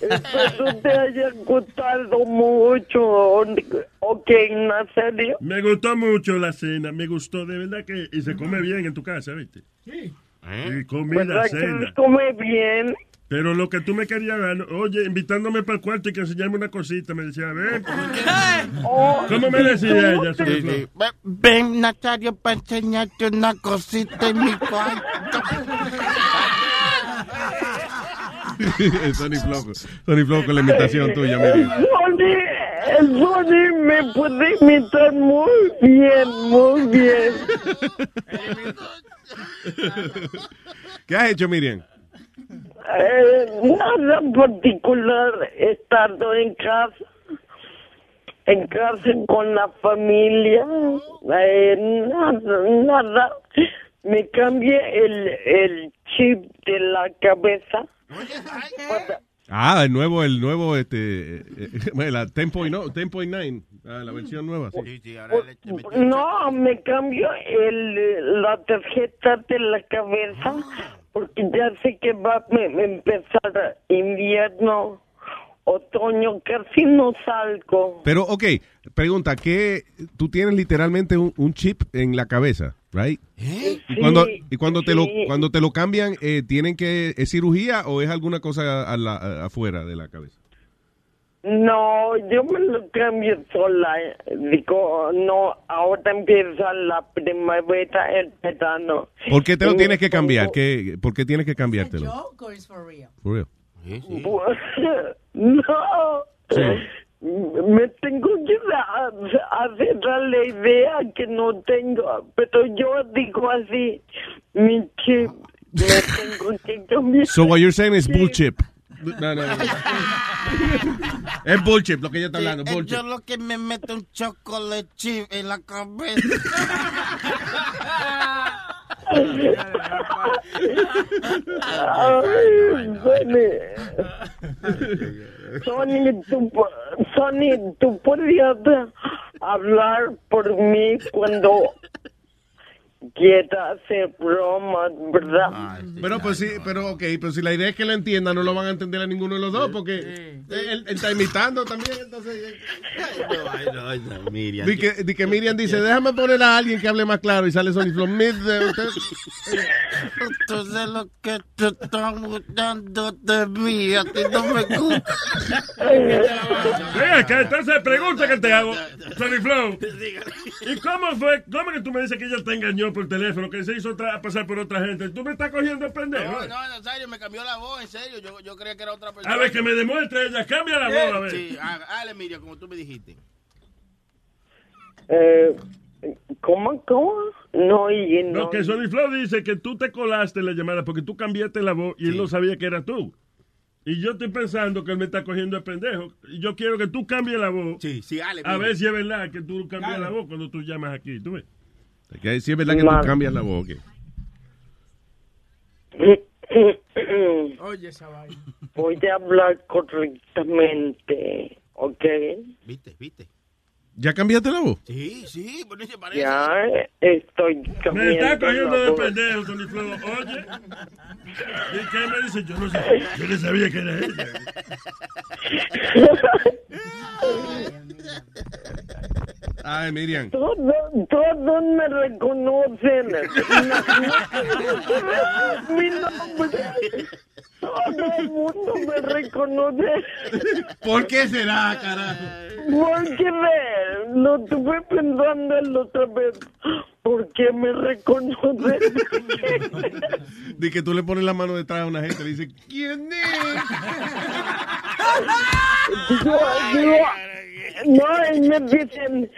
Espero te haya gustado mucho. Ok, Nazario. Me gustó mucho la cena, me gustó de verdad que y se come bien en tu casa, ¿viste? Sí. Y comida, ¿Verdad que cena. se come bien? Pero lo que tú me querías dar, oye, invitándome para el cuarto y que enseñarme una cosita, me decía, ven. ¿Cómo me decía ella? Sí, sí. Ven, Nazario, para enseñarte una cosita en mi cuarto. Sony Floco. Sony Floco con la imitación tuya, Miriam. Sony, Sony me puede imitar muy bien, muy bien. ¿Qué has hecho, Miriam? Eh, nada en particular, he estado en casa, en casa con la familia, eh, nada, nada. Me cambié el, el chip de la cabeza. Ah, el nuevo, el nuevo, este, eh, eh, la 10.9, 10.9, ah, la versión nueva. Sí. No, me cambió el, la tarjeta de la cabeza porque ya sé que va a em- empezar invierno, otoño, casi no salgo. Pero, ok, pregunta, ¿qué? Tú tienes literalmente un, un chip en la cabeza, right? Y cuando, y cuando te lo sí. cuando te lo cambian, eh, ¿tienen que, es cirugía o es alguna cosa a la- a- afuera de la cabeza? No, yo me lo cambio sola. eh. Digo, no, ahora empieza la primavera, el verano. ¿Por qué te lo tienes que cambiar? ¿Qué, ¿Por qué tienes que cambiártelo? For real. No. Me tengo que hacer la idea que no tengo, pero yo digo así, mi chip, me tengo que cambiar. So what you're saying is bullshit. No, no, no. es bullshit lo que ella está hablando, bullshit. Yo lo que me meto un chocolate chip en la cabeza. Sony. Tú, Sony, tú podrías hablar por mí cuando quiera hacer bromas, ¿verdad? Pero pues sí, pero ok, pero si la idea es que lo entienda, no lo van a entender a ninguno de los dos, porque él, él está imitando también, entonces... Ay, no, ay, no, Miriam. Di que, di que Miriam dice, déjame poner a alguien que hable más claro y sale Sony Flow. De- usted- Entonces lo que te están gustando de mí, a ti no me gusta. Ven acá, entonces pregunta que te hago, Sonny Flow. ¿Y cómo fue? ¿Cómo que tú me dices que ella te engañó por teléfono, que se hizo otra- pasar por otra gente? ¿Tú me estás cogiendo el pendejo? No, eh? no, Nazario, me cambió la voz, en serio. Yo, yo creía que era otra persona. A ver, que me demuestre ella. Cambia la voz, a ver. Sí, ha- hazle, Miriam, como tú me dijiste. Eh, ¿Cómo, cómo? No, y no. Lo que Sonny Flow dice que tú te colaste en la llamada porque tú cambiaste la voz y él no sabía que era tú. Y yo estoy pensando que él me está cogiendo de pendejo. Y yo quiero que tú cambies la voz. Sí, sí, Ale. A ver si es verdad que tú cambias Dale. la voz cuando tú llamas aquí. ¿Tú ves? Que si es verdad que tú Claro. cambias la voz. ¿qué? Oye, esa vaina. Voy a hablar correctamente, ¿ok? ¿Viste? ¿Viste? ¿Ya cambiaste la voz? Sí, sí, por eso parece. Ya estoy Me cambiando está cogiendo la de pendejo, Tony Flow. Oye. ¿Y qué me dice? Yo no sé. Yo no sabía que era ella. Ay, Miriam. Todos, todos me reconocen. Mi nombre. Todo el mundo me reconoce. ¿Por qué será, carajo? Porque ve, lo estuve pensando la otra vez. ¿Por qué me reconocen? De que tú le pones la mano detrás a una gente y le dices, ¿quién es? Yo, yo, no, y me dicen,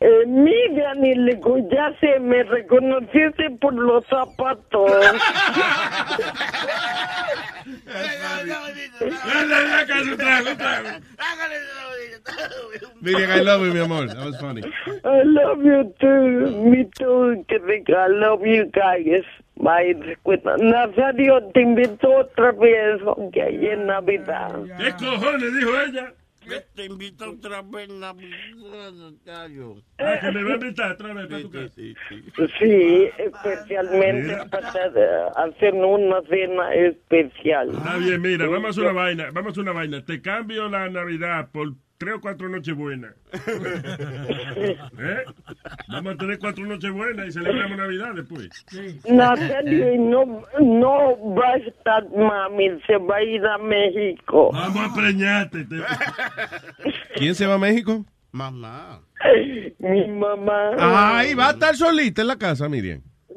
eh, Miriam, y le digo, ya sé, me reconociste por los zapatos. Miriam, I love you, mi amor. That was funny. I love you too, me too, I love you guys. Bye, recuerda. Nazario, te invito otra vez, aunque hay en Navidad. ¿Qué cojones dijo ella? Te invito otra vez, Nazario. Ah, que me va a invitar otra vez para tu casa. Sí, especialmente para hacer una cena especial. Está bien, mira, vamos a hacer una vaina. Vamos a hacer una vaina. Te cambio la Navidad por tres o cuatro noches buenas. ¿Eh? Vamos a tener cuatro noches buenas y celebramos Navidad después. Nazario, y no, no va a estar mami, se va a ir a México. Vamos a preñarte. te- ¿Quién se va a México? Mamá. Mi mamá. Ay, va a estar solita en la casa, Miriam. Sí.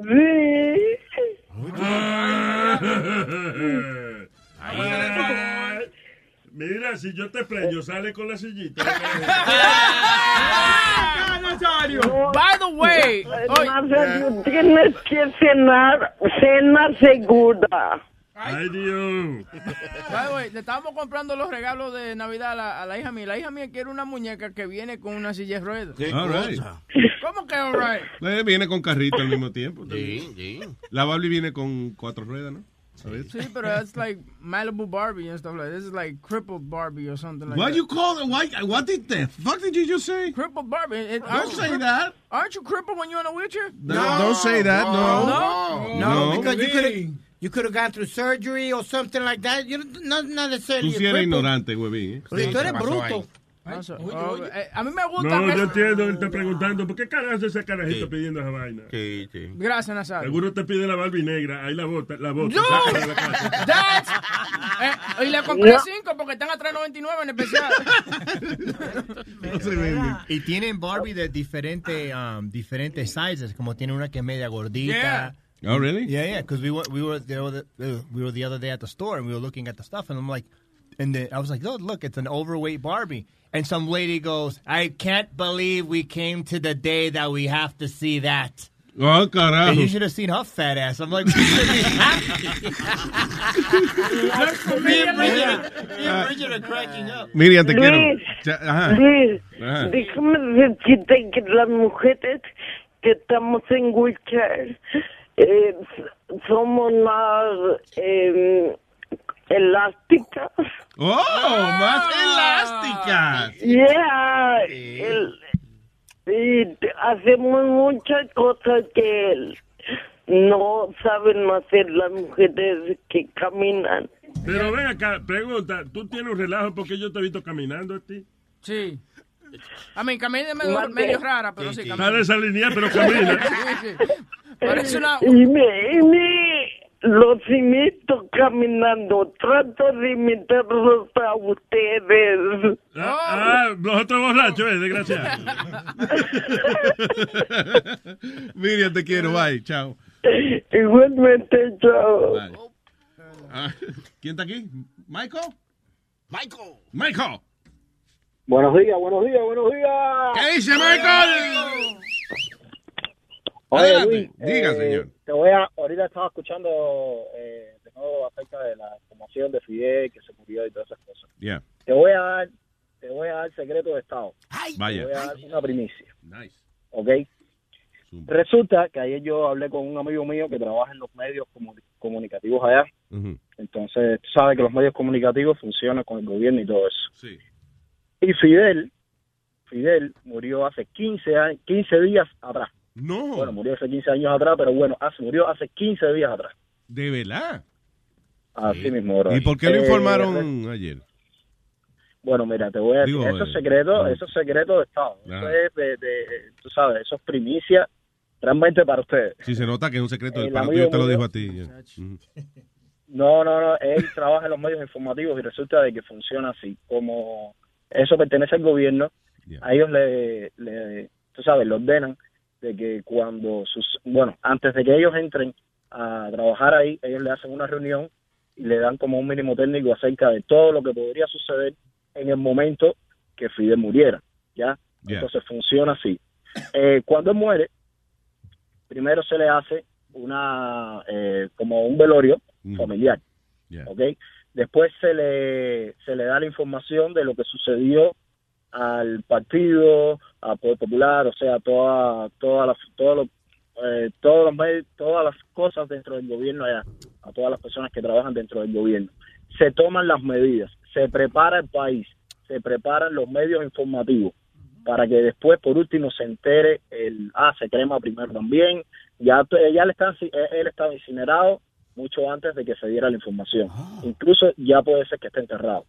Ay, Mira, si yo te preño, sale con la sillita. By the way, tienes que cenar, cena segura. Ay, Dios. By the way, le estábamos comprando los regalos de Navidad a la, a la hija mía. La hija mía quiere una muñeca que viene con una silla de ruedas. All right. ¿Cómo que all right? Eh, Viene con carrito al mismo tiempo. Sí, sí. La Barbie viene con cuatro ruedas, ¿no? ¿Sabes? Sí, pero it's like Malibu Barbie and stuff like that. This is like crippled Barbie or something like Why that. you call it? Why? What did the fuck did you just say? Crippled Barbie. It- Don't aren't you say that. Aren't you crippled when you're in a wheelchair? No, don't say that. No. No. No, No. because you could have you could have gone through surgery or something like that. You don't- not, not necessarily. Tú sí a eres cripple. ignorante, huevín. ¿eh? Sí, tú eres bruto. No sé. Oh, eh, a mí me gusta. No, yo entiendo, él está preguntando, ¿por qué carajo ese carajito pidiendo esa vaina? Sí, sí. Gracias, Nazario. Seguro te pide la Barbie negra, ahí la bota, la bota. ¡Yo! sácala de la casa. That's- eh, y le compré No. cinco porque están a 3.99 en especial. Y tienen Barbie de diferentes um, diferentes sizes, como tiene una que es media gordita. Yeah. Oh, really? Yeah, yeah. Because we were we were the other, we were the other day at the store and we were looking at the stuff and I'm like, and the, I was like, oh look, it's an overweight Barbie. And some lady goes, I can't believe we came to the day that we have to see that. Oh, carajo. And you should have seen her fat ass. I'm like, we should be happy. Me and Bridget, me and Bridget are cracking up. Miriam, te quiero. Luis, Ya, Ajá. Luis, Ajá. déjame decirte que las mujeres que estamos en wheelchair eh, somos más eh, elásticas. Oh, más elásticas. Yeah, el- y hacemos muchas cosas que no saben hacer las mujeres que caminan. Pero ven acá, pregunta, ¿tú tienes un relajo porque yo te he visto caminando a ti? Sí. A mí, camina medio, medio rara, pero sí, Está camina. desalineada, pero camina. Sí, sí. Parece una... Y me, y me los imito caminando, trato de imitarlos a ustedes. Ah, ah, los otros borrachos, eh, desgraciado. Miriam, te quiero. Bye. Chao. Igualmente, chao. Bye. Ah, ¿Quién está aquí? ¿Michael? Michael. Michael. Buenos días, buenos días, buenos días. ¿Qué dice Michael? Oye. Luis, Diga, eh, señor. Te voy a, ahorita estaba escuchando eh, de nuevo acerca de la información de Fidel, que se murió y todas esas cosas. Yeah. Te voy a dar, te voy a dar secreto de Estado. Vaya. Te voy a dar una primicia. Nice. ¿Ok? Resulta que ayer yo hablé con un amigo mío que trabaja en los medios comu- comunicativos allá. Entonces, tú sabes que los medios comunicativos funcionan con el gobierno y todo eso. Sí. Y Fidel, Fidel murió hace 15, años, 15 días atrás. No. Bueno, murió hace 15 años atrás, pero bueno, hace, murió hace 15 días atrás. De verdad. Así mismo, bro. ¿Y por qué lo Eh, informaron ayer? Bueno, mira, te voy a decir, Digo, eso es eh, secreto, mm. eso es secreto de Estado. Eso Ajá. es de, de- tú sabes, eso es primicia realmente para ustedes. Si se nota que es un secreto, el El pana amigo tuyo te lo dijo a ti. No, no, no, él trabaja en los medios informativos y resulta de que funciona así. Como eso pertenece al gobierno, a ellos le, le, tú sabes, le ordenan de que cuando sus, bueno, antes de que ellos entren a trabajar ahí, ellos le hacen una reunión y le dan como un mínimo técnico acerca de todo lo que podría suceder en el momento que Fidel muriera, ¿ya? Entonces funciona así. Eh, cuando muere, primero se le hace una, eh, como un velorio familiar, ¿ok? Después se le, se le da la información de lo que sucedió al partido, a Poder Popular, o sea, toda, toda la, todo lo- eh, todos los todas las cosas dentro del gobierno allá, a todas las personas que trabajan dentro del gobierno. Se toman las medidas, se prepara el país, se preparan los medios informativos para que después, por último, se entere el, ah, se crema primero también, ya, ya le están, él estaba incinerado mucho antes de que se diera la información. Incluso ya puede ser que esté enterrado.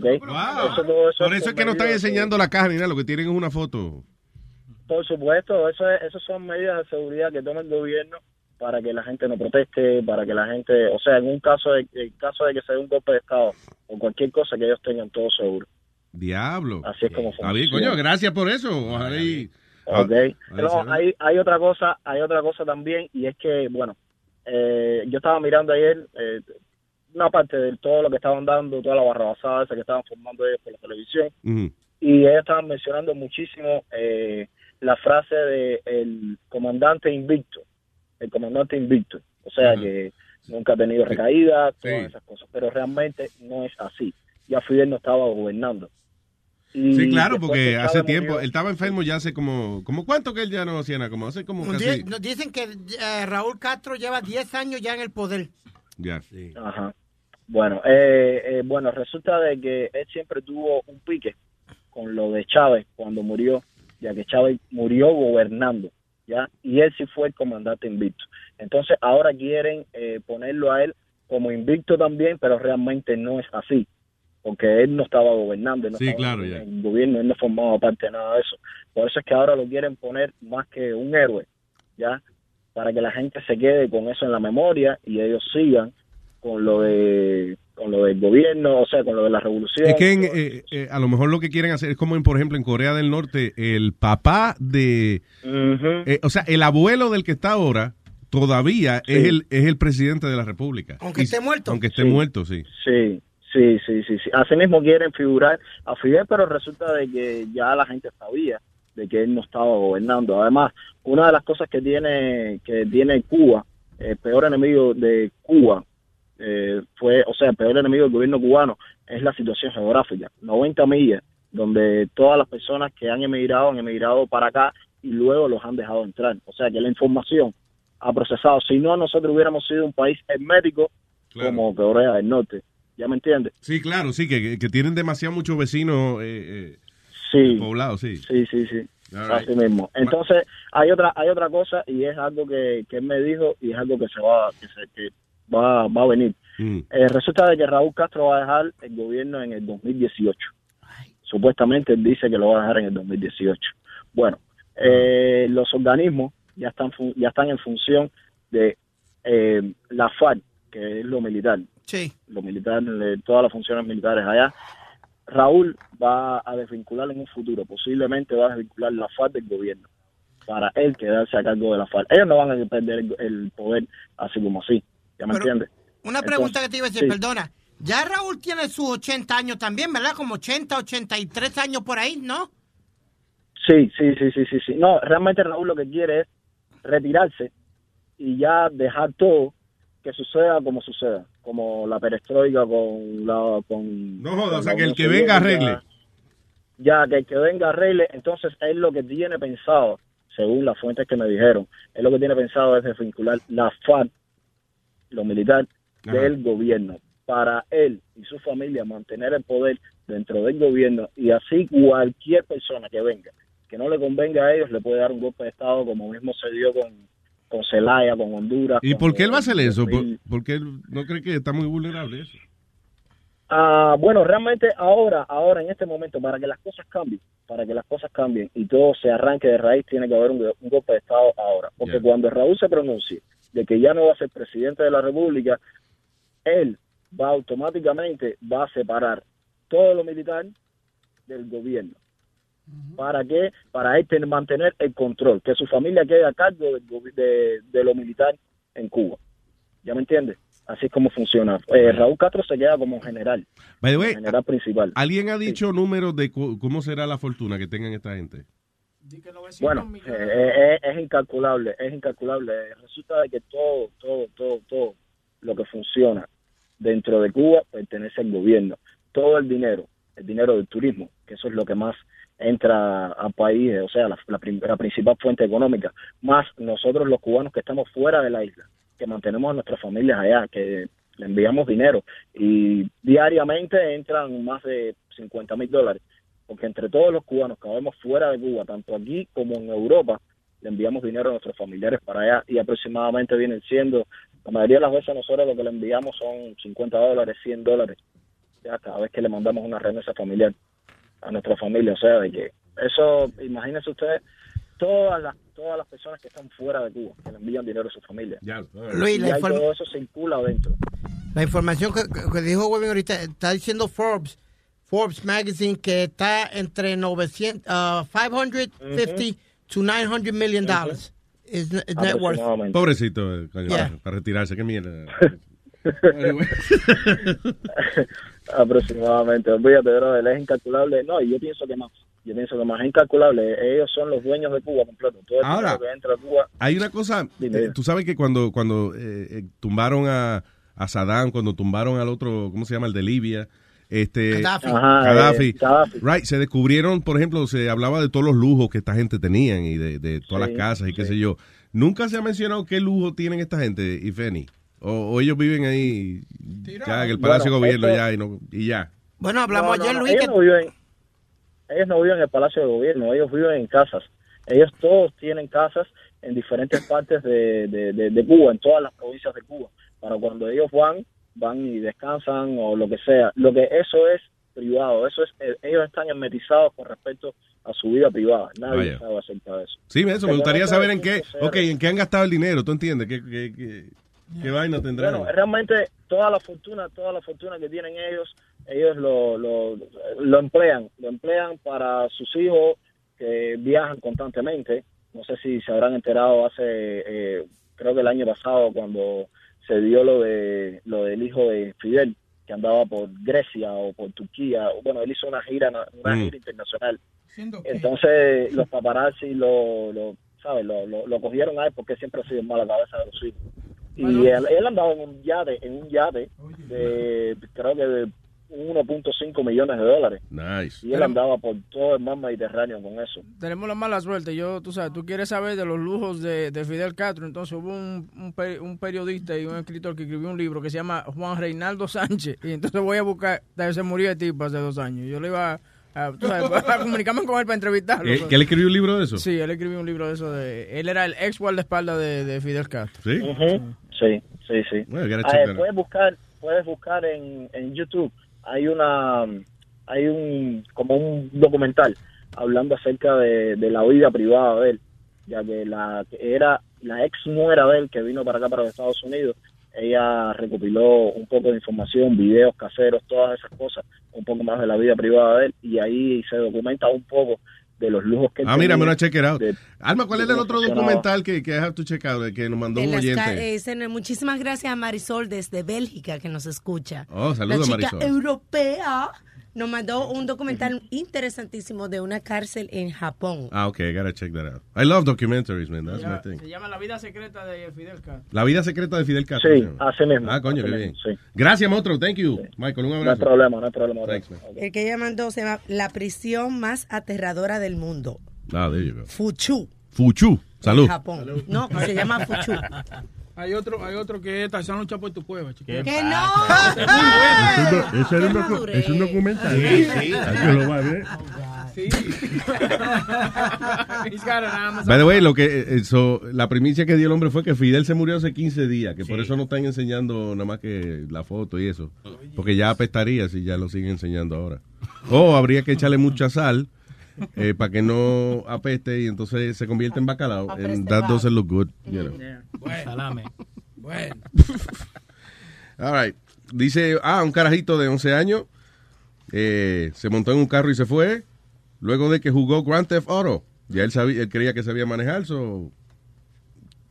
Por eso es que no están enseñando la caja ni nada, lo que tienen es una foto. Por supuesto, eso es, esas son medidas de seguridad que toma el gobierno para que la gente no proteste, para que la gente, o sea, en un caso de, en caso de que se dé un golpe de estado o cualquier cosa que ellos tengan todo seguro. Diablo. Así es como funciona. coño, gracias por eso. Ojalá y- Ok. Ah, No, hay, hay otra cosa, hay otra cosa también y es que, bueno, eh, yo estaba mirando ayer eh, una parte de todo lo que estaban dando, toda la barrabasada esa que estaban formando ellos por la televisión y ellos estaban mencionando muchísimo eh, la frase de el comandante invicto, el comandante invicto, o sea que nunca ha tenido recaídas, todas esas cosas, pero realmente no es así. Ya Fidel no estaba gobernando. Y Sí, claro, porque que hace tiempo, murió- él estaba enfermo ya hace como, como ¿cuánto que él ya no hacía nada? Como hace como Un casi, dicen que eh, Raúl Castro lleva 10 años ya en el poder. ya. Ajá. Bueno, eh, eh, bueno, resulta de que él siempre tuvo un pique con lo de Chávez cuando murió, ya que Chávez murió gobernando, ¿ya? Y él sí fue el comandante invicto. Entonces ahora quieren eh, ponerlo a él como invicto también, pero realmente no es así, porque él no estaba gobernando, él no Sí, estaba claro, en el gobierno, él no formaba parte de nada de eso. Por eso es que ahora lo quieren poner más que un héroe, ¿ya? Para que la gente se quede con eso en la memoria y ellos sigan con lo de con lo del gobierno, o sea, con lo de la revolución. Es que en, eh, eh, a lo mejor lo que quieren hacer es como, en, por ejemplo, en Corea del Norte, el papá de... eh, o sea, el abuelo del que está ahora todavía Sí. es, el, es el presidente de la República. Aunque Y- esté muerto. Aunque esté Sí. muerto, sí. Sí, sí, sí, sí, sí. Así mismo quieren figurar a Fidel, pero resulta de que ya la gente sabía de que él no estaba gobernando. Además, una de las cosas que tiene que tiene Cuba, el peor enemigo de Cuba eh, fue, o sea, el peor enemigo del gobierno cubano es la situación geográfica. 90 millas, donde todas las personas que han emigrado han emigrado para acá y luego los han dejado entrar. O sea, que la información ha procesado. Si no, nosotros hubiéramos sido un país hermético como Corea del Norte. ¿Ya me entiendes? Sí, claro, sí, que, que tienen demasiado muchos vecinos eh, eh, Sí. poblados, sí. Sí, sí, sí. All right. Así mismo. Entonces, hay otra hay otra cosa y es algo que, que él me dijo y es algo que se va que, se, que va, va a venir. Mm. Eh, resulta de que Raúl Castro va a dejar el gobierno en el 2018. Supuestamente él dice que lo va a dejar en el 2018. Bueno, eh, los organismos ya están ya están en función de eh, la FARC, que es lo militar. Sí. Lo militar, eh, todas las funciones militares allá. Raúl va a desvincular en un futuro, posiblemente va a desvincular la FARC del gobierno para él quedarse a cargo de la FARC. Ellos no van a perder el, el poder así como así, ¿ya me Pero, entiendes? Una pregunta que te iba a decir, sí. perdona. Ya Raúl tiene sus 80 años también, ¿verdad? Como 80, 83 años por ahí, ¿no? Sí, sí, sí, sí, sí, sí. No, realmente Raúl lo que quiere es retirarse y ya dejar todo que suceda como suceda, como la perestroika con la... Con, No jodas, con o sea, que el que venga arregle. Ya, que el que venga arregle, entonces es lo que tiene pensado, según las fuentes que me dijeron, es lo que tiene pensado es desvincular la FARC, lo militar, Ajá. del gobierno, para él y su familia mantener el poder dentro del gobierno y así cualquier persona que venga, que no le convenga a ellos, le puede dar un golpe de Estado como mismo se dio con, con Zelaya, con Honduras. ¿Y con- por qué él va a hacer eso? ¿Por, 2000. porque él no cree que está muy vulnerable eso? Ah, bueno, realmente ahora, ahora en este momento, para que las cosas cambien, para que las cosas cambien y todo se arranque de raíz, tiene que haber un, un golpe de Estado ahora. Porque cuando Raúl se pronuncie de que ya no va a ser presidente de la República, él va automáticamente, va a separar todo lo militar del gobierno. ¿Para qué? Para él tener- mantener el control, que su familia quede a cargo gobi- de, de lo militar en Cuba. ¿Ya me entiendes? Así es como funciona. Eh, Raúl Castro se queda como general, By the way, general principal. ¿alguien ha dicho números de cómo será la fortuna que tengan esta gente? Bueno, eh, eh, es, incalculable, es incalculable. Resulta de que todo, todo, todo, todo lo que funciona dentro de Cuba pertenece al gobierno. Todo el dinero, el dinero del turismo, que eso es lo que más entra al país, o sea, la, la la principal fuente económica, más nosotros los cubanos que estamos fuera de la isla, que mantenemos a nuestras familias allá, que le enviamos dinero. Y diariamente entran más de 50 mil dólares porque entre todos los cubanos que vemos fuera de Cuba, tanto aquí como en Europa, le enviamos dinero a nuestros familiares para allá y aproximadamente vienen siendo, la mayoría de las veces nosotros lo que le enviamos son 50 dólares, 100 dólares, ya cada vez que le mandamos una remesa familiar a nuestra familia, o sea, de que eso, imagínense ustedes, todas las todas las personas que están fuera de Cuba, que le envían dinero a su familia. Luis, y la inform- todo eso circula adentro. La información que, dijo Webin ahorita está diciendo Forbes, Forbes Magazine, que está entre 900, uh, 550 to 900 million dollars. Is, is net worth. Pobrecito, eh, coño, Yeah. para, retirarse, qué mierda. aproximadamente. Olvídate, brother, es incalculable. No, y yo pienso que más. Yo pienso que más incalculable. Ellos son los dueños de Cuba completo. Todo el Ahora, que entra a Cuba. Hay una cosa, Dime, eh, tú sabes que cuando, cuando eh, eh, tumbaron a, a Saddam, cuando tumbaron al otro, ¿cómo se llama? El de Libia. Este, Gaddafi. Ajá, Gaddafi. eh, Gaddafi. Right, se descubrieron, por ejemplo, se hablaba de todos los lujos que esta gente tenían y de, de todas Sí, las casas y qué sé yo. Nunca se ha mencionado qué lujo tienen esta gente, if any. O, o ellos viven ahí, ya en el Palacio Bueno, de Gobierno esto- ya y, no, y ya. Bueno, hablamos No, no, ayer, no, Luis, ellos que no viven, ellos no viven en el Palacio de Gobierno, ellos viven en casas. Ellos todos tienen casas en diferentes partes de, de, de- de Cuba, en todas las provincias de Cuba. Para cuando ellos van, van y descansan o lo que sea. Lo que eso es privado, eso es, eh, ellos están hermetizados con respecto a su vida privada. Nadie Vaya. sabe acerca de eso. Sí, eso, me gustaría saber en qué, punto cero. ok, en qué han gastado el dinero, ¿tú entiendes? ¿Qué, qué, qué, qué vaina tendrán? Bueno, realmente toda la fortuna, toda la fortuna que tienen ellos, ellos lo, lo, lo emplean, lo emplean para sus hijos que viajan constantemente. No sé si se habrán enterado hace, eh, creo que el año pasado cuando se dio lo de lo del hijo de Fidel que andaba por Grecia o por Turquía. Bueno, él hizo una gira, una Mm. gira internacional. Entonces los paparazzi lo, lo ¿sabes? Lo, lo, lo cogieron a él porque siempre ha sido mala cabeza de los hijos. Y él, él andaba en un yate, en un yate de, creo que de 1.5 millones de dólares. Nice. Y él andaba por todo el mar Mediterráneo con eso. Tenemos la mala suerte. Yo, tú sabes, tú quieres saber de los lujos de, de Fidel Castro. Entonces hubo un, un, pe- un periodista y un escritor que escribió un libro que se llama Juan Reinaldo Sánchez. Y entonces voy a buscar, se murió de tipo hace dos años. Yo le iba a, tú sabes, a comunicarme con él para entrevistarlo. ¿Eh, ¿Que él escribió un libro de eso? Sí, él escribió un libro de eso. De, él era el ex guardaespaldas de, de Fidel Castro. ¿Sí? Sí, sí, sí. Bueno, Ah, puedes buscar, puedes buscar en, en YouTube. Hay una, hay un como un documental hablando acerca de, la vida privada de él, ya que la que era la ex nuera de él que vino para acá para los Estados Unidos. Ella recopiló un poco de información, videos caseros, todas esas cosas, un poco más de la vida privada de él y ahí se documenta un poco de los lujos que Ah, mira, me a check it out. de- Alma, ¿cuál era el otro documental que, que I have to check out, que nos mandó De un oyente? es en- muchísimas gracias a Marisol desde Bélgica que nos escucha. Oh, saludos, La chica Marisol. europea nos mandó un documental interesantísimo de una cárcel en Japón. Ah, ok, gotta check that out. I love documentaries, man. That's my thing. Se llama La vida secreta de Fidel Castro. La vida secreta de Fidel Castro. Sí, así mismo. Ah, coño, qué bien. Gracias, Motro. Thank you, Michael. Un No hay abrazo. problema, no hay problema. Thanks, man. El que ella mandó se llama La prisión más aterradora del mundo. Ah, there you go. Fuchu. Fuchu. Salud. En Japón. No, se llama Fuchu. Hay otro, hay otro que es Tarzán lucha por tu cueva, chiquito. ¡Que no! Es un- docu- es documental. Sí, sí. Lo va a ver. Sí. He's got an Amazon. By the way, lo que, eh, eso, la primicia que dio el hombre fue que Fidel se murió hace 15 días, que por eso no están enseñando nada más que la foto y eso. Porque ya apestaría si ya lo siguen enseñando ahora. O habría que echarle mucha sal eh, para que no apeste y entonces se convierte en bacalao. And that doesn't look good. you know. Bueno. Salame. Bueno. All right. Dice, ah, un carajito de 11 años eh, se montó en un carro y se fue luego de que jugó Grand Theft Auto. Ya él, sabía, él creía que sabía manejar, so,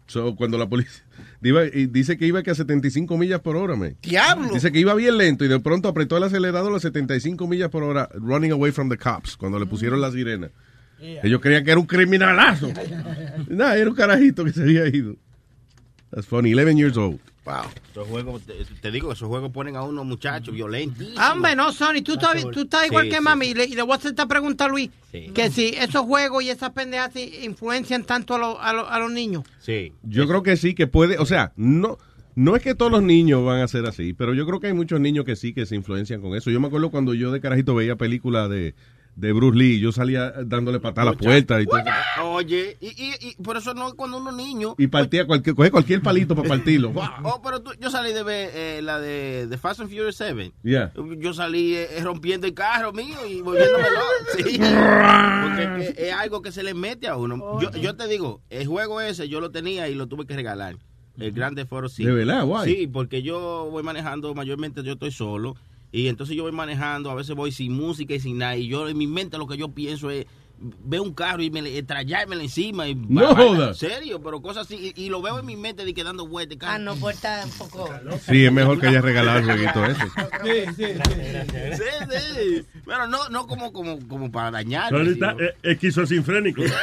so cuando la policía... iba- y dice que iba que a 75 millas por hora, man. ¡Diablo! Dice que iba bien lento y de pronto apretó el acelerador a 75 millas por hora, running away from the cops, cuando le pusieron la sirena. Ellos creían que era un criminalazo. Nada, era un carajito que se había ido. That's funny, 11 years old. Wow. Esos juegos, te, te digo, esos juegos ponen a unos muchachos violentos. Hombre, no, Sony, tú estás, tú estás igual Sí, que sí. mami. Y le, y le voy a hacer esta pregunta a Luis. Que si esos juegos y esas pendejas influencian tanto a, los- a, los- a los niños. Sí. Yo creo que sí, que puede, o sea, no, no es que todos los niños van a ser así, pero yo creo que hay muchos niños que sí, que se influencian con eso. Yo me acuerdo cuando yo de carajito veía películas de, de Bruce Lee, yo salía dándole patada a la puerta y, todo, Oye, y, y, y por eso no cuando uno niño. y partía cualquier, coge cualquier palito para partirlo. Oh, pero tú- yo salí de ver eh, la de, de Fast and Furious 7. Yeah. Yo salí eh, rompiendo el carro mío y volviéndomelo. sí. Porque es, que es algo que se le mete a uno. Yo, yo te digo, el juego ese yo lo tenía y lo tuve que regalar. El Grande Foro sí. ¿De verdad? Guay. Sí, porque yo voy manejando, mayormente yo estoy solo. Y entonces yo voy manejando, a veces voy sin música y sin nada. Y yo en mi mente lo que yo pienso es veo un carro y me trayármelo encima y No jodas. en serio pero cosas así y, y lo veo en mi mente de que dando vueltas Ah, no, pues está un poco. Sí, es mejor que haya regalado el jueguito ese. Sí, sí, sí. Sí, sí. Pero no, no como, como, como para dañar. Está eh, esquizosinfrénico.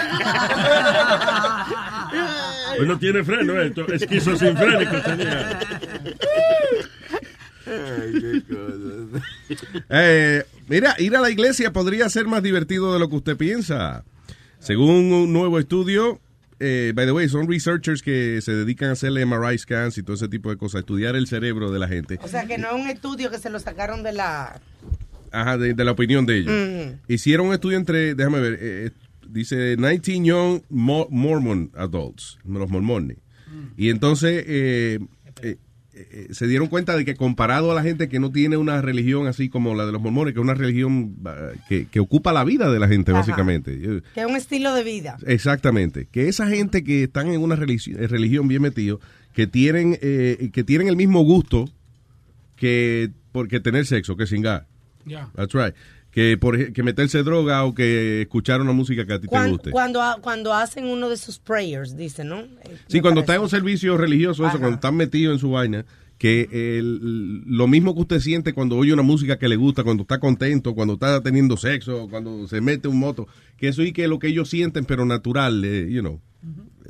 Pues no tiene freno esto, esquizosinfrénico tenía. Eh, mira, ir a la iglesia podría ser más divertido de lo que usted piensa. Según un nuevo estudio, eh, by the way, son researchers que se dedican a hacerle MRI scans y todo ese tipo de cosas, estudiar el cerebro de la gente. O sea, que no es un estudio que se lo sacaron de la. Ajá, de, de la opinión de ellos. Mm. Hicieron un estudio entre, déjame ver, eh, eh, dice 19 young Mo- Mormon adults, los mormones. Y entonces eh, eh, eh, se dieron cuenta de que comparado a la gente que no tiene una religión así como la de los mormones, que es una religión que, que ocupa la vida de la gente, Ajá. básicamente. Eh, Que es un estilo de vida. Exactamente. Que esa gente que están en una religi- eh, religión bien metido, que tienen, eh, que tienen el mismo gusto que, porque tener sexo, que singar. Ya. That's right. Que, por, que meterse droga o que escuchar una música que a ti te guste. cuando, cuando hacen uno de sus prayers, dice, ¿no? Eh, Sí, me cuando parece. está en un servicio religioso, eso, cuando están metidos en su vaina, que el- lo mismo que usted siente cuando oye una música que le gusta, cuando está contento, cuando está teniendo sexo, cuando se mete un moto, que eso y que es lo que ellos sienten, pero natural, eh, you know,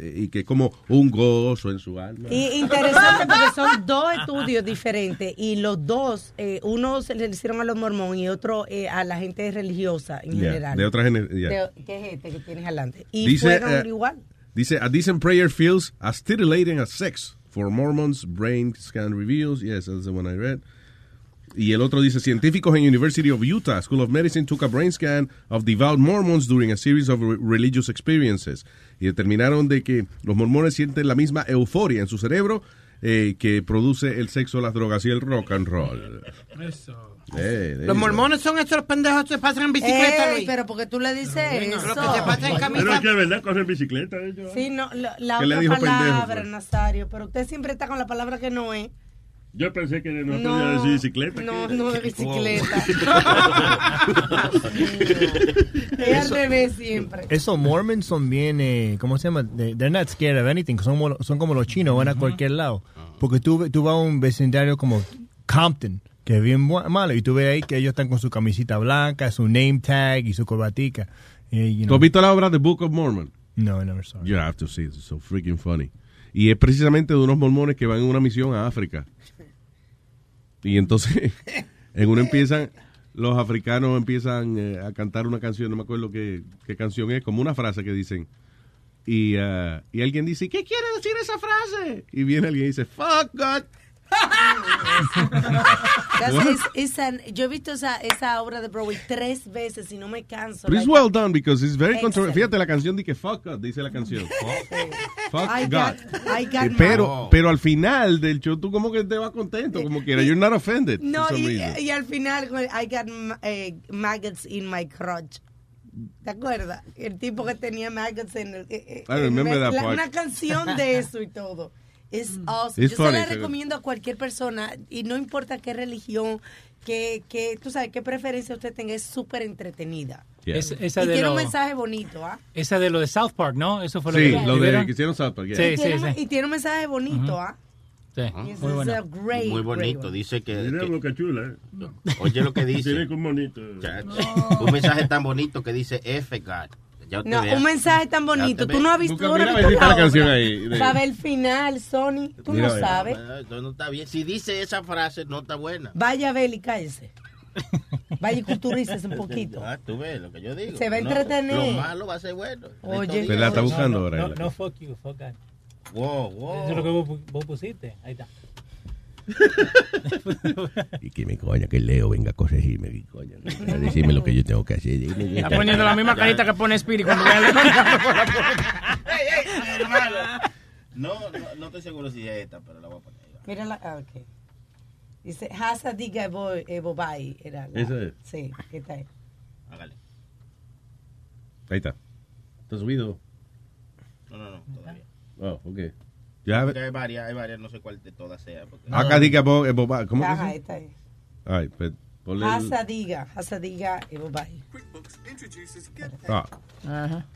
y que es como un gozo en su alma. Y interesante porque son dos estudios diferentes y los dos, eh, uno se le hicieron a los mormones y otro eh, a la gente religiosa en Yeah, general. de otra gener- yeah. De- ¿Qué es este que tienes adelante? Y Dice, fueron eh, igual. Dice, a decent prayer feels as stimulating as sex. For Mormons, brain scan reveals. Yes, that's the one I read. Y el otro dice, científicos en University of Utah School of Medicine took a brain scan of devout Mormons during a series of re- religious experiences. Y determinaron de que los mormones sienten la misma euforia en su cerebro eh, que produce el sexo, las drogas y el rock and roll. Eso. Eh, Los mormones son estos pendejos que se pasan en bicicleta, Ey, pero porque tú le dices eso. Los que se pasan en Pero camisa. es que de verdad corren bicicleta ellos. Sí, no, la, la ¿Qué le otra pendejo, palabra, pues? Nazario, pero usted siempre está con la palabra que no es. Yo pensé que no, No, podía decir bicicleta. No, no de bicicleta. es al revés siempre. Esos Mormons son bien, eh, ¿cómo se llama? They- They're not scared of anything. Son como, son como los chinos, van a cualquier lado. Porque tú, tú vas a un vecindario como Compton, que es bien malo. Y tú ves ahí que ellos están con su camisita blanca, su name tag y su corbatica. Eh, you ¿Tú has visto la obra The Book of Mormon? No, I never saw it. You have to see it. It's so freaking funny. Y es precisamente de unos mormones que van en una misión a África. Y entonces, en uno empiezan, los africanos empiezan eh, a cantar una canción, no me acuerdo qué, qué canción es, como una frase que dicen. Y, ah, y alguien dice, ¿qué quiere decir esa frase? Y viene alguien y dice, fuck God. Esa- esa- yo he visto esa, esa obra de Broadway tres veces y no me canso. But it's Like, well done because it's very controversial. Fíjate, la canción dice fuck God, dice la canción. Fuck I God. got- I got Eh, my- pero, pero al final del show tú como que te vas contento, como quiera. You're not offended. No, y, y al final, I got eh, maggots in my crotch. ¿Te acuerdas? El tipo que tenía maggots en el. eh, eh, I remember en that la- part. Una canción de eso y todo. Es awesome. It's Yo se la recomiendo a cualquier persona y no importa qué religión, que, que tú sabes qué preferencia usted tenga, es súper entretenida. Es- esa y de tiene un mensaje bonito, ¿ah? Esa de lo de South Park, ¿no? Eso fue lo Sí, que lo de que hicieron South Park. yeah. Sí, y, sí, tiene, sí. y tiene un mensaje bonito, ¿ah? Sí, muy bueno. great, bonito, dice que... Mira, que- boca chula, ¿eh? Oye lo que dice. Tiene como bonito. Un mensaje tan bonito que dice F God. Ya usted No, vea. un mensaje tan bonito. Tú no has visto, no has mira, la canción ahí de- Sabe el final, Sony. Tú Mira, no mira. sabes. Entonces no está bien. Si dice esa frase, no está buena. Vaya a ver y cállese. Vaya y culturícese un poquito. Ah, tú ves lo que yo digo. Se va a No, entretener. Lo malo va a ser bueno. Oye. Se la está buscando no, ahora. No, no, fuck you, fuck God. Wow, wow. Eso es lo que vos pusiste. Ahí está. Y que me coña, que Leo venga a corregirme, que coña. A decirme lo que yo tengo que hacer. Está poniendo la misma carita que pone Spirit cuando ve a. No, no, no estoy seguro si es esta, pero la voy a poner. Mira la. Ah, ok. Dice Hasa Diga Ebobai. Era la- Esa es. Sí, ¿qué está ahí? Hágale. Ahí está. ¿Está subido? No, no, no, todavía. Oh, ok. Ya, Porque hay varias, hay varias, no sé cuál de todas sea. porque- acá diga bo- eh, boba- ¿Cómo que Ajá, está ahí. Ay, pues, ponle el- Hasa Diga. Hasa Diga Ebobai. Ah. Ajá.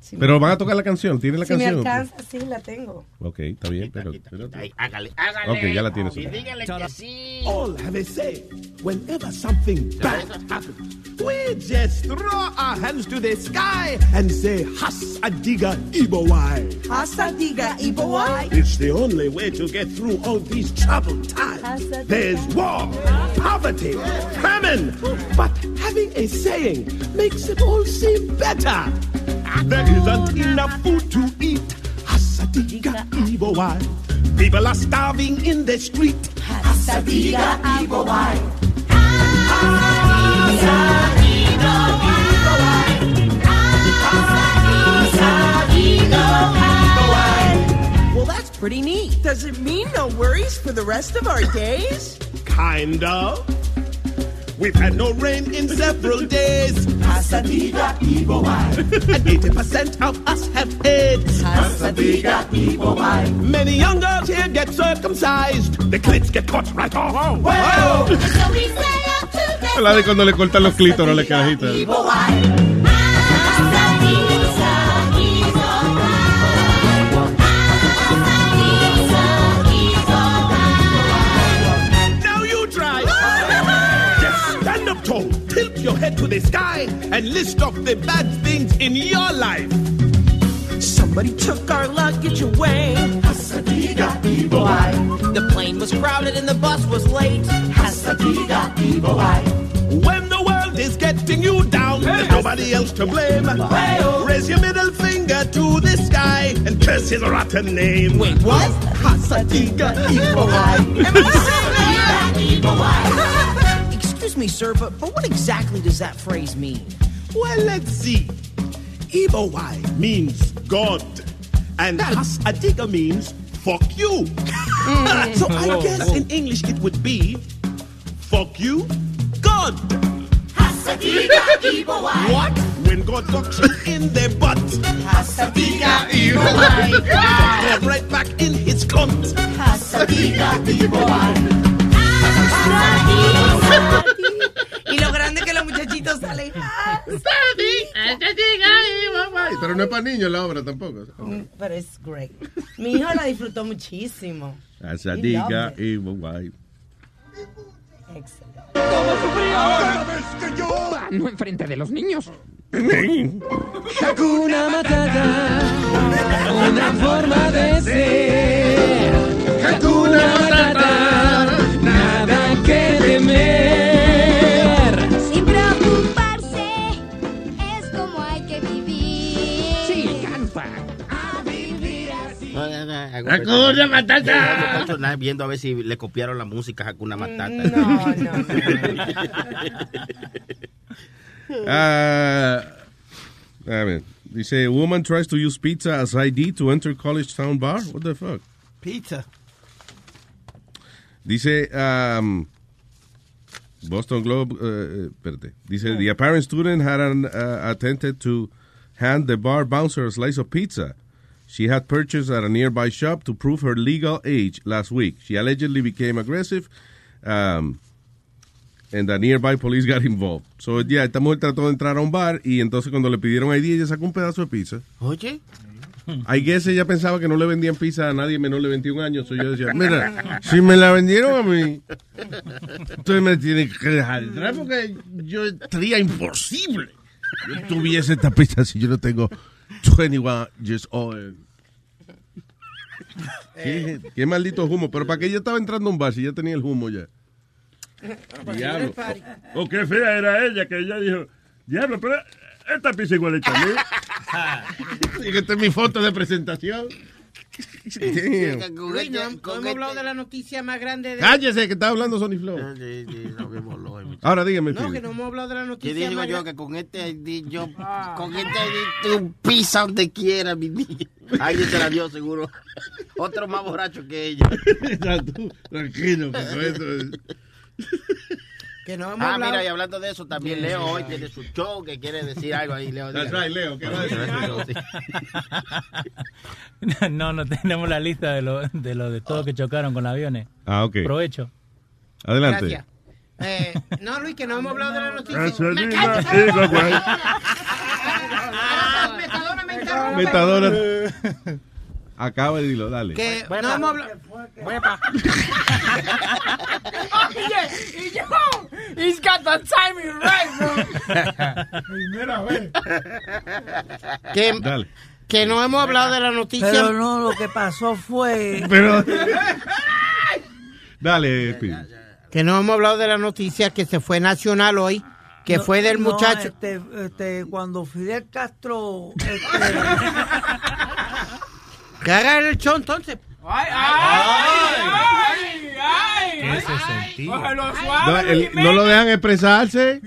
Sí, Pero van a tocar la canción, ¿tiene la Si me canción? alcanza, sí, la tengo. Ok, está bien, pero... pero- Ahí, hágale, hágale. Ok, ya la tienes. Y dígale que sí. All have a say. Whenever something bad happens, we just throw our hands to the sky and say, Has Adiga Ibowai. Hasa Diga Ebobai. It's the only way to get through all these troubled times. There's war, poverty, famine. But having a saying makes it all seem better. There isn't enough food to eat. Hasadiga Ibowai. People are starving in the street. Hasadiga Ibowai. Well, that's pretty neat. Does it mean no worries for the rest of our days? Kind of. We've had no rain in several days. Hasadiga Ibowai. And 80% of us have AIDS. Hasadiga Ibowai. Many young girls here get circumcised. The clits get cut right off. Oh, wow. La de cuando le cortan los clítoros a la carajita. To the sky, and list off the bad things in your life. Somebody took our luggage away. Hasadiga Ibowai. The plane was crowded and the bus was late. Hasadiga Ibowai. When the world is getting you down, there's nobody else to blame. Raise your middle finger to the sky and curse his rotten name. Wait, what? Hasadiga Ibowai. Excuse me, sir, but, but what exactly does that phrase mean? Well, let's see. Ibowai means God, and Hasadiga means fuck you. Mm. so I oh. guess in English it would be fuck you, God. Hasadiga Ibowai. What? When God fucks you in the butt. Hasadiga Ibowai. Ibowai. Fuck right back in his cunt. muchachitos salen. Pero no es para niños la obra tampoco. Mm, Pero es great. Mi hijo la disfrutó muchísimo. Asa He diga loved y que llora, no enfrente de los niños. Hakuna Matata, una forma de ser. Hakuna Matata, Hakuna Matata. Viendo a ver si le copiaron la música a Hakuna Matata. No, no. Ah, a ver, dice, woman tries to use pizza as ID to enter college town bar. What the fuck? Pizza. Dice, um, Boston Globe, uh, espérate. Dice, the apparent student had an, uh, attempted to hand the bar bouncer a slice of pizza she had purchased at a nearby shop to prove her legal age last week. She allegedly became aggressive, um, and the nearby police got involved. So, ya, esta mujer trató de entrar a un bar y entonces cuando le pidieron ID, ella sacó un pedazo de pizza. Oye. I guess ella pensaba que no le vendían pizza a nadie menor de 21 años. So yo decía, mira, si me la vendieron a mí, entonces me tienen que dejar entrar porque yo estaría imposible. Yo tuviese esta pizza si yo no tengo 21 years old. ¿Qué, qué maldito humo. Pero para que ella estaba entrando a un bar si ya tenía el humo ya. Diablo. O qué fea era ella, que ella dijo, diablo, pero esta pizza igualita a mí. Y que esta es mi foto de presentación. Luis, no, no hemos hablado de la noticia más grande de... Cállese, que está hablando Sony Flow. Ahora dígame. No, que no hemos hablado de la ¿Qué noticia digo más yo? Que con este ID, yo, con este ID, tú pisa donde quiera, mi niña. Alguien se la dio seguro. Otro más borracho que ella. Tranquilo, que con eso es- Que no hemos Ah, hablado... mira, y hablando de eso, también Leo hoy tiene su show que quiere decir algo ahí, Leo. That's right, Leo, ¿qué va a decir? No, no tenemos la lista de lo de, lo de todos que chocaron con aviones. Ah, ok. Provecho. Adelante. Gracias. Eh, no, Luis, que no hemos hablado de la noticia. Ah, Metadona me interrumpe. Metadona. Acaba de decirlo, dale. Que no hemos hablado... Oye, y yo, he's got the timing right, bro. Primera vez. Que, Dale. que no hemos hablado de la noticia... Pero no, lo que pasó fue... Pero. Dale, Speedy. Que no hemos hablado de la noticia que se fue nacional hoy, que No, fue del no, muchacho... este, este, cuando Fidel Castro... este, Que haga el show entonces. Ay, ay, ay, ay. ¿Qué se sentía? Cógelo No, suave, el- no lo dejan expresarse.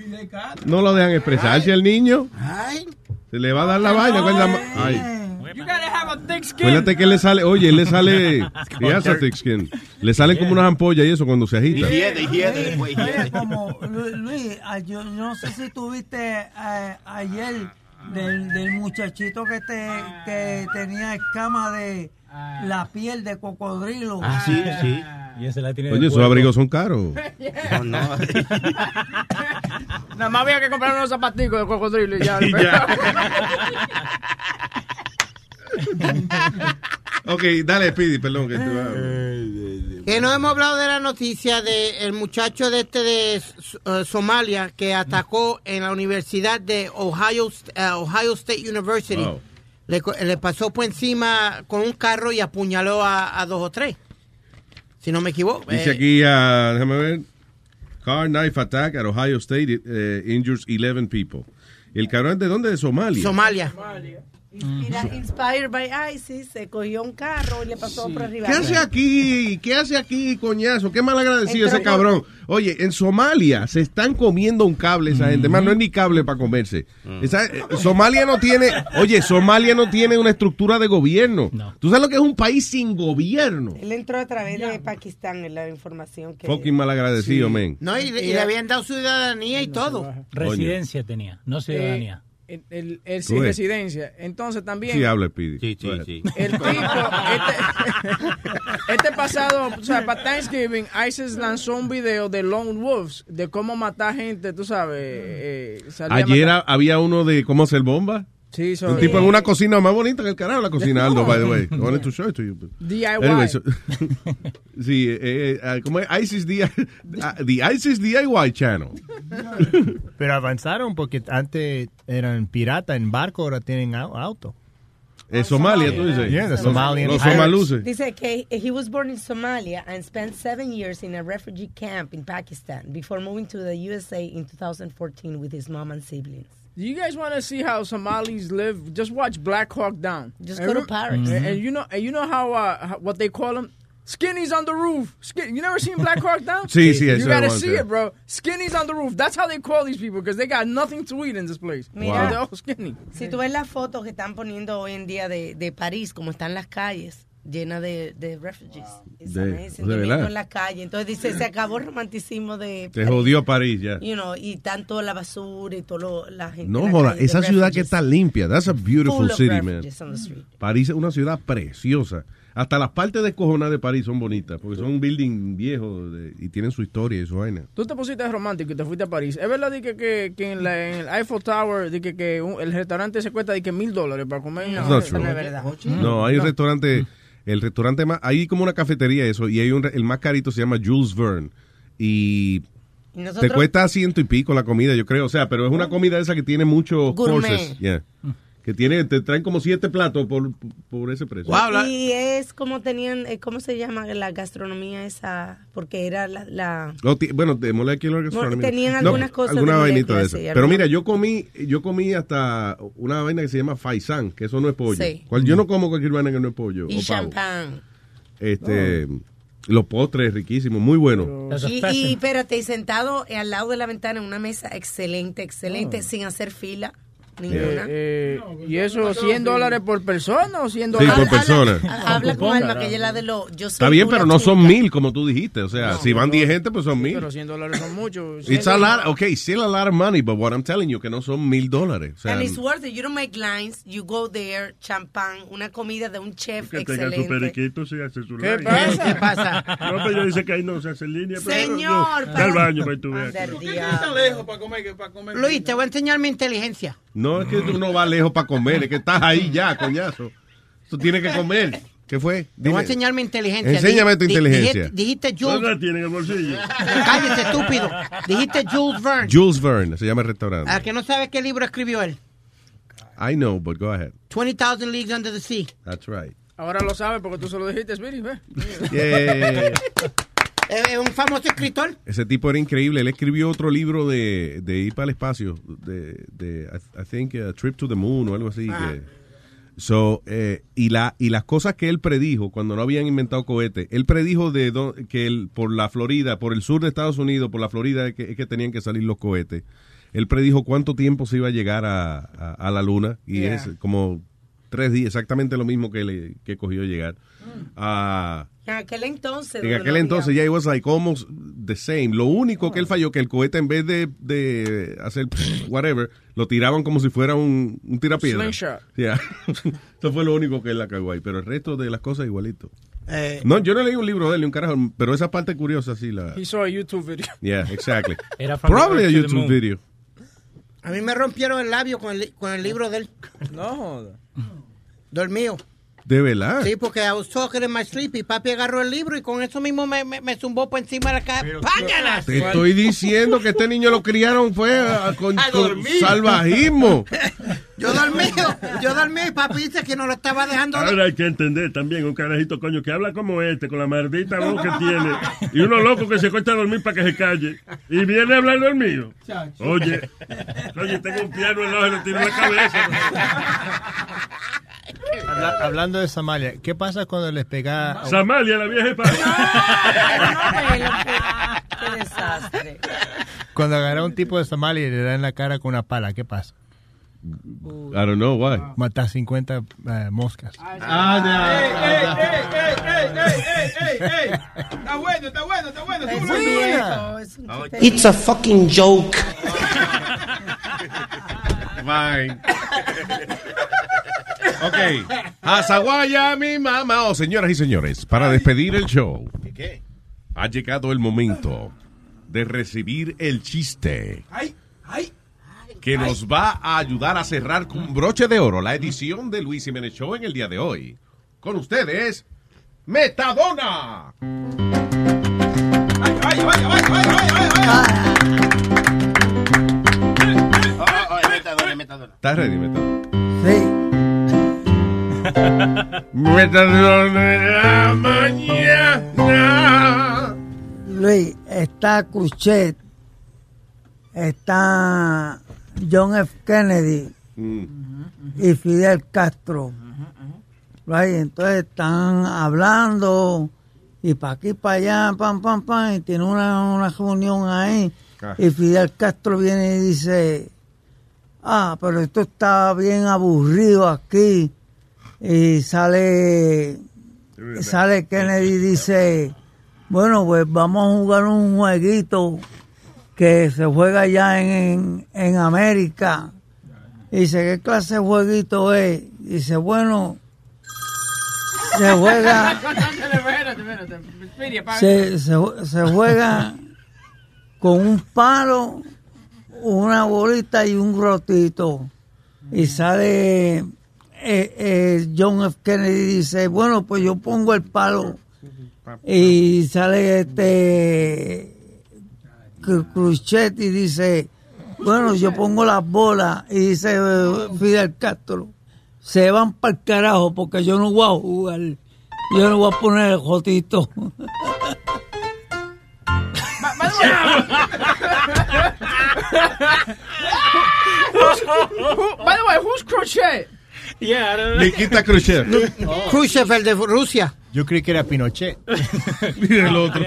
No lo dejan expresarse al niño. Ay. Se le va a dar la vaina. acuérdate- Ay. You gotta have a thick skin. Acuérdate que le sale, oye, él le sale, he has a thick skin. Le salen como unas ampollas y eso cuando se agita. Oye, como Lu- Luis, ah, yo, yo no sé si tuviste eh, ayer del, del muchachito que te que tenía escama de la piel de cocodrilo. Ah, sí, sí. Y ese la tiene Oye, de esos abrigos son caros. No, no. Nada más había que comprar unos zapaticos de cocodrilo y ya. Y ya. Ok, dale, Speedy, perdón. Que te va- Que no hemos hablado de la noticia del muchacho de este de eh, Somalia que atacó en la universidad de Ohio, eh, Ohio State University. Wow. Le, pasó por encima con un carro y apuñaló a, a dos o tres. Si no me equivoco. Dice Eh, aquí, ah, déjame ver. Car knife attack at Ohio State eh, injures 11 people. ¿El cabrón de dónde? De Somalia. Somalia. Inspira- inspired by ISIS, se cogió un carro y le pasó por arriba. ¿Qué hace aquí? ¿Qué hace aquí, coñazo? Qué mal agradecido Entró ese cabrón. Oye, en Somalia se están comiendo un cable esa gente. Más no es ni cable para comerse. Esa- eh, Somalia no tiene, oye, Somalia no tiene una estructura de gobierno. ¿Tú sabes lo que es un país sin gobierno? Él entró a través de Pakistán en la información que... Fucking mal agradecido, men. No, y, y le habían dado ciudadanía y todo. Residencia tenía, no ciudadanía. El, el, sin residencia. Entonces también. Sí, habla, Speedy. Sí, sí, Go ahead. sí. El tipo, este, este pasado, o sea, para Thanksgiving, ISIS lanzó un video de Lone Wolves, de cómo matar gente, tú sabes. eh, a Ayer había uno de cómo hacer bomba. Sí, Un tipo en una cocina más bonita que el carajo la cocina Aldo, by the way. I wanted to show it to you. DIY. Anyway, so- sí, eh, eh, ¿cómo es? ISIS DIY, ah, The ISIS DIY Channel. Pero avanzaron porque antes eran piratas en barco, ahora tienen au- auto. Es Somalia, tú dices. Yeah, the Somalian Los somaluces. Dice que he was born in Somalia and spent seven years in a refugee camp in Pakistan before moving to the USA in 2014 with his mom and siblings. Do you guys want to see how Somalis live? Just watch Black Hawk Down. Just go to Paris. And, and you know, and you know how, uh, how what they call them? Skinnies on the roof. Skin, you never seen Black Hawk Down? Sí, sí, You gotta see it, bro. Skinnies on the roof. That's how they call these people because they got nothing to eat in this place. Mira. They're all skinny. Si tú ves las fotos que están poniendo hoy en día de, de París, como están las calles llenas de, de refugees. De- amazing. de verdad. en la calle. Entonces dice, se acabó el romanticismo de Te jodió París ya. You know, y tanto la basura y todo lo, la gente. No joda, calle, esa ciudad que refugees. está limpia. That's a beautiful Full city, man. París es una ciudad preciosa. Hasta las partes descojonadas de París son bonitas, porque son building viejos de- y tienen su historia y su vaina. Tú te pusiste romántico y te fuiste a París. ¿Es verdad de que, que, que en, la- en el Eiffel Tower de que, que un- el restaurante se cuesta de que mil dólares para comer? That's not true. No, hay un restaurante, el restaurante más, hay como una cafetería eso, y hay un, el más carito se llama Jules Verne, y Y nosotros- te cuesta ciento y pico la comida, yo creo, o sea, pero es una comida esa que tiene muchos Gourmet. courses, yeah. Que tiene, te traen como siete platos por, por ese precio. Y es como tenían, eh, ¿cómo se llama la gastronomía esa? Porque era la... la No, bueno, de molecular gastronomy. tenían No, algunas cosas Alguna de vainita de molecular, esa. sí, Pero mira, yo comí, yo comí hasta una vaina que se llama faisán, que eso no es pollo. Sí. Cual, yo no como cualquier vaina que no es pollo. y o champán. Este, los postres riquísimos, muy buenos. Y, y espérate, y sentado al lado de la ventana en una mesa excelente, excelente, Oh. sin hacer fila ninguna. Eh, eh, ¿Y eso 100 dólares por persona o 100 Sí, dólares por persona. Ha- Habla con Alma, que ella es la de los... Está bien, pero no son mil, como tú dijiste. O sea, si van 10 gente, pues son mil. Pero 100 dólares son muchos. It's a lot, okay, still a lot of money, but what I'm telling you, que no son mil dólares. O sea, And it's worth it. You don't make lines. You go there, champán, una comida de un chef Que tenga su excelente. periquito si hace su ¿Qué line. pasa? ¿Qué pasa? No, pero yo dice que ahí no se hace línea. pero Señor, yo- Ve al pero- baño para que tú veas. Que- para que para. Luis, te voy a enseñar mi inteligencia. No es que tú no vas lejos para comer, es que estás ahí ya, coñazo. Tú tienes que comer. ¿Qué fue? Te voy a Dime. enseñar mi inteligencia. Enséñame tu inteligencia. Dijiste, dijiste ¿Dónde Jules. la tiene en el bolsillo? Cállese, estúpido. Dijiste Jules Verne. Jules Verne, se llama el restaurante. ¿A que no sabe qué libro escribió él? I know, but go ahead. 20,000 Leagues Under the Sea. That's right. Ahora lo sabes porque tú se lo dijiste, Speedy. ve. Yeah. Es es un famoso escritor. Ese tipo era increíble. Él escribió otro libro de, de ir para el espacio, de, de I, I think, a Trip to the Moon o algo así. Que, so, eh, y, la, y las cosas que él predijo cuando no habían inventado cohetes, él predijo de do- que él, por la Florida, por el sur de Estados Unidos, por la Florida es que, que tenían que salir los cohetes. Él predijo cuánto tiempo se iba a llegar a, a- a la luna y Yeah. es como tres días, exactamente lo mismo que, le, que cogió llegar. Ah, En aquel entonces. en aquel no entonces ya it was like almost the same. Lo único que él falló que el cohete en vez de, de hacer whatever, lo tiraban como si fuera un, un tirapiedra. Slingshot. Yeah. Eso fue lo único que él la cagó ahí, pero el resto de las cosas igualito. Eh, No, yo no leí un libro de él ni un carajo, pero esa parte curiosa sí la He saw a YouTube video. Yeah, exactly. Era Probably a YouTube video. A mí me rompieron el labio con el, con el libro del No joda. dormido. De verdad. Sí, porque I was talking in my sleep y papi agarró el libro y con eso mismo me, me, me zumbó por encima de la cara. ¡Páñalas! Te estoy diciendo que este niño lo criaron fue a- con, A con dormir. salvajismo. Yo dormí, yo dormí y papi dice que no lo estaba dejando. Ahora hay que entender también un carajito, coño, que habla como este, con la maldita voz que tiene, y uno loco que se cuesta a dormir para que se calle, y viene a hablar dormido. Oye, oye, tengo un piano en el ojo y le tiro en la cabeza. Habla- hablando de Somalia, ¿qué pasa cuando les pega a Samalia, la vieja espada. Qué desastre. cuando agarra a un tipo de Somalia y le da en la cara con una pala? ¿Qué pasa? I don't know why. Mata 50 eh, moscas. Ah, ey, ey, ey, ey, ey, ey, ey. Está bueno, está bueno, está bueno. Es chiste. It's a fucking joke. Fine. Ok. Azaguaya, mi mamá. Oh, señoras y señores, para despedir el show, ¿Qué? ha llegado el momento de recibir el chiste. Ay, ay. que nos va a ayudar a cerrar con broche de oro la edición de Luis Jiménez Show en el día de hoy. Con ustedes, Metadona. ¿Estás ready, Metadona? Sí. En la mañana. Luis, está Cuchet, está John F. Kennedy y Fidel Castro. Right, Entonces están hablando y para aquí, para allá, pam, pam, pam, y tiene una, una reunión ahí. Ah. Y Fidel Castro viene y dice, ah, pero esto está bien aburrido aquí. Y sale, sale Kennedy y dice, bueno, pues vamos a jugar un jueguito que se juega allá en, en América. Dice, ¿qué clase de jueguito es? Dice, bueno, se juega, se juega con un palo, una bolita y un rotito. Y sale eh, eh, John F. Kennedy dice, bueno, pues yo pongo el palo. Y sale este Khrushchev y dice, bueno, yo pongo las bolas. Y dice eh, Fidel Castro, se van para el carajo porque yo no voy a jugar. Yo no voy a poner el jotito. By the way, who's Crochet? Yeah, I don't Nikita Khrushchev. Khrushchev, el de Rusia. Yo creí que era Pinochet. Mira el otro.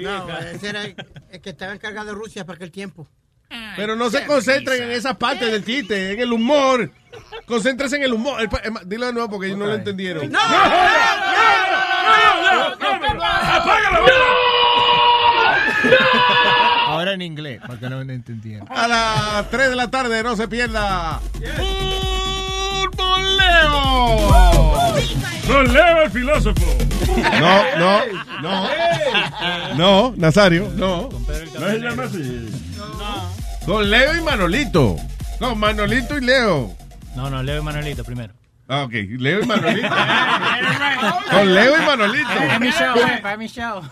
No, ese era el, el que estaba encargado de Rusia para aquel tiempo. Pero no se concentren en esa parte del chiste, en el humor. Concéntrense en el humor. El eh, Dilo de nuevo porque ellos no lo entendieron. Ahora en inglés, porque no me entendían. A las 3 de la tarde, no se pierda. ¡Fútbol Leo! ¡Con Leo el filósofo! No, no, no. No, Nazario, no. No se llama así. Con Leo y Manolito. Con Manolito y Leo. No, no, Leo y Manuelito primero. Ah, ok. Leo y Manolito. Con Leo y Manolito. Para mi show, eh, para mi show.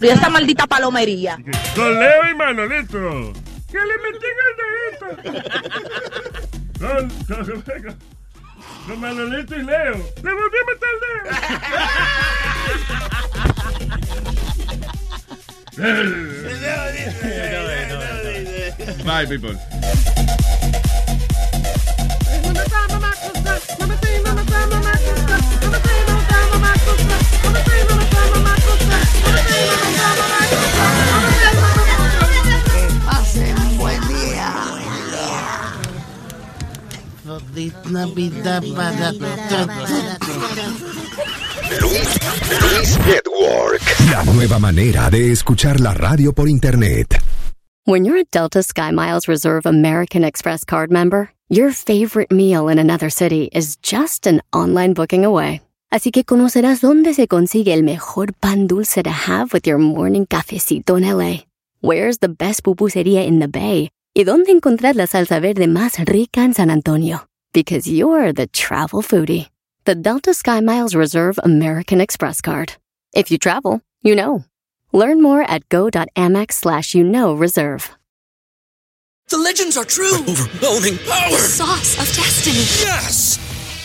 Y esa maldita palomería. Con Leo y Manolito. Que le metí el dedito. Con Manolito y Leo. Le volví a meter el dedo. Bye, people. Luis Network. La nueva manera de escuchar la radio por internet. When you're a Delta SkyMiles Reserve American Express card member, your favorite meal in another city is just an online booking away. Así que conocerás dónde se consigue el mejor pan dulce to have with your morning cafecito en LA. Where's the best pupusería in the Bay? Y dónde encontrar la salsa verde más rica en San Antonio. Because you're the travel foodie. The Delta SkyMiles Reserve American Express card. If you travel, you know. Learn more at go.amex slash you know reserve. The legends are true. overwhelming power! The Sauce of destiny. Yes!